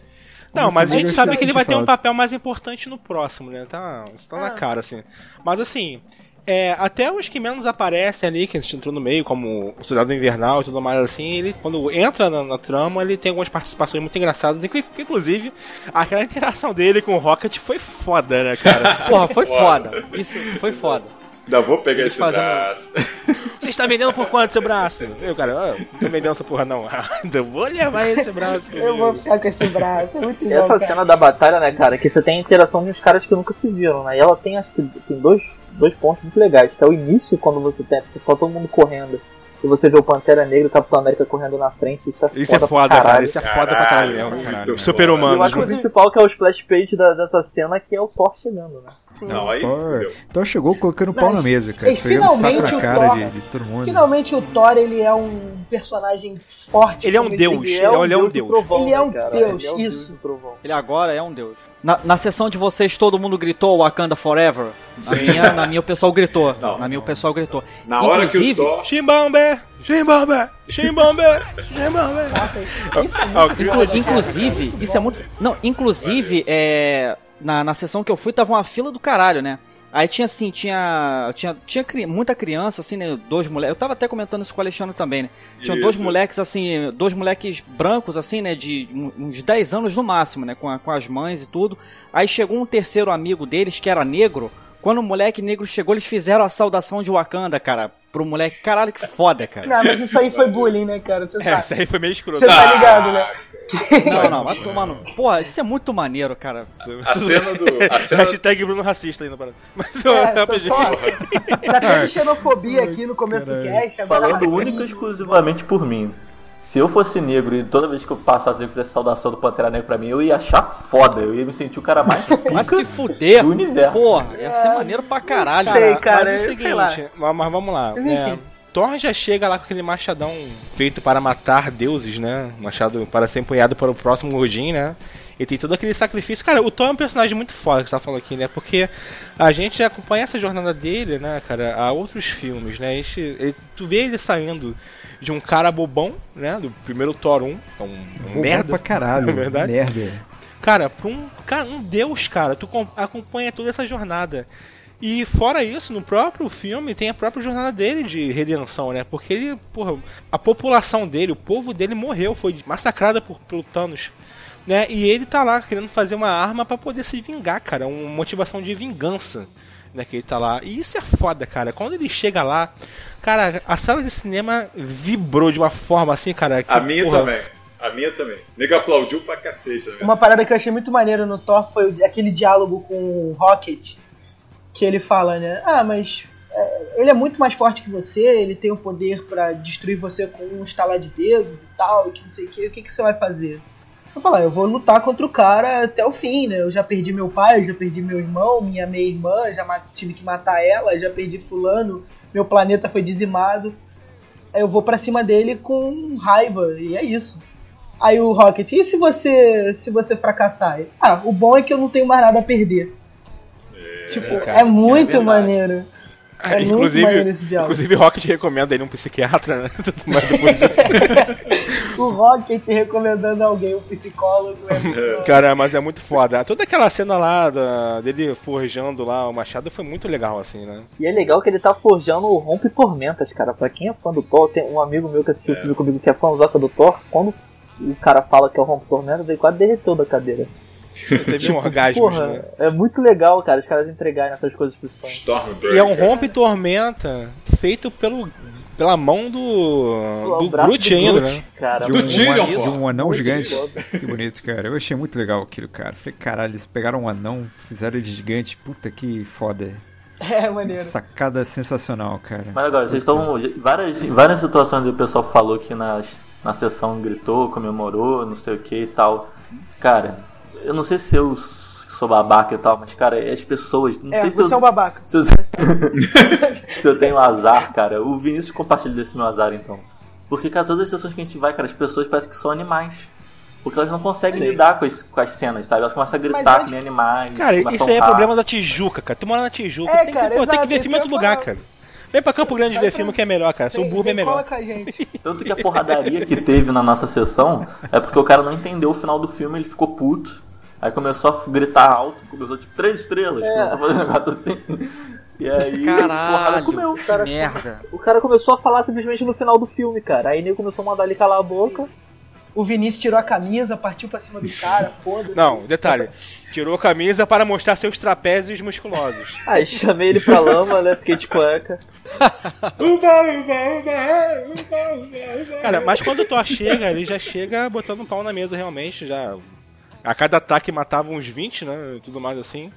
Não, mas a gente Eu sabe que ele vai ter um papel mais importante no próximo, né? Tá, isso tá na Ah. cara, assim. Mas assim, é, até os que menos aparecem ali, que a gente entrou no meio, como o Soldado Invernal e tudo mais assim, ele, quando entra na, na trama, ele tem algumas participações muito engraçadas. inclu- Inclusive, aquela interação dele com o Rocket foi foda, né, cara? (laughs) Porra, foi foda. Isso foi foda. Ainda vou pegar Eles esse fazendo- braço. (laughs) Você está vendendo por quanto seu braço? Eu, cara, ah, não tô vendendo essa porra não. (laughs) Ainda vou levar esse braço. Eu vou ficar com esse braço, é muito bom, Essa cara. cena da batalha, né, cara, que você tem a interação de uns caras que nunca se viram, né? E ela tem, acho que, tem dois, dois pontos muito legais, que é o início, quando você tem, fica todo mundo correndo. E você vê o Pantera Negra e o Capitão América correndo na frente, isso é Isso é foda, foda, pra cara. caralho. Isso é foda pra caralho mesmo. Caralho, Super-humano. E eu acho que o principal que é o splash page da- dessa cena que é o Thor chegando, né? Não, aí Thor. Thor chegou colocando Não, pau na mesa, cara. e Esfregando o saco finalmente na o cara Thor- de, de todo mundo. Finalmente o Thor, ele é um personagem forte. Ele é um deus. tem- Ele é um deus. Ele é né, um cara? deus, Ele é o isso. do trovão. Ele agora é um deus. Na, na sessão de vocês, todo mundo gritou Wakanda Forever? Na minha, na minha o pessoal gritou. Não. na minha o pessoal gritou. Na hora que o Inclusive, Thor. Chimbombe! Chimbombe! Chimbombe! Chimbombe! Isso é Ah, muito o- foda, Inclusive, isso é muito. Não, inclusive, é. Na, na sessão que eu fui, tava uma fila do caralho, né? Aí tinha assim, tinha. Tinha, tinha cri- muita criança, assim, né? Dois moleques. Eu tava até comentando isso com o Alexandre também, né? Tinham dois moleques, assim, dois moleques brancos, assim, né? De uns 10 anos no máximo, né? Com, a- com as mães e tudo. Aí chegou um terceiro amigo deles, que era negro. Quando o moleque negro chegou, eles fizeram a saudação de Wakanda, cara. Pro moleque. Caralho, que foda, cara. Não, mas isso aí foi bullying, né, cara? Você É, sabe. isso aí foi meio escroto. Você tá ligado, né? (laughs) Não, não, vai tomar no. Porra, isso é muito maneiro, cara. A cena do. A cena Hashtag Bruno racista ainda. para- (laughs) Mas É, eu só- só- Já teve xenofobia aqui no começo do Caralho. cast. Agora Falando única e exclusivamente por mim. Se eu fosse negro e toda vez que eu passasse e fizesse saudação do Pantera Negra pra mim, eu ia achar foda. Eu ia me sentir o cara mais (laughs) Mas pica se fuder, do universo. porra, ia ser maneiro pra caralho. sei, cara, mas é o seguinte, mas, mas vamos lá. Enfim. Thor já chega lá com aquele machadão feito para matar deuses, né? Machado para ser empunhado para o próximo Odin, né? E tem todo aquele sacrifício. Cara, o Thor é um personagem muito foda que você tá falando aqui, né? Porque a gente acompanha essa jornada dele, né, cara, a outros filmes, né? Gente- ele- tu vê ele saindo de um cara bobão, né? Do primeiro Thor 1, que é um, um merda. pra caralho. (laughs) É verdade? Merda. Cara, pra um, cara, um deus, cara, tu com- acompanha toda essa jornada. E fora isso, no próprio filme tem a própria jornada dele de redenção, né? Porque ele, porra, a população dele, o povo dele morreu, foi massacrada por, pelo Thanos. Né? E ele tá lá querendo fazer uma arma pra poder se vingar, cara. Uma motivação de vingança. Né, que ele tá lá. E isso é foda, cara. Quando ele chega lá, cara, a sala de cinema vibrou de uma forma assim, cara. Que, A minha porra, também. A minha também. Nego aplaudiu pra cacete. né? Uma parada que eu achei muito maneira no Thor foi aquele diálogo com o Rocket, que ele fala, né? Ah, mas é, ele é muito mais forte que você, ele tem o poder pra destruir você com um estalar de dedos e tal, e que não sei o que, o que, que você vai fazer? Eu falo, ah, eu vou lutar contra o cara até o fim, né? Eu já perdi meu pai, eu já perdi meu irmão, minha meia-irmã, já tive que matar ela, já perdi fulano, meu planeta foi dizimado. Eu vou pra cima dele com raiva, e é isso. Aí o Rocket, e se você se você fracassar? Ah, o bom é que eu não tenho mais nada a perder. Tipo, cara, é muito verdade. maneiro. É muito inclusive, maneiro esse diálogo. inclusive Rocket recomenda ele um psiquiatra, né? (laughs) Mais depois disso. (laughs) O Rocket recomendando alguém, um psicólogo. É muito bom. Cara, mas é muito foda. Toda aquela cena lá da- dele forjando lá o machado foi muito legal, assim, né? E é legal que ele tá forjando o Rompe Tormentas, cara. Pra quem é fã do Thor, tem um amigo meu que assistiu o filme comigo que é fãzoca do Thor. Quando o cara fala que é o Rompe Tormentas, ele quase derreteu da cadeira. (laughs) Teve um orgasmo, Porra, né? é muito legal, cara, os caras entregarem essas coisas pros fãs. E é um rompe tormenta feito pelo pela mão do O do braço Groot do ainda, né? Cara, De Do um, Tyrion, de um anão Muito gigante. Que bonito, cara. Eu achei muito legal aquilo, cara. Falei, caralho, eles pegaram um anão, fizeram ele gigante. Puta que foda. (laughs) É maneiro. Sacada sensacional, cara. Mas agora, vocês estão. Várias, várias situações o pessoal falou que nas, na sessão gritou, comemorou, não sei o que e tal. Cara, eu não sei se eu sou babaca e tal, mas, cara, as pessoas. Não É, sei se eu, é um babaca. se eu, (laughs) se eu tenho azar, cara. O Vinícius compartilha desse meu azar, então. Porque, cara, todas as sessões que a gente vai, cara, as pessoas parecem que são animais. Porque elas não conseguem lidar com as, com as cenas, sabe? Elas começam a gritar onde- que nem animais. Cara, isso aí é problema da Tijuca, cara. Tu mora na Tijuca, É, tem, cara, que, pô, tem que ver filme em outro lugar, cara. Vem pra Campo Grande ver filme que é melhor, cara. Subúrbio é melhor. com a gente. Tanto que a porradaria que teve na nossa sessão é porque o cara não entendeu o final do filme, ele ficou puto. Aí começou a gritar alto, começou tipo três estrelas, começou a fazer um negócio assim. E aí, Caralho, comeu. que cara- merda. O cara começou a falar simplesmente no final do filme, cara. Aí ele começou a mandar ele calar a boca. o Vinícius tirou a camisa, partiu pra cima do cara, foda-se. Não, detalhe. Tirou a camisa para mostrar seus trapézios musculosos. (laughs) Aí chamei ele pra lama, né? Fiquei de cueca. Cara, mas quando o Thor chega, ele já chega botando um pau na mesa realmente, já. A cada ataque matava uns 20, né? Tudo mais assim.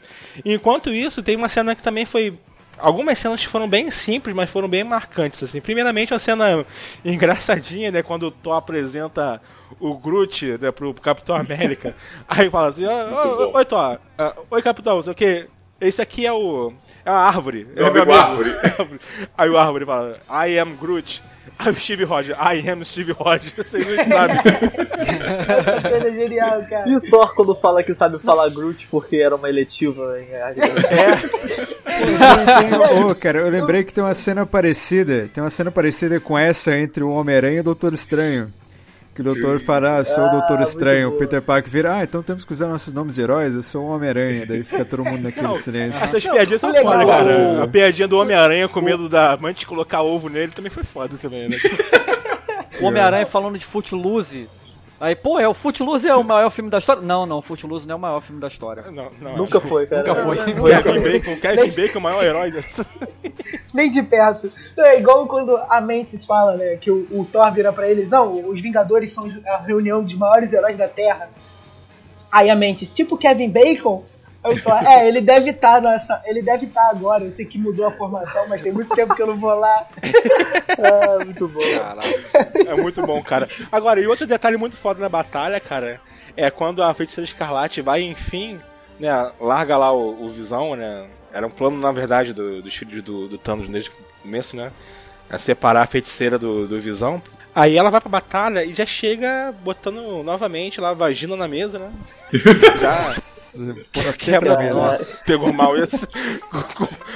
Enquanto isso, tem uma cena que também foi algumas cenas foram bem simples, mas foram bem marcantes, assim. Primeiramente, uma cena (laughs) engraçadinha, né? Quando o Thor apresenta o Groot, né, pro Capitão (laughs) América. Aí fala assim, oi, oi Thor, uh, oi Capitão, sei o que... Esse aqui é o. É uma árvore. É, é meu amigo. (laughs) Árvore. Aí o árvore fala, I am Groot. O Steve Rogers, I am Steve Rogers, vocês não sabem. Essa cena é genial, cara. E o Thor quando fala que sabe falar Groot porque era uma eletiva em É. Ô, cara, eu lembrei que tem uma cena parecida. Tem uma cena parecida com essa entre o Homem-Aranha e o Doutor Estranho. Que o doutor fala, ah, sou o Doutor Ah, Estranho. muito O Peter Parker vira, ah, então temos que usar nossos nomes de heróis, eu sou o Homem-Aranha. Daí fica todo mundo naquele Não, silêncio. Essas piadinhas são legal. foda, cara. A piadinha do Homem-Aranha com medo da amante colocar ovo nele também foi foda também, né? (laughs) O Homem-Aranha falando de Footloose. Aí, pô, é o Footloose é o maior filme da história? Não, não, Footloose não é o maior filme da história. Não, não, Nunca foi, cara. Nunca foi. O Kevin Bacon, o Kevin Bacon, o maior herói. da- (laughs) Nem de perto. É igual quando a Mantis fala, né? Que o, o Thor vira pra eles, não, os Vingadores são a reunião dos maiores heróis da Terra. Aí a Mantis, tipo Kevin Bacon. É, ele deve estar nessa. Ele deve estar agora. Eu sei que mudou a formação, mas tem muito tempo que eu não vou lá. Ah, (laughs) muito bom. É muito bom, cara. Agora, e outro detalhe muito foda na batalha, cara, é quando a feiticeira escarlate vai, enfim, né, larga lá o, o Visão, né? Era um plano, na verdade, do- dos filhos do, do Thanos desde o começo, né? É separar a feiticeira do, do Visão. Aí ela vai pra batalha e já chega botando novamente lá a vagina na mesa, né? (laughs) Já Porra, quebra quebra mesmo. Nossa, Pegou mal (laughs) isso.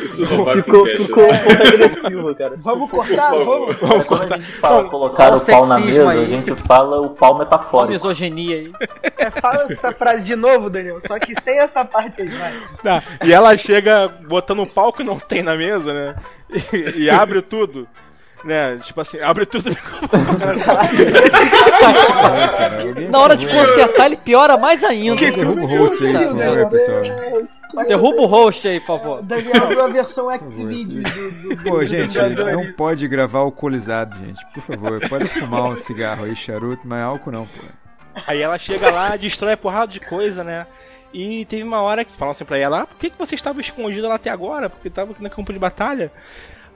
Isso não vai Ficou, pro ficou um pouco agressivo, cara. Vamos cortar? Vamos? Mas quando a gente fala colocar Olha o o pau na mesa, aí. a gente fala o pau metafórico. misoginia aí. É, fala essa frase de novo, Daniel. Só que sem essa parte aí, vai. Tá, E ela chega botando um pau que não tem na mesa, né? E, e abre tudo. Né? Tipo assim, abre tudo. Alguém Na hora de consertar, ele piora mais ainda. derruba o host aí, por favor, pessoal. Derruba o host aí, por favor. Daniel abriu a versão X-Video do, do, do Pô, gente, não pode gravar alcoolizado, gente. Por favor, pode fumar um cigarro aí, charuto, mas álcool não, pô. Aí ela chega lá, destrói a porrada de coisa, né? E teve uma hora que falam assim pra ela, ah, por que, que você estava escondida lá até agora? Porque tava aqui no campo de batalha.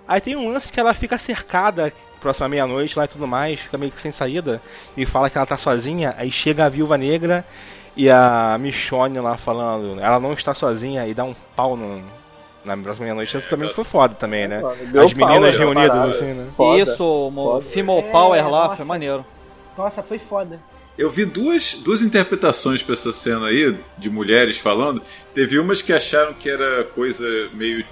Aí tem um lance que ela fica cercada, próxima meia-noite lá e tudo mais, fica meio que sem saída, e fala que ela tá sozinha, aí chega a viúva negra e a Michonne lá falando, ela não está sozinha e dá um pau no, na próxima meia-noite. Isso também foi foda também, né? Deu As meninas pau, reunidas parada. assim, né? Foda. Isso, Foda. Female É, Power lá, nossa. foi maneiro. Nossa, foi foda. Eu vi duas, duas interpretações pra essa cena aí, de mulheres falando. Teve umas que acharam que era coisa meio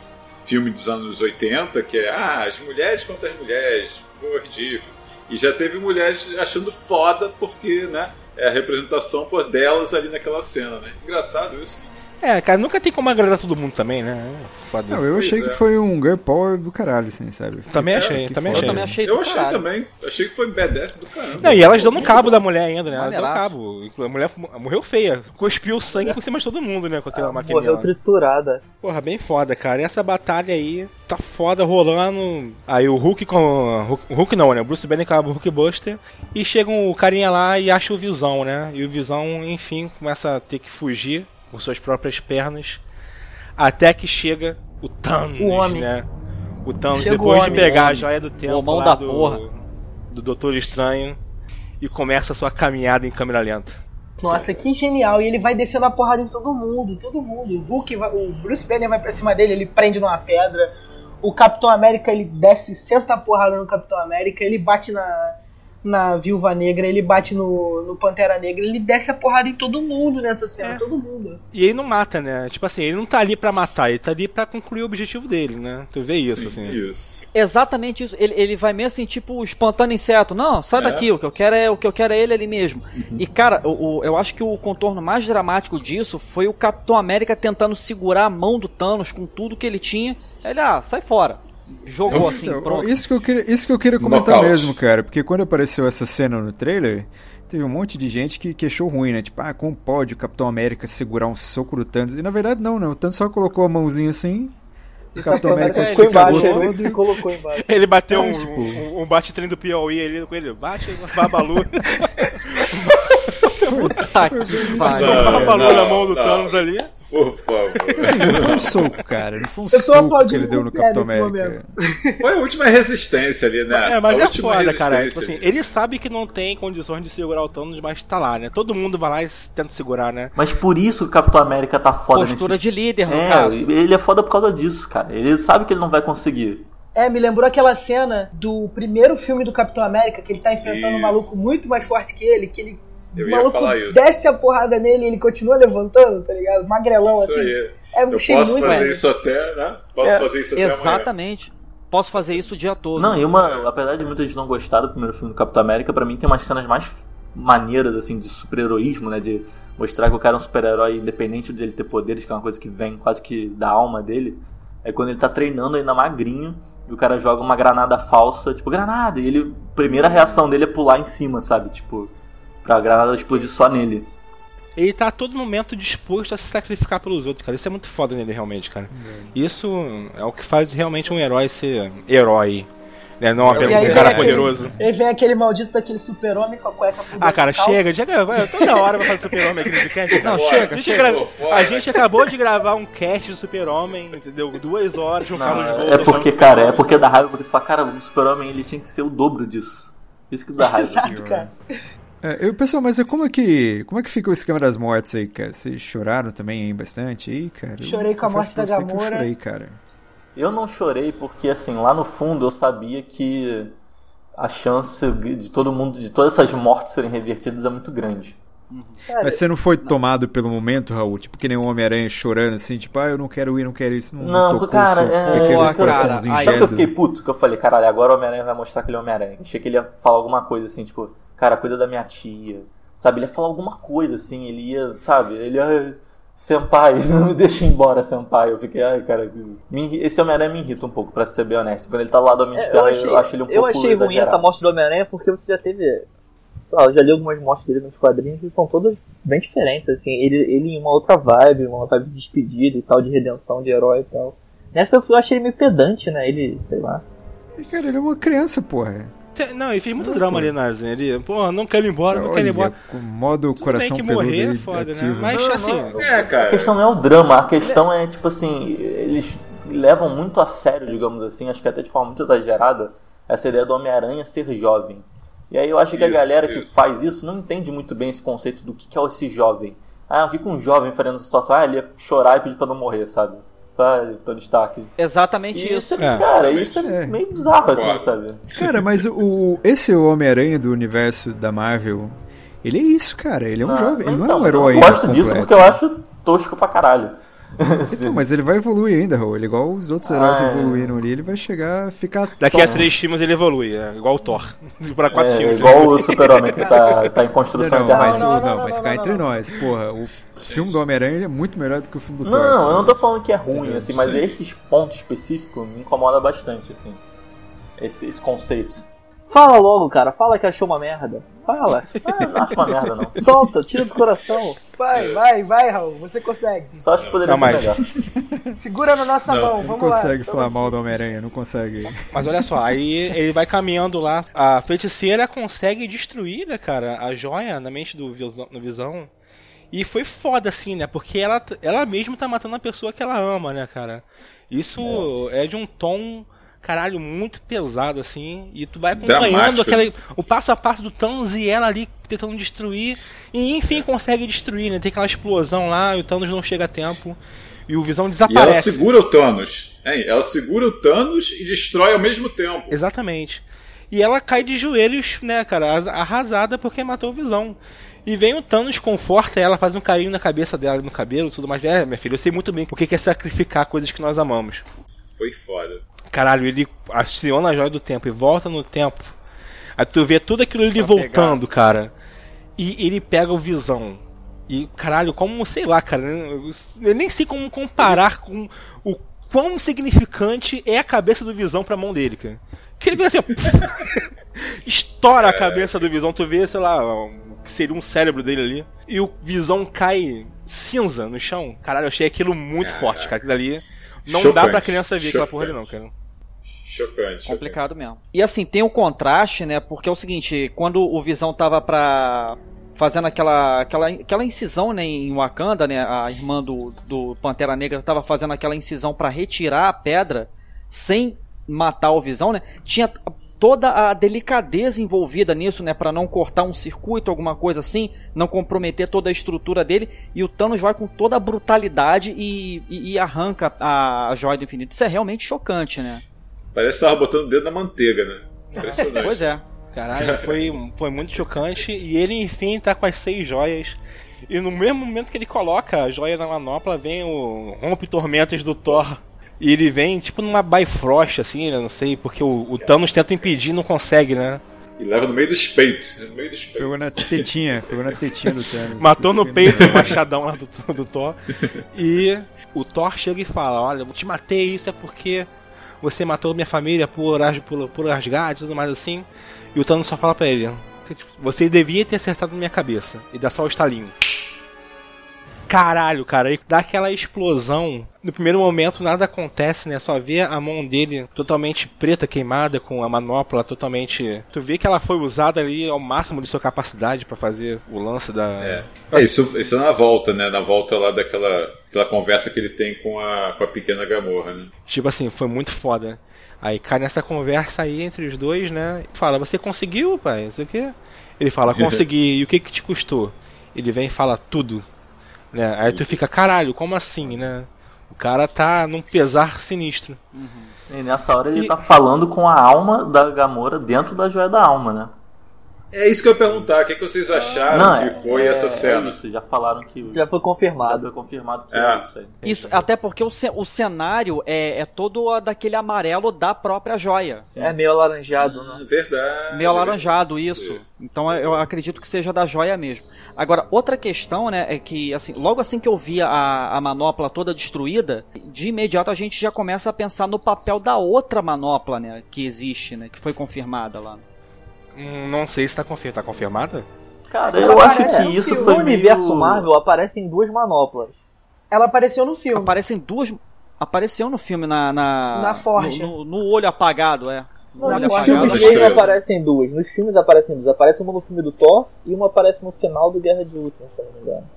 filme dos anos 80, que é, ah, as mulheres contra as mulheres, ficou ridículo. E já teve mulheres achando foda porque, né, é a representação por delas ali naquela cena, né? Engraçado isso. É, cara, nunca tem como agradar todo mundo também, né? Foda. Não, eu achei Pois que é. foi um girl power do caralho, assim, sabe? Também achei, também achei. Eu também achei Eu achei caralho. também. Achei que foi BDS do caramba. Não, e elas dando cabo da mulher ainda, né? Ela deu Maneiraço. cabo. A mulher morreu feia. Cuspiu sangue por cima de todo mundo, né? Com aquela Ah, maquininha morreu triturada. Porra, bem foda, cara. E essa batalha aí tá foda rolando. Aí o Hulk com. Hulk, o Hulk não, né? O Bruce Banner acaba o Hulk Buster. E chega o carinha lá e acha o Visão, né? E o Visão, enfim, começa a ter que fugir por suas próprias pernas. Até que chega o Thanos, O homem. né? O Thanos, Chega o depois de homem, pegar o a joia do tempo homão lá da do, porra. do Doutor Estranho e começa a sua caminhada em câmera lenta. Nossa, que genial. E ele vai descendo a porrada em todo mundo, todo mundo. O Hulk, vai- o Bruce Banner vai pra cima dele, ele prende numa pedra. O Capitão América, ele desce, senta a porrada no Capitão América, ele bate na, na Viúva Negra, ele bate no, no Pantera Negra, ele desce a porrada em todo mundo nessa cena, É. todo mundo. E ele não mata, né? Tipo assim, ele não tá ali pra matar, ele tá ali pra concluir o objetivo dele, né? Tu vê isso, Sim, assim. Isso. Exatamente isso. Ele, ele vai meio assim, tipo, espantando inseto. Não, sai É. daqui, o que eu quero é o que eu quero é ele ali mesmo. E cara, o, o- eu acho que o contorno mais dramático disso foi o Capitão América tentando segurar a mão do Thanos com tudo que ele tinha. Ele, ah, sai fora. Jogou assim, Então, pronto. Isso que, eu queria, isso que eu queria comentar Knockout. mesmo, cara, porque quando apareceu essa cena no trailer, teve um monte de gente que, que achou ruim, né? Tipo, ah, como pode o Capitão América segurar um soco do Thanos? E na verdade não, né? O Thanos só colocou a mãozinha assim, o Capitão América ficou embaixo, todo ele se colocou embaixo. Ele bateu É, um, tipo- um, um bate-trem do Piauí ali com ele. Bate, Babalu. (laughs) Tá que pariu. Babalu na mão do não. Thanos ali. Por favor. Assim, não foi um soco, cara. Não foi um Eu tô soco que ele deu no Capitão América. Foi a última resistência ali, né? É, mas a é foda, cara. Tipo assim, ele sabe que não tem condições de segurar o Thanos, mas tá lá, né? Todo mundo vai lá e tenta segurar, né? Mas por isso que o Capitão América tá foda Postura nesse... de líder, no É, caso. ele é foda por causa disso, cara. Ele sabe que ele não vai conseguir. É, me lembrou aquela cena do primeiro filme do Capitão América, que ele tá enfrentando um Isso. maluco muito mais forte que ele, que ele. Eu o ia maluco falar isso. desce a porrada nele e ele continua levantando, tá ligado? Magrelão Isso assim. aí. É, Eu posso muito fazer isso até, né? Posso É, fazer isso até amanhã. Exatamente. Posso fazer isso o dia todo. Não, e uma. Apesar de muita gente não gostar do primeiro filme do Capitão América, pra mim tem umas cenas mais maneiras, assim, de super-heroísmo, né? De mostrar que o cara é um super-herói independente dele ter poderes, que é uma coisa que vem quase que da alma dele. É quando ele tá treinando ainda magrinho e o cara joga uma granada falsa, tipo, granada! E ele. A primeira reação dele é pular em cima, sabe? Tipo, pra granada explodir só nele. Ele tá a todo momento disposto a se sacrificar pelos outros, cara. Isso é muito foda nele, realmente, cara. Isso é o que faz realmente um herói ser herói. Né? Não apenas E um vem cara aquele- poderoso. Aí vem aquele maldito daquele super-homem com a cueca por Ah, cara, da chega, chega, toda hora vai falar do Super-Homem aqui nesse cast. Não, chega, a gente, chega. gra- a gente acabou de gravar um cast do Super-Homem, entendeu? Duas horas com o Carlos Não, Gold. é porque, cara, é porque dá raiva, porque você fala, cara, o super-homem ele tinha que ser o dobro disso. Isso que dá raiva. (laughs) Exato, cara. É, eu, pessoal, mas é como é que como é que fica o esquema das mortes aí, cara? Vocês choraram também aí bastante aí, cara? Chorei com a morte da que eu Gamora. chorei, cara. Eu não chorei porque, assim, lá no fundo eu sabia que a chance de todo mundo, de todas essas mortes serem revertidas é muito grande. Mas você não foi tomado pelo momento, Raul? Tipo, que nem um Homem-Aranha chorando assim, tipo, ah, eu não quero ir, não quero isso. Não, Não, tocou cara, seu é- Boa, coraçãozinho cara, aí- Sabe que eu fiquei puto? Que eu falei, caralho, agora o Homem-Aranha vai mostrar que ele é Homem-Aranha. Achei que ele ia falar alguma coisa assim, tipo, cara, cuida da minha tia. Sabe, ele ia falar alguma coisa assim, ele ia, sabe, ele ia. Senpai, (laughs) não me deixa embora, Senpai. Eu fiquei, ai, cara, me esse Homem-Aranha me irrita um pouco, pra ser bem honesto. Quando ele tá lá do Homem de É, Ferro, eu eu, achei, acho ele um eu pouco achei ruim exagerado. essa morte do Homem-Aranha porque você já teve. lá, eu já li algumas mortes dele nos quadrinhos e são todas bem diferentes, assim. Ele, ele em uma outra vibe, uma vibe de despedida e tal, de redenção, de herói e tal. Nessa eu achei ele meio pedante, né? Ele, sei lá. E, Cara, ele é uma criança, porra. Não, ele fez muito Não, drama pô. ali, Nazi. Ele, pô, não quero ir embora, não quero ir embora. com o modo Tudo bem coração que peludo morrer é foda, né? ativo. Mas Não, assim, não. É, A cara. questão não é o drama, a questão é, tipo assim, eles levam muito a sério, digamos assim, acho que até de forma muito exagerada, essa ideia do Homem-Aranha ser jovem. E aí eu acho que a Isso, galera que isso. faz isso não entende muito bem esse conceito do que que é esse jovem. Ah, o que que um jovem faria nessa situação? Ah, ele ia chorar e pedir pra não morrer, sabe? Vai, Tony Stark. Exatamente E isso. isso, é, cara, isso é, É. meio bizarro, assim, sabe? Cara, mas o esse Homem-Aranha do universo da Marvel, ele é isso, cara. Ele é um jovem, ele não é então, um herói. Eu gosto disso porque eu acho tosco pra caralho. (laughs) Então, mas ele vai evoluir ainda, Raul. Ele, igual os outros heróis Ah, é. evoluíram ali, ele vai chegar a ficar. daqui a três filmes ele evolui, é igual o Thor. (laughs) Pra quatro É, filmes. igual o super-homem que tá, tá em Não, construção não, interna. mas, Não, não, não, não, mas não, cá não, entre não. nós, porra, o filme do Homem-Aranha é muito melhor do que o filme do Não, Thor. eu não tô falando que é ruim, assim, mas Sim. esses pontos específicos me incomodam bastante, assim. Esses, esses conceitos. Fala logo, cara. Fala que achou uma merda. Fala. Ah, não acho uma merda, não. Solta, tira do coração. Vai, vai, vai, Raul. Você consegue. Só acho que poderia Não, ser melhor. (laughs) Segura na nossa Não, mão, Não vamos lá. consegue falar mal do Homem-Aranha, não consegue. Mas olha só, aí ele vai caminhando lá. A feiticeira consegue destruir, né, cara, a joia na mente do visão, no visão. E foi foda, assim, né? Porque ela, ela mesma tá matando a pessoa que ela ama, né, cara? Isso é, de um tom, caralho, muito pesado, assim. E tu vai acompanhando aquela, o passo a passo do Thanos e ela ali tentando destruir. E enfim consegue destruir, né? Tem aquela explosão lá e o Thanos não chega a tempo. E o Visão E ela desaparece. segura o Thanos. Hein? Ela segura o Thanos e destrói ao mesmo tempo. Exatamente. E ela cai de joelhos, né, cara, as- arrasada porque matou o Visão. E vem o Thanos, conforta ela, faz um carinho na cabeça dela, no cabelo tudo mais. É, minha filha, eu sei muito bem o que é sacrificar coisas que nós amamos. Foi foda. Caralho, ele aciona a joia do tempo e volta no tempo. Aí tu vê tudo aquilo ele Pra voltando, cara. E ele pega o Visão. E, caralho, como, sei lá, cara, eu nem sei como comparar com o quão significante é a cabeça do Visão pra mão dele, cara. Que ele vê assim, ó, (laughs) estoura a cabeça do Visão, tu vê, sei lá, um que seria um cérebro dele ali. E o Visão cai cinza no chão. Caralho, eu achei aquilo muito Caraca. forte, cara. Aquilo ali. Não Chocante, dá pra criança ver aquela porra ali, não, cara. Chocante. Complicado mesmo. E assim, tem um contraste, né? Porque é o seguinte, quando o Visão tava pra. Fazendo aquela, aquela, aquela incisão né, em Wakanda, né? A irmã do, do Pantera Negra tava fazendo aquela incisão pra retirar a pedra sem matar o Visão, né? Tinha toda a delicadeza envolvida nisso, né? Pra não cortar um circuito, alguma coisa assim, não comprometer toda a estrutura dele. E o Thanos vai com toda a brutalidade e, e, e arranca a, a joia do infinito. Isso é realmente chocante, né? Parece que tava botando o dedo na manteiga, né? Impressionante. (laughs) Pois é. Caralho, foi, foi muito chocante. E ele, enfim, tá com as seis joias. E no mesmo momento que ele coloca a joia na manopla, vem o Rompe Tormentas do Thor. E ele vem, tipo, numa Bifrost, assim, né? Não sei, porque o, o Thanos tenta impedir e não consegue, né? E leva no meio dos peitos. No meio dos peitos. Pegou na tetinha, pegou na tetinha do Thanos. Matou no peito o machadão lá do, do Thor. E o Thor chega e fala: Olha, eu te matei, isso é porque você matou minha família por, por, por Asgard e tudo mais assim. E o Thanos só fala pra ele: Você devia ter acertado minha cabeça. E dá só o estalinho. Caralho, cara, aí dá aquela explosão. No primeiro momento nada acontece, né? Só vê a mão dele totalmente preta, queimada, com a manopla totalmente. Tu vê que ela foi usada ali ao máximo de sua capacidade pra fazer o lance da. É. É, isso, isso é na volta, né? Na volta lá daquela aquela conversa que ele tem com a, com a pequena Gamorra, né? Tipo assim, foi muito foda. Aí cai nessa conversa aí entre os dois, né? Fala, você conseguiu, pai? Não sei o quê. Ele fala, (laughs) consegui. e o que que te custou? Ele vem e fala tudo. Né? Aí tu fica, caralho, como assim, né? O cara tá num pesar sinistro. E nessa hora ele E- tá falando com a alma da Gamora dentro da joia da alma, né? É isso que eu ia perguntar. O que, que vocês acharam Não, que é- foi é- essa é cena? isso, já falaram que. Já foi Já confirmado. foi confirmado que É. é, isso aí. Isso, até porque o, ce- o cenário é, é todo daquele amarelo da própria joia. É meio alaranjado, né? Ah, verdade. Meio alaranjado, isso. Então eu acredito que seja da joia mesmo. Agora, outra questão, né, é que assim, logo assim que eu vi a, a manopla toda destruída, de imediato a gente já começa a pensar no papel da outra manopla, né, que existe, né, que foi confirmada lá. Não sei se tá, confir tá confirmada. Cara, eu acho Aparece que isso no foi universo meio... Marvel aparecem duas manoplas. Ela apareceu no filme. Aparecem duas. Apareceu no filme na. Na, Na forja. No, no- no olho apagado, é. No forja. Nos filmes não estrelas. aparecem duas. Nos filmes aparecem duas. Aparece uma no filme do Thor e uma aparece no final do Guerra de Ultron, se eu não me engano.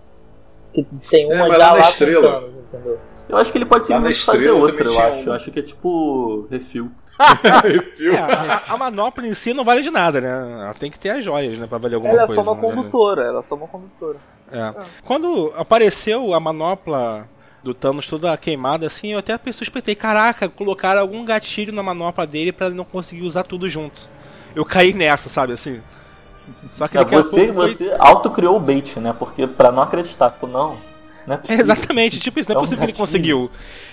Que tem É, uma mas já lá estrela. Entendeu? Eu acho que ele pode simplesmente fazer outra, eu acho. Eu acho que é tipo refil. É, a, a manopla em si não vale de nada, né? Ela tem que ter as joias, né? Pra valer alguma Ela é coisa. só uma na verdade. condutora, ela é só uma condutora. É. Quando apareceu a manopla do Thanos toda queimada assim, eu até suspeitei, caraca, colocaram algum gatilho na manopla dele pra ele não conseguir usar tudo junto. Eu caí nessa, sabe, assim. Só que É, você, pouco foi- você autocriou o bait, né? Porque pra não acreditar, você falou, não, não é É, possível. exatamente, tipo isso, não é É um possível que ele conseguiu.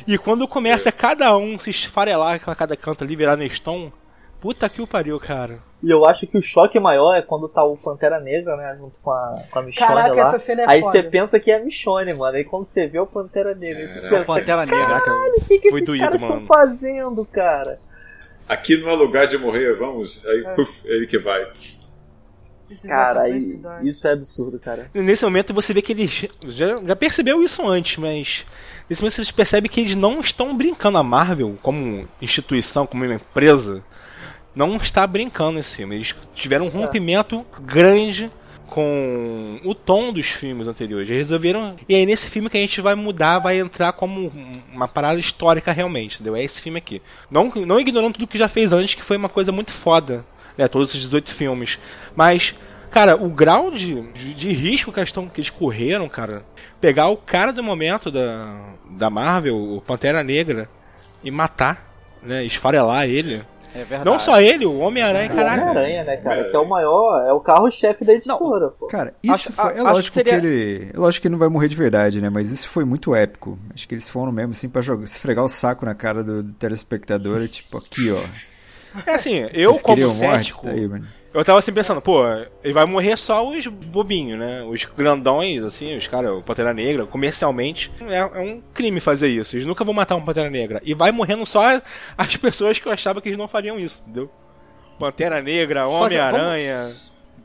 E quando começa cada um se esfarelar com cada canto ali, virar Neston, puta que o pariu, cara. E eu acho que o choque maior é quando tá o Pantera Negra, né, junto com a, com a Michonne Caraca, lá. essa cena é Aí você pensa que é a Michonne, mano. Aí quando você vê o Pantera Negra, você Caraca. pensa, Pantera Negra. Caraca, o que, que esses doído, caras estão fazendo, cara? Aqui não é lugar de morrer, vamos. Aí, É. puf, ele que vai. Cara, estudar. isso é absurdo, cara. Nesse momento você vê que eles já, já percebeu isso antes, mas nesse momento você percebe que eles não estão brincando. A Marvel, como instituição, como uma empresa, não está brincando nesse filme. Eles tiveram um rompimento grande com o tom dos filmes anteriores. Eles resolveram. E aí nesse filme que a gente vai mudar, vai entrar como um- uma parada histórica realmente, entendeu? É esse filme aqui. Não, não ignorando tudo que já fez antes, que foi uma coisa muito foda, né? Todos esses 18 filmes. Mas, cara, o grau de, de, de risco que eles, tão, que eles correram, cara, pegar o cara do momento da, da Marvel, o Pantera Negra, e matar, né? Esfarelar ele. É verdade. Não só ele, o Homem-Aranha, O caralho. Homem-Aranha, né, cara? Que é o maior, é o carro-chefe da editora, pô. Cara, isso Acho- foi. É acho que lógico seria- que ele. É lógico que ele não vai morrer de verdade, né? Mas isso foi muito épico. Acho que eles foram mesmo assim pra jogar, esfregar o saco na cara do, do telespectador. e tipo, aqui, ó. É assim, eu Vocês como cético, Tá aí, mano. eu tava assim pensando, pô, ele vai morrer só os bobinhos, né? Os grandões, assim, os caras, o Pantera Negra, comercialmente, é, é um crime fazer isso. Eles nunca vão matar um Pantera Negra. E vai morrendo só as pessoas que eu achava que eles não fariam isso, entendeu? Pantera Negra, Homem-Aranha.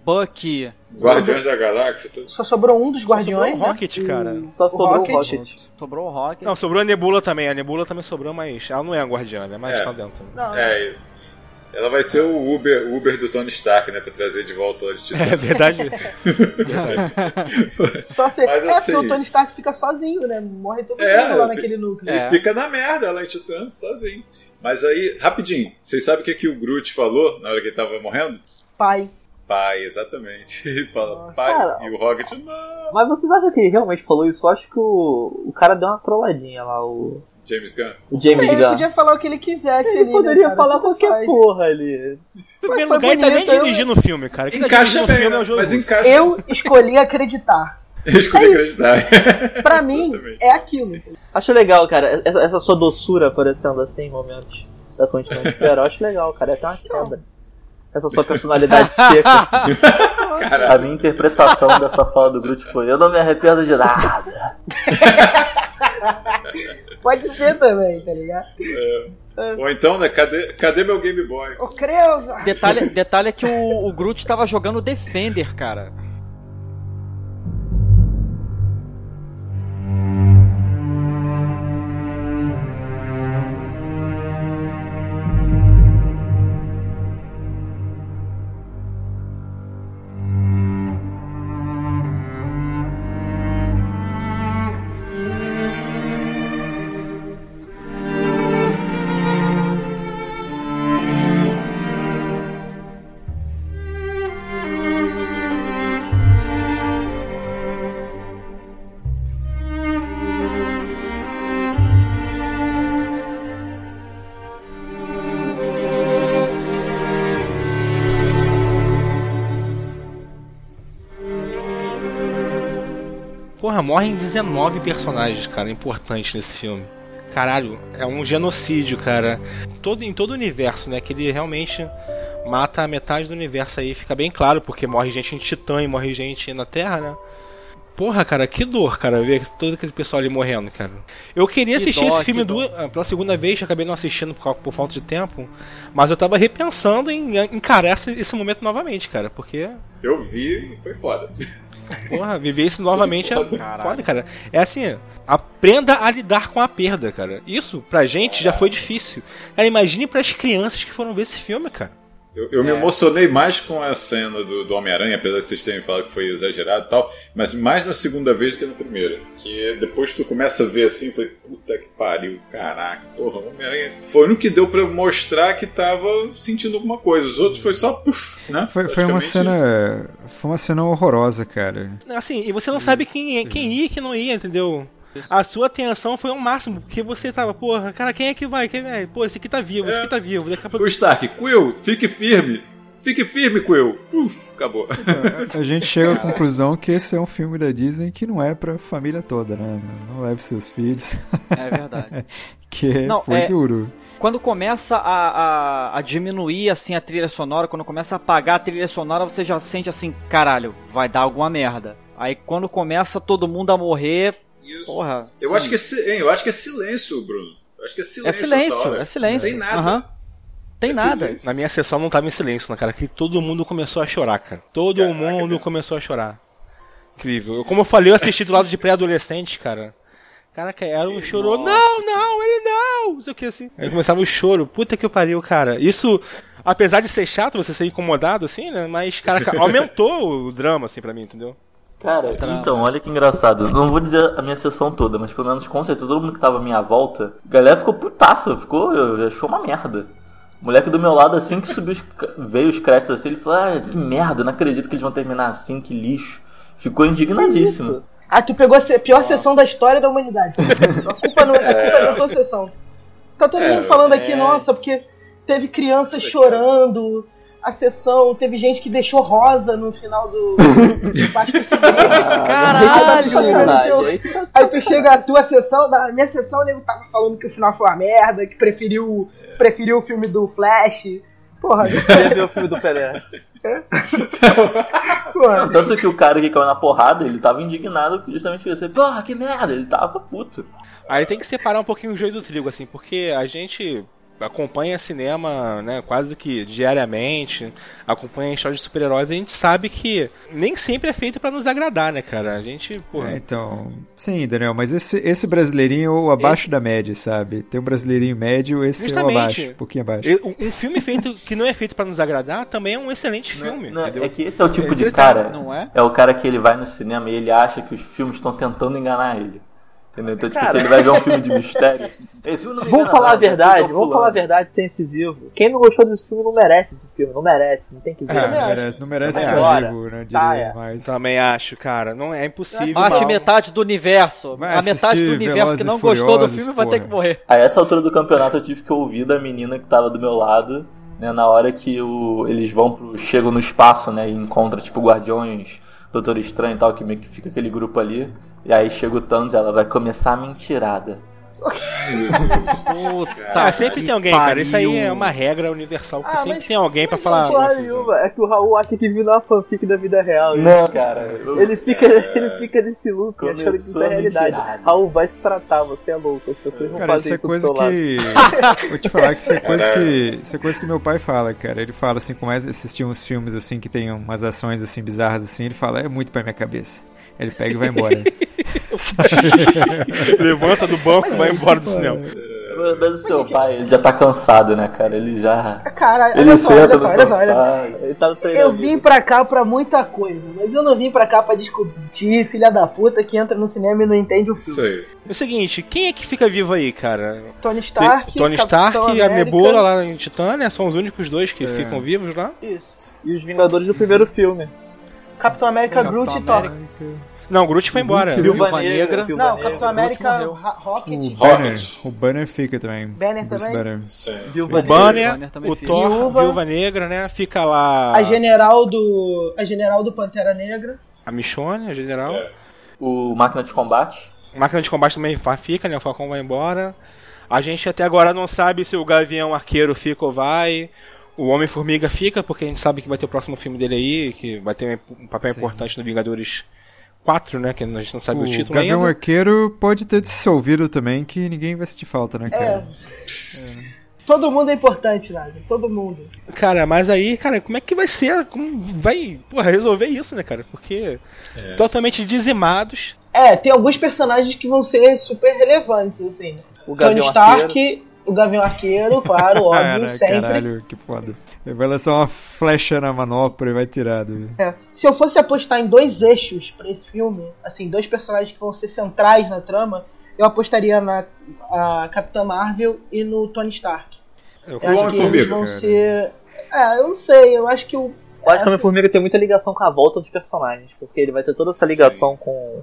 Bucky. Guardiões da Galáxia, tudo. Só sobrou um dos guardiões. Sobrou o Rocket, né? cara. Só o sobrou o Rocket. Rocket. Sobrou o Rocket. Não, sobrou a Nebula também. A Nebula também sobrou, mas ela não é a guardiã, ela é mais É. tá dentro. Não, É isso. Ela vai ser o Uber, Uber do Tony Stark, né? Pra trazer de volta o Titã. É verdade. (laughs) Só se... Mas é assim- porque o Tony Stark fica sozinho, né? Morre todo É, mundo lá naquele núcleo. É. Fica na merda lá em Titã, sozinho. Mas aí, rapidinho, vocês sabem o que, que o Groot falou na hora que ele tava morrendo? Pai. Pai, exatamente. (laughs) Ele fala, pai, Cara, e o Rocket, não. Mas vocês acham que ele realmente falou isso? Eu acho que o, o cara deu uma trolladinha lá, o, James Gunn. o James Ele Gunn. podia falar o que ele quisesse Ele ali, poderia né, cara? falar qualquer faz. porra ali. Primeiro lugar, ele tá nem eu- dirigindo o filme, cara. Quem tá Encaixa o bem, filme é né? o Joe mas encaixa. Eu escolhi acreditar. (laughs) Eu escolhi É acreditar. (laughs) Pra mim, é aquilo. Acho legal, cara, essa, essa sua doçura aparecendo assim em momentos da continuação do herói. Acho legal, cara. É uma quebra. Essa sua personalidade seca. (laughs) Caralho. A minha interpretação dessa fala do Groot foi: Eu não me arrependo de nada. (laughs) Pode ser também, tá ligado? Ou então, né? Cadê, cadê meu Game Boy? Ô, Creuza! Detalhe, detalhe é que o, o Groot tava jogando Defender, cara. Porra, morrem 19 personagens, cara, importantes nesse filme. Caralho, é um genocídio, cara. Todo, em todo o universo, né? Que ele realmente mata a metade do universo aí. Fica bem claro, porque morre gente em Titã e morre gente na Terra, né? Porra, cara, que dor, cara, ver todo aquele pessoal ali morrendo, cara. Eu queria Que assistir dó, esse filme duas, ah, pela segunda vez, acabei não assistindo por, por falta de tempo. Mas eu tava repensando em encarar esse, esse momento novamente, cara, porque Eu vi e foi foda. (laughs) Porra, viver isso novamente é Foda. foda, cara. É assim, aprenda a lidar com a perda, cara. Isso, pra gente, já foi difícil. Cara, imagine pras crianças que foram ver esse filme, cara. Eu, eu me É. emocionei mais com a cena do, do Homem-Aranha, apesar de vocês terem falado que foi exagerado e tal, mas mais na segunda vez do que na primeira. Que depois tu começa a ver assim, foi puta que pariu, caraca, porra, o Homem-Aranha. Foi o único que deu pra mostrar que tava sentindo alguma coisa. Os outros foi só, puf, né? Foi, foi uma cena. Foi uma cena horrorosa, cara. Assim, e você não sabe quem, quem ia e quem não ia, entendeu? A sua atenção foi ao máximo, porque você tava, porra, cara, quem é que vai? Quem é? Pô, esse aqui tá vivo, esse aqui tá vivo. Daqui a pouco. O Stark, Quill, fique firme! Fique firme, Quill! Puf, acabou. (laughs) A gente chega à conclusão que esse é um filme da Disney que não é pra família toda, né? Não leve seus filhos. É verdade. (laughs) que Não, foi é- duro. Quando começa a, a, a diminuir assim a trilha sonora, quando começa a apagar a trilha sonora, você já sente assim, caralho, vai dar alguma merda. Aí quando começa todo mundo a morrer, Isso. porra. Eu sim. acho que é, hein, eu acho que é silêncio, Bruno. Eu acho que é silêncio. é silêncio, hora. é silêncio. Não tem nada. Aham. Tem É nada. silêncio. Na minha sessão não tava em silêncio, né, cara? Que todo mundo começou a chorar, cara. Todo Caraca, mundo cara. começou a chorar. Incrível. Eu- Como eu falei, eu assisti do lado de pré-adolescente, cara. Caraca, era um choro. Nossa. Não, não, ele não! Não sei o que assim. Aí começava o choro. Puta que pariu, cara. Isso, apesar de ser chato você ser incomodado, assim, né? Mas, caraca, (laughs) aumentou o drama, assim, pra mim, entendeu? Cara, então, olha que engraçado. Não vou dizer a minha sessão toda, mas pelo menos com certeza todo mundo que tava à minha volta, a galera ficou putaça, ficou, achou uma merda. O moleque do meu lado, assim que subiu os, veio os créditos assim, ele falou: Ah, que merda, não acredito que eles vão terminar assim, que lixo. Ficou indignadíssimo. Ah, tu pegou a pior sessão da história da humanidade. (laughs) A culpa não, a culpa é da tua sessão. Tá todo É, mundo falando aqui, é. nossa, porque teve crianças chorando, a sessão, teve gente que deixou rosa no final do. Seguinte. (laughs) Caralho! Aí tu Aí tu chega a tua sessão, da minha sessão, o nego tava falando que o final foi uma merda, que preferiu, preferiu o filme do Flash. Porra, ver o filme do Pelé. porra. Tanto que o cara que caiu na porrada, ele tava indignado justamente por isso. Porra, que merda, ele tava puto. Aí tem que separar um pouquinho o joio do trigo, assim, porque a gente acompanha cinema, né, quase que diariamente, acompanha histórias de super-heróis, a gente sabe que nem sempre é feito para nos agradar, né, cara? A gente, porra. É, então, sim, Daniel, mas esse, esse brasileirinho abaixo esse... da média, sabe? Tem um brasileirinho médio, esse Justamente. é abaixo, um pouquinho abaixo. Um filme feito que não é feito para nos agradar também é um excelente filme, não, não, É que esse é o tipo é, de cara, não é? é o cara que ele vai no cinema e ele acha que os filmes estão tentando enganar ele. Entendeu? Então, tipo, Cara... se ele vai ver um filme de mistério. Esse filme não vamos falar a verdade, vamos falar a verdade sem incisivo. Quem não gostou desse filme não merece esse filme, não merece, não tem que ver. É, não merece, não merece estar vivo, né? Tá, é. mas... Também acho, cara, não é impossível. Mate metade do universo. Vai a metade do universo que não gostou do filme porra. vai ter que morrer. A essa altura do campeonato eu tive que ouvir da menina que tava do meu lado, né, na hora que o, eles vão pro, chegam no espaço, né, e encontram tipo guardiões Doutor Estranho e tal, que meio que fica aquele grupo ali. E aí chega o Thanos e ela vai começar a mentirada. Puta, sempre tem alguém, pariu. cara. Isso aí é uma regra universal. Ah, sempre tem alguém pra falar. Nenhuma. É que o Raul acha que viu na fanfic da vida real. Não, isso. cara. Ele fica, é... (laughs) ele fica nesse loop achando que isso é realidade. Raul vai se tratar, você é louco. As pessoas vão cara, fazer isso, é coisa que. (laughs) Vou te falar que isso é coisa que. Isso é coisa que meu pai fala, cara. Ele fala assim, como assistir uns filmes assim que tem umas ações assim bizarras assim, ele fala, é muito pra minha cabeça. Ele pega e vai embora. (laughs) (laughs) Levanta do banco e vai embora do cinema. Mas o seu pai, ele já tá cansado, né, cara? Ele já. Cara, ele só, senta olha só, olha só, olha só. Tá eu vim pra cá pra muita coisa, mas eu não vim pra cá pra discutir filha da puta que entra no cinema e não entende o filme. Sei. É o seguinte, quem é que fica vivo aí, cara? Tony Stark, Tony Stark e a Nebula lá em Titânia são os únicos dois que é. ficam vivos lá. Isso. E os Vingadores do primeiro filme. Capitão América, Groot e Thor. Não, o Groot foi embora. Viúva Negra. Não, Capitão América, Rocket. O Banner, o Banner fica também. Banner também? Banner. o Banner, o Thor, Viúva, Viúva Negra, né? Fica lá... A general do... A general do Pantera Negra. A Michonne, a general. É. O Máquina de Combate. Máquina de Combate também fica, né? O Falcão vai embora. A gente até agora não sabe se o Gavião Arqueiro fica ou vai. O Homem-Formiga fica, porque a gente sabe que vai ter o próximo filme dele aí, que vai ter um papel Sim. importante no Vingadores 4, né? Que a gente não sabe o, o título Gavião ainda. Arqueiro pode ter dissolvido também, que ninguém vai sentir falta, né, cara? É. é. Todo mundo é importante, Nada. Todo mundo. Cara, mas aí, cara, como é que vai ser? Como vai porra, resolver isso, né, cara? Porque é. totalmente dizimados. É, tem alguns personagens que vão ser super relevantes, assim. O Tony Stark, Arqueiro. o Gavião Arqueiro, claro, (laughs) óbvio, Cara, sempre. Caralho, que foda. Vai lançar uma flecha na manopla e vai tirar. É. Se eu fosse apostar em dois eixos para esse filme, assim, dois personagens que vão ser centrais na trama, eu apostaria na a Capitã Marvel e no Tony Stark. Eu, eu acho que eles vão ser. É, eu não sei, eu acho que o. Eu acho que o Homem-Formiga tem muita ligação com a volta dos personagens, porque ele vai ter toda essa ligação Sim. com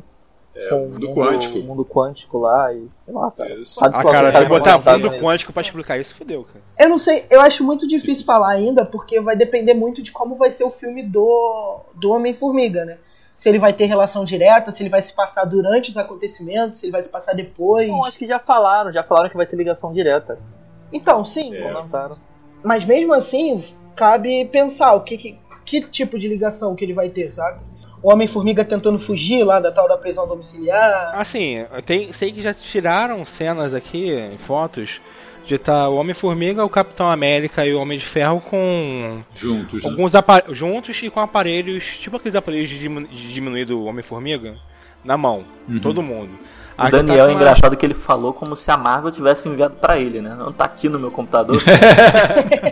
é, com o mundo, quântico. mundo quântico lá e. Sei lá, cara. Ah, cara, se botar mundo quântico pra explicar isso, fodeu, cara. Eu não sei, eu acho muito difícil Sim. falar ainda, porque vai depender muito de como vai ser o filme do, do Homem-Formiga, né? Se ele vai ter relação direta, se ele vai se passar durante os acontecimentos, se ele vai se passar depois. Não, acho que já falaram, já falaram que vai ter ligação direta. Então, sim. É. Mas mesmo assim, cabe pensar o que, que, que tipo de ligação que ele vai ter, sabe? O Homem-Formiga tentando fugir lá da tal da prisão domiciliar. Assim, tem, sei que já tiraram cenas aqui, fotos, de estar tá o Homem-Formiga, o Capitão América e o Homem de Ferro com. Juntos, né? alguns né? Juntos e com aparelhos, tipo aqueles aparelhos de, de diminuir do Homem-Formiga, na mão. Uhum. Todo mundo. O Daniel é engraçado que ele falou como se a Marvel tivesse enviado para ele, né? Não tá aqui no meu computador. (laughs)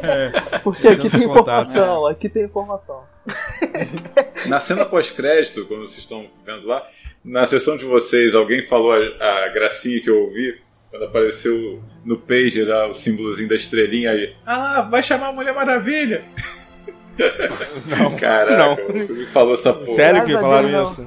é, Porque aqui tem informação, aqui tem informação. (laughs) Na cena pós-crédito, quando vocês estão vendo lá, na sessão de vocês, alguém falou a, a gracinha que eu ouvi quando apareceu no page lá o símbolozinho da estrelinha aí. Ah, vai chamar a Mulher Maravilha! (laughs) Não, (laughs) Caraca, não. falou essa porra. Sério que falaram isso?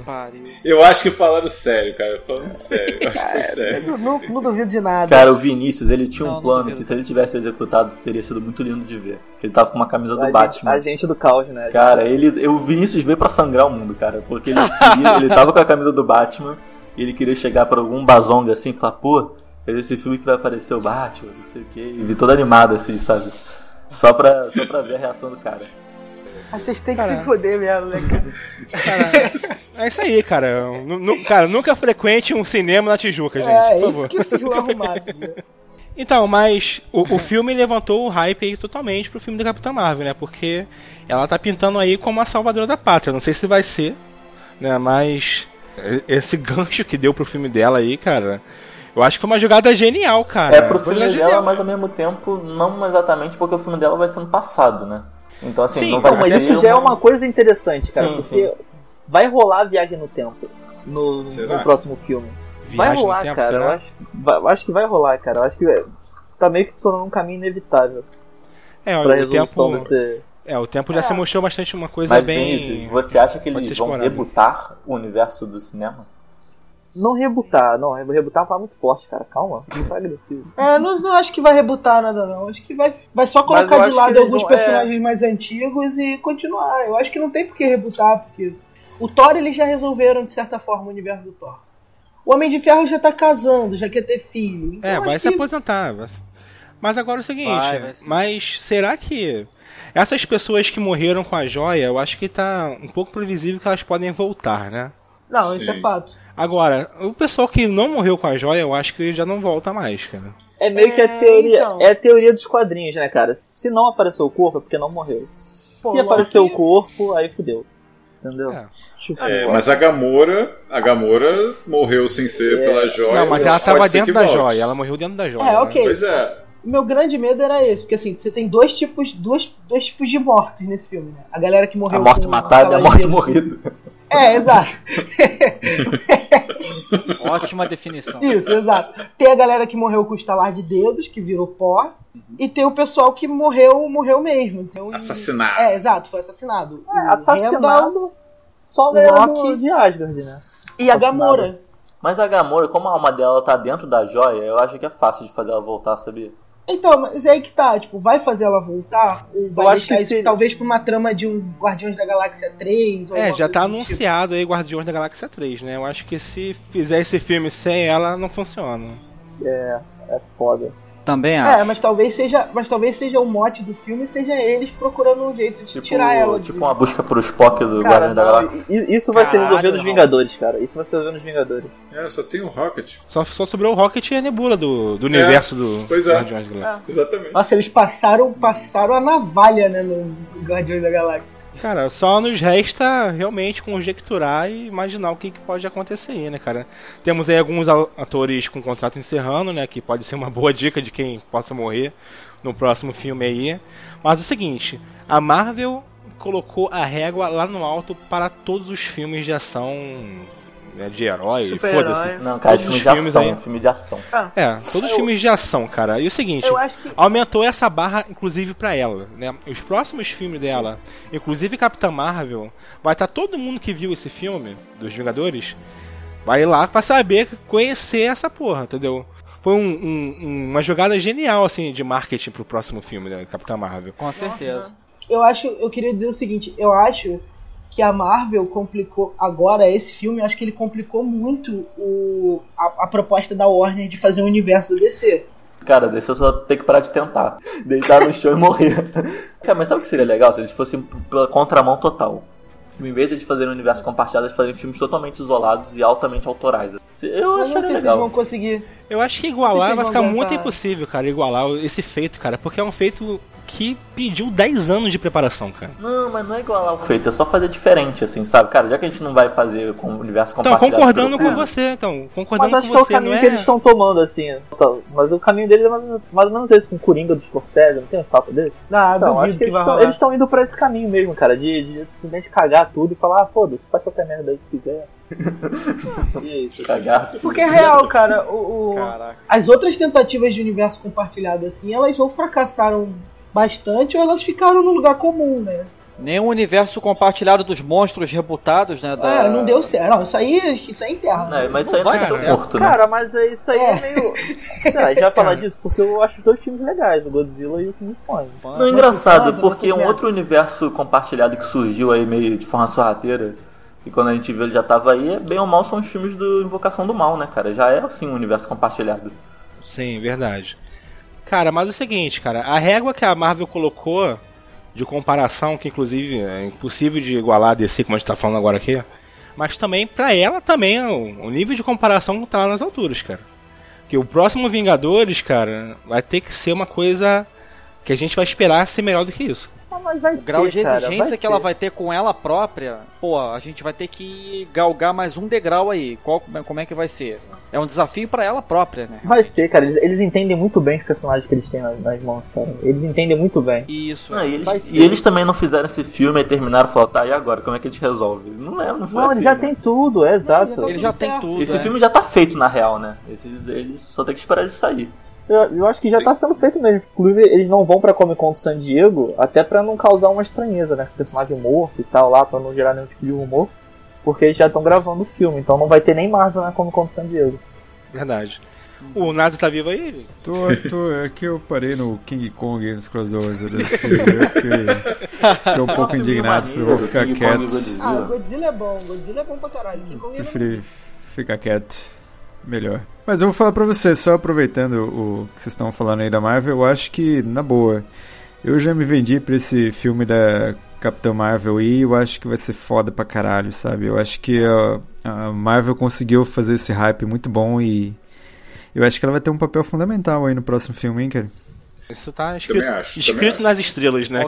Eu acho que falaram sério, cara. Falando sério, eu acho que foi sério. Não, não, duvido de nada. Cara, o Vinícius, ele tinha não, um plano que se ele tivesse executado, teria sido muito lindo de ver. Que ele tava com uma camisa do a Batman. Gente, a gente do caos, né? Cara, ele, o Vinícius veio pra sangrar o mundo, cara. Porque ele, queria, ele tava com a camisa do Batman e ele queria chegar pra algum bazonga assim e falar, pô, é esse filme que vai aparecer o Batman, não sei o quê. E vi todo animado assim, sabe? Só pra, só pra ver a reação do cara. Vocês têm que se foder mesmo, né, cara? cara? É isso aí, cara. N cara, nunca frequente um cinema na Tijuca, gente. É, por favor. isso que vocês vão arrumar. Então, mas o, o filme levantou o hype aí totalmente pro filme da Capitã Marvel, né? Porque ela tá pintando aí como a salvadora da pátria. Não sei se vai ser, né? Mas esse (laughs) gancho que deu pro filme dela aí, cara, eu acho que foi uma jogada genial, cara. É pro filme genial. dela, mas ao mesmo tempo, não exatamente porque o filme dela vai ser no passado, né? Então assim, Sim, não vai Não, mas ser. isso já é uma coisa interessante, cara, Sim, porque vai rolar a viagem no tempo no, no próximo filme. vai Viagem no rolar, tempo, cara. Eu acho, vai- eu acho que vai rolar, cara. Eu acho que é, tá meio que tornando um caminho inevitável É, pra o tempo, desse. é, o tempo já se mostrou bastante uma coisa Mas bem. Vinícius, você acha que eles vão rebutar o universo do cinema? Não rebutar, não, rebutar tá muito forte, cara. Calma, não tá agressivo. É, não, não acho que vai rebutar nada, não. Acho que vai, vai só colocar de lado alguns vão- é. personagens mais antigos e continuar. Eu acho que não tem por que rebutar, porque o Thor eles já resolveram, de certa forma, o universo do Thor. O Homem de Ferro já tá casando, já quer ter filho. Então É, vai se que- aposentar. vai se- Mas agora é o seguinte, Vai, vai sim. mas será que essas pessoas que morreram com a joia, eu acho que tá um pouco previsível que elas podem voltar, né? Não, isso é Sim. fato. Agora, o pessoal que não morreu com a joia, eu acho que já não volta mais, cara. É meio que É, a teoria. então. É a teoria dos quadrinhos, né, cara? Se não apareceu o corpo, é porque não morreu. Pô, Se apareceu o corpo, aí fudeu. Entendeu? É. Tipo, É, mas a Gamora, a Gamora morreu sem ser pela joia. não, mas ela pode tava ser dentro da volte. joia, ela morreu dentro da joia. É, né? ok. Pois é. Meu grande medo era esse, porque assim, você tem dois tipos, dois, dois tipos de mortes nesse filme, né? A galera que morreu A morte matada e a morte morrida. É, exato. (laughs) Ótima definição. Isso, exato. Tem a galera que morreu com o estalar de dedos, que virou pó, e tem o pessoal que morreu, morreu mesmo. Então, Assassinado. É, exato, foi assassinado. é, O assassinado só ganhou Loki- de Asgard, né? e a. Gamora. Mas a Gamora, como a alma dela tá dentro da joia, eu acho que é fácil de fazer ela voltar, sabia? Então, mas é aí que tá, tipo, vai fazer ela voltar? Ou vai acho deixar que isso se- talvez pra uma trama de um Guardiões da Galáxia 3? Ou É, já tá tipo? anunciado aí Guardiões da Galáxia 3, né? Eu acho que se fizer esse filme sem ela, não funciona. É foda. Também acho. É, mas talvez seja, mas talvez seja o mote do filme, seja eles procurando um jeito de Tipo, tirar ela. de- tipo uma busca pro Spock do Cara, Guardião da Galáxia. isso vai ser Caralho, resolvido nos. Vingadores, cara. Isso vai ser resolvido nos Vingadores. É, só tem o Rocket. Só, só sobrou o Rocket e a Nebula do, do universo do pois é. Guardiões da Galáxia. Exatamente. Nossa, eles passaram, passaram a navalha, né, no Guardiões da Galáxia. Cara, só nos resta realmente conjecturar e imaginar o que, que pode acontecer aí, né, cara? Temos aí alguns atores com contrato encerrando, né? Que pode ser uma boa dica de quem possa morrer no próximo filme aí. Mas é o seguinte, a Marvel colocou a régua lá no alto para todos os filmes de ação né, de herói, foda-se. Não, cara, é Todos filme os de filmes ação, aí. um filme de ação. É, todos os filmes de ação, cara. E o seguinte, Eu acho que. aumentou essa barra, inclusive, pra ela, né? Os próximos filmes dela, inclusive Capitã Marvel, vai estar todo mundo que viu esse filme, dos Vingadores, vai lá pra saber, conhecer essa porra, entendeu? Foi um- um- uma jogada genial, assim, de marketing pro próximo filme, né? Capitã Marvel. Com certeza. Eu acho, eu queria dizer o seguinte, eu acho que a Marvel complicou agora esse filme, eu acho que ele complicou muito o, a, a proposta da Warner de fazer um universo do DC. Cara, desse eu só ter que parar de tentar. Deitar no chão e morrer. Cara, mas sabe o que seria legal se eles fossem pela contramão total? Em vez de eles fazerem um universo compartilhado, eles fazerem filmes totalmente isolados e altamente autorais. Eu Mas não sei acharia se eles legal. vão conseguir. Eu acho que igualar vai ficar aguentar. muito impossível, cara, igualar esse feito, cara, porque é um feito que pediu 10 anos de preparação, cara. Não, mas não é igual ao feito, é só fazer diferente, assim, sabe? Cara, já que a gente não vai fazer com o universo Então, compartilhado... concordando pelo- com É. você, então, Mas concordando acho com que é o você, caminho não que é... eles estão tomando, assim. Então, Mas o caminho deles é mais, mais ou menos esse, com o Coringa dos Scorsese, não tem um papo desse? Ah, Então, acho duvido que que vai rolar. eles estão indo pra esse caminho mesmo, cara, de, de simplesmente cagar tudo e falar, ah, foda-se, faz qualquer merda aí que quiser. (laughs) é isso. Cagar. Porque é real, cara. O, o- as outras tentativas de universo compartilhado assim, elas ou fracassaram bastante ou elas ficaram no lugar comum, né? Nem o universo compartilhado dos monstros rebutados, né? Da... É, não deu certo. Não, isso aí, isso aí é interno. Não, mas isso aí Não é morto, né? Cara, mas é isso aí é, É. meio. Vai falar (laughs) disso porque eu acho os dois filmes legais, o Godzilla e o King Kong. Não, é engraçado, Mas, porque um outro universo compartilhado que surgiu aí meio de forma sorrateira, e quando a gente viu ele já tava aí, é bem ou mal são os filmes do Invocação do Mal, né, cara? Já é assim um universo compartilhado. Sim, verdade. Cara, mas é o seguinte, cara, a régua que a Marvel colocou de comparação, que inclusive é impossível de igualar a DC, como a gente tá falando agora aqui, mas também, pra ela, também, o nível de comparação tá lá nas alturas, cara. Que o próximo Vingadores, cara, vai ter que ser uma coisa que a gente vai esperar ser melhor do que isso. Mas vai O grau ser, de cara, exigência vai que ela vai ter com ela própria, pô, a gente vai ter que galgar mais um degrau aí. Qual, como é que vai ser? É um desafio pra ela própria, né? Vai ser, cara. Eles, eles entendem muito bem os personagens que eles têm nas, nas mãos, cara. Eles entendem muito bem. Isso. Não, e, eles, e eles também não fizeram esse filme e terminaram e falaram, tá, e agora? Como é que a gente resolve? Não é, não foi Não, assim. eles já né? tem tudo, é exato. tá Ele já tudo tem certo. tudo. Esse é. filme já tá feito na real, né? Esse, eles só tem que esperar ele sair. Eu, eu acho que já tá sendo feito mesmo. Inclusive, eles não vão pra Comic Con de San Diego, até pra não causar uma estranheza, né? Personagem morto e tal lá, pra não gerar nenhum tipo de rumor. Porque eles já estão gravando o filme, então não vai ter nem Marvel na Comic Con de San Diego. Verdade. O Nazi tá vivo aí? Tô, tô, é que eu parei no King Kong nos crossovers. Eu fiquei, fiquei um (laughs) pouco indignado, falei, vou ficar King Kong quieto. Godzilla. Ah, Godzilla é bom, Godzilla é bom pra caralho. King Kong é Preferi ficar quieto. Melhor. Mas eu vou falar pra vocês, só aproveitando o que vocês estão falando aí da Marvel, eu acho que, na boa, eu já me vendi pra esse filme da Capitã Marvel e eu acho que vai ser foda pra caralho, sabe? Eu acho que a, a Marvel conseguiu fazer esse hype muito bom e eu acho que ela vai ter um papel fundamental aí no próximo filme, hein, cara? Isso tá escrito, acho, escrito também acho. nas estrelas, né?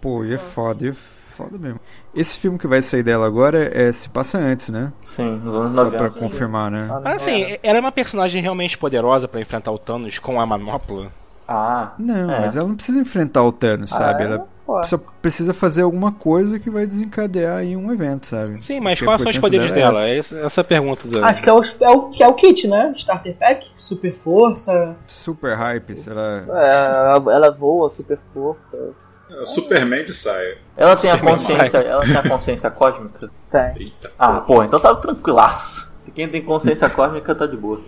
Pô, e é foda, e é foda mesmo. Esse filme que vai sair dela agora é, se passa antes, né? Sim, nos anos Só 90. pra confirmar, né? Mas assim, ela é uma personagem realmente poderosa pra enfrentar o Thanos com a manopla. Ah, Não, É. mas ela não precisa enfrentar o Thanos, sabe? é? Ela Ué. só precisa fazer alguma coisa que vai desencadear aí um evento, sabe? Sim, mas quais são os poderes dela dela? é É essa, essa é a pergunta dela. Acho que é o, é, o, que é o kit, né? Starter Pack, Super Força. Super hype, será? É, ela voa, super força. É, Superman de saia. ela tem a Superman consciência, ela tem a consciência (laughs) cósmica? Tem. Eita. Ah, pô, então tá tranquilaço. Quem tem consciência (laughs) cósmica tá de boa.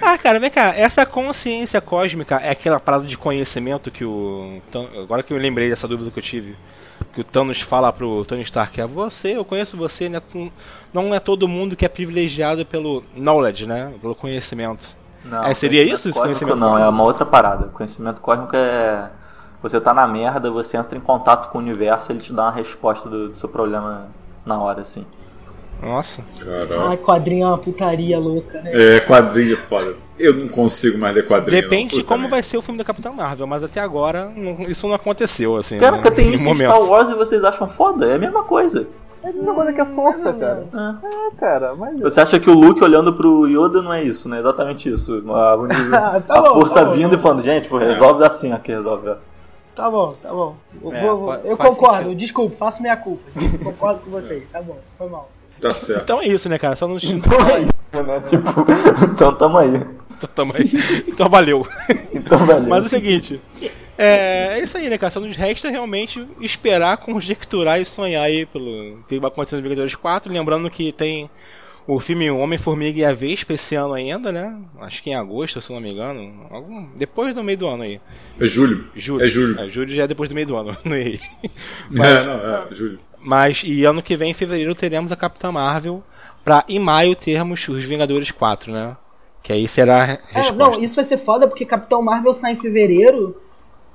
Ah, cara, vem cá, essa consciência cósmica é aquela parada de conhecimento que o. Agora que eu lembrei dessa dúvida que eu tive. Que o Thanos fala pro Tony Stark, é você, eu conheço você, né? Não é todo mundo que é privilegiado pelo knowledge, né? Pelo conhecimento. Não, É, seria conhecimento isso, esse cósmico conhecimento Não, cósmico? é uma outra parada. Conhecimento cósmico é. Você tá na merda, você entra em contato com o universo ele te dá uma resposta do, do seu problema na hora, assim. Nossa. Caralho. Ai, quadrinho é uma putaria louca, né? É, quadrinho foda. Eu não consigo mais ler quadrinho. Depende não, de como vai ser o filme da Capitã Marvel, mas até agora não- isso não aconteceu, assim. Caraca, né, tem (laughs) em isso em. Star Wars e vocês acham foda? É a mesma coisa. É a mesma coisa que a força, ou cara. menos. É, cara, mas. Você acha que o Luke olhando pro Yoda não é isso, né? Exatamente isso. A, Ah, (laughs) tá a força tá vindo tá e falando, gente, pô, resolve assim aqui, resolve. Tá bom, tá bom. Eu, É, vou- eu concordo, sentido. desculpa, faço minha culpa. Concordo com vocês, tá bom, foi mal. Tá certo. Então é isso, né, cara? Só não. (laughs) Então é isso, né? Tipo, (laughs) então tamo aí. Tamo aí. Então valeu. (laughs) Então valeu. Mas é o seguinte. É, é isso aí, né, cara? Só nos resta realmente esperar, conjecturar e sonhar aí pelo que vai acontecer no Vingadores 4. Lembrando que tem o filme Homem-Formiga e a Vespa esse ano ainda, né? Acho que em agosto, se não me engano. Algum... Depois do meio do ano aí. É julho. Julho. É julho. É, julho já é depois do meio do ano, (laughs) não errei. É, não, é, julho. Mas, e ano que vem, em fevereiro, teremos a Capitã Marvel. Pra em maio termos os Vingadores 4, né? Que aí será a É, resposta. não, isso vai ser foda porque Capitão Marvel sai em fevereiro.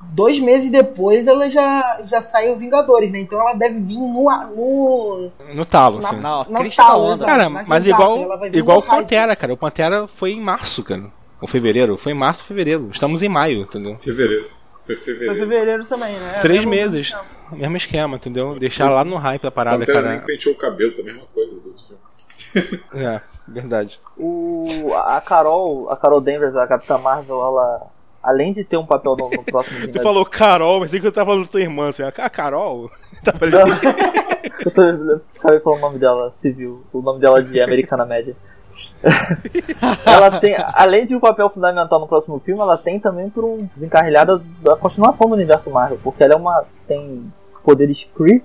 Dois meses depois ela já, já sai o Vingadores, né? Então ela deve vir no. no No talo, na, assim. Na da talo, onda. exato, Cara, na- mas igual, igual o. Pantera, cara. O Pantera foi em março, cara. Ou fevereiro. Foi em março, fevereiro. Estamos em maio, entendeu? Fevereiro. Foi Foi fevereiro. fevereiro também, né? Três É, meses. Mesmo esquema, entendeu? Deixar lá no hype a parada, Pantera nem cara. penteou o cabelo, também é uma coisa do filme. (laughs) É, verdade. O, a Carol, a Carol Danvers, a Capitã Marvel, ela. Além de ter um papel no, no próximo (laughs) Tu Vingadores. falou Carol, mas que eu tava falando da tua irmã, assim. A Carol? (laughs) Tá parecendo. (laughs) Eu tô, eu acabei falar o nome dela, civil. O nome dela de Americana Média. ela tem, além de um papel fundamental no próximo filme, ela tem também por um desencarrilhada da continuação do universo Marvel, porque ela é uma tem poderes Kree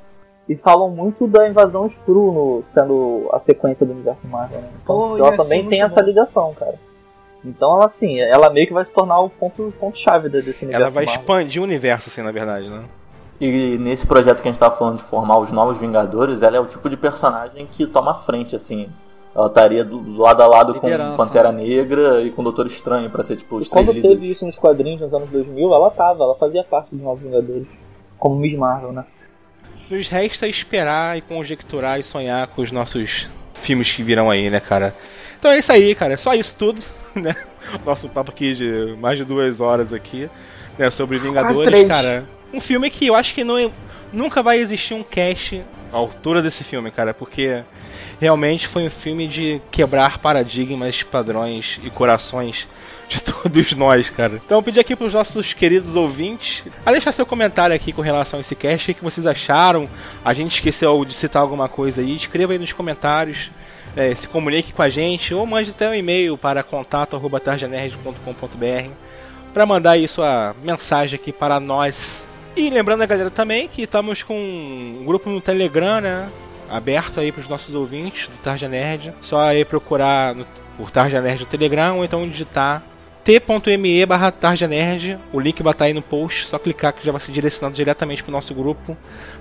e falam muito da invasão Skrull no, sendo a sequência do universo Marvel. Né? Então Pô, ela também tem essa bom. ligação, cara. Então ela assim, ela meio que vai se tornar o ponto, ponto chave desse universo. Ela vai Marvel. expandir o universo, assim, na verdade, né? E nesse projeto que a gente tava falando de formar os novos Vingadores, ela é o tipo de personagem que toma frente, assim. Ela estaria do lado a lado Liderança, com Pantera Negra e com Doutor Estranho pra ser tipo os E três quando líderes. teve isso nos quadrinhos nos anos 2000, ela tava, ela fazia parte dos Novos Vingadores. Como Miss Marvel, né? Nos resta esperar e conjecturar e sonhar com os nossos filmes que virão aí, né, cara? Então é isso aí, cara. É só isso tudo, (laughs) né? Nosso papo aqui de mais de duas horas aqui, né? Sobre Vingadores, cara. Um filme que eu acho que não, nunca vai existir um cast à altura desse filme, cara, porque realmente foi um filme de quebrar paradigmas, padrões e corações (laughs) de todos nós, cara. Então eu pedi aqui para os nossos queridos ouvintes a deixar seu comentário aqui com relação a esse cast, o que vocês acharam. A gente esqueceu de citar alguma coisa aí, escreva aí nos comentários. É, se comunique com a gente ou mande até um e-mail para contato@tarjanerd.com.br para mandar aí sua mensagem aqui para nós. E lembrando a galera também que estamos com um grupo no Telegram, né? Aberto aí para os nossos ouvintes do Tarja Nerd. Só aí procurar no, por Tarja Nerd no Telegram ou então digitar t.me barra Nerd. O link vai estar aí no post, só clicar que já vai ser direcionado diretamente para o nosso grupo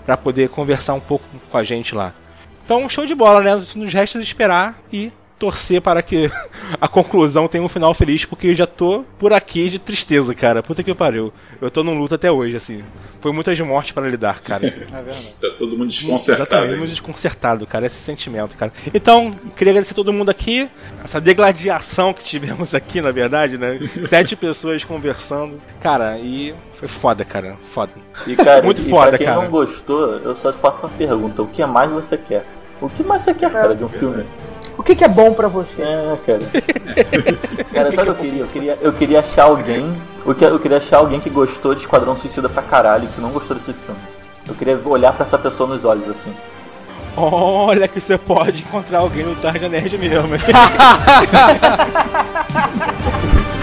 para poder conversar um pouco com a gente lá. Então, show de bola, né? Nos resta esperar e torcer para que (laughs) a conclusão tenha um final feliz, porque eu já tô por aqui de tristeza, cara. Puta que pariu. Eu tô num luto até hoje, assim. Foi muitas mortes para lidar, cara. (laughs) É tá todo mundo desconcertado. Exatamente, muito desconcertado, cara, esse sentimento, cara. Então, queria agradecer a todo mundo aqui, essa degladiação que tivemos aqui, na verdade, né? (laughs) Sete pessoas conversando. Cara, e foi foda, cara. Foda. E, cara, muito e foda, pra quem cara. não gostou, eu só faço uma pergunta: o que mais você quer? O que mais você quer, cara, de um filme? O que, que é bom para você? É, cara. (laughs) cara, sabe o que eu queria? Eu queria, eu queria achar alguém. Eu queria, eu queria achar alguém que gostou de Esquadrão Suicida pra caralho, que não gostou desse filme. Eu queria olhar para essa pessoa nos olhos assim. Olha que você pode encontrar alguém no Tarja Nerd mesmo. (laughs)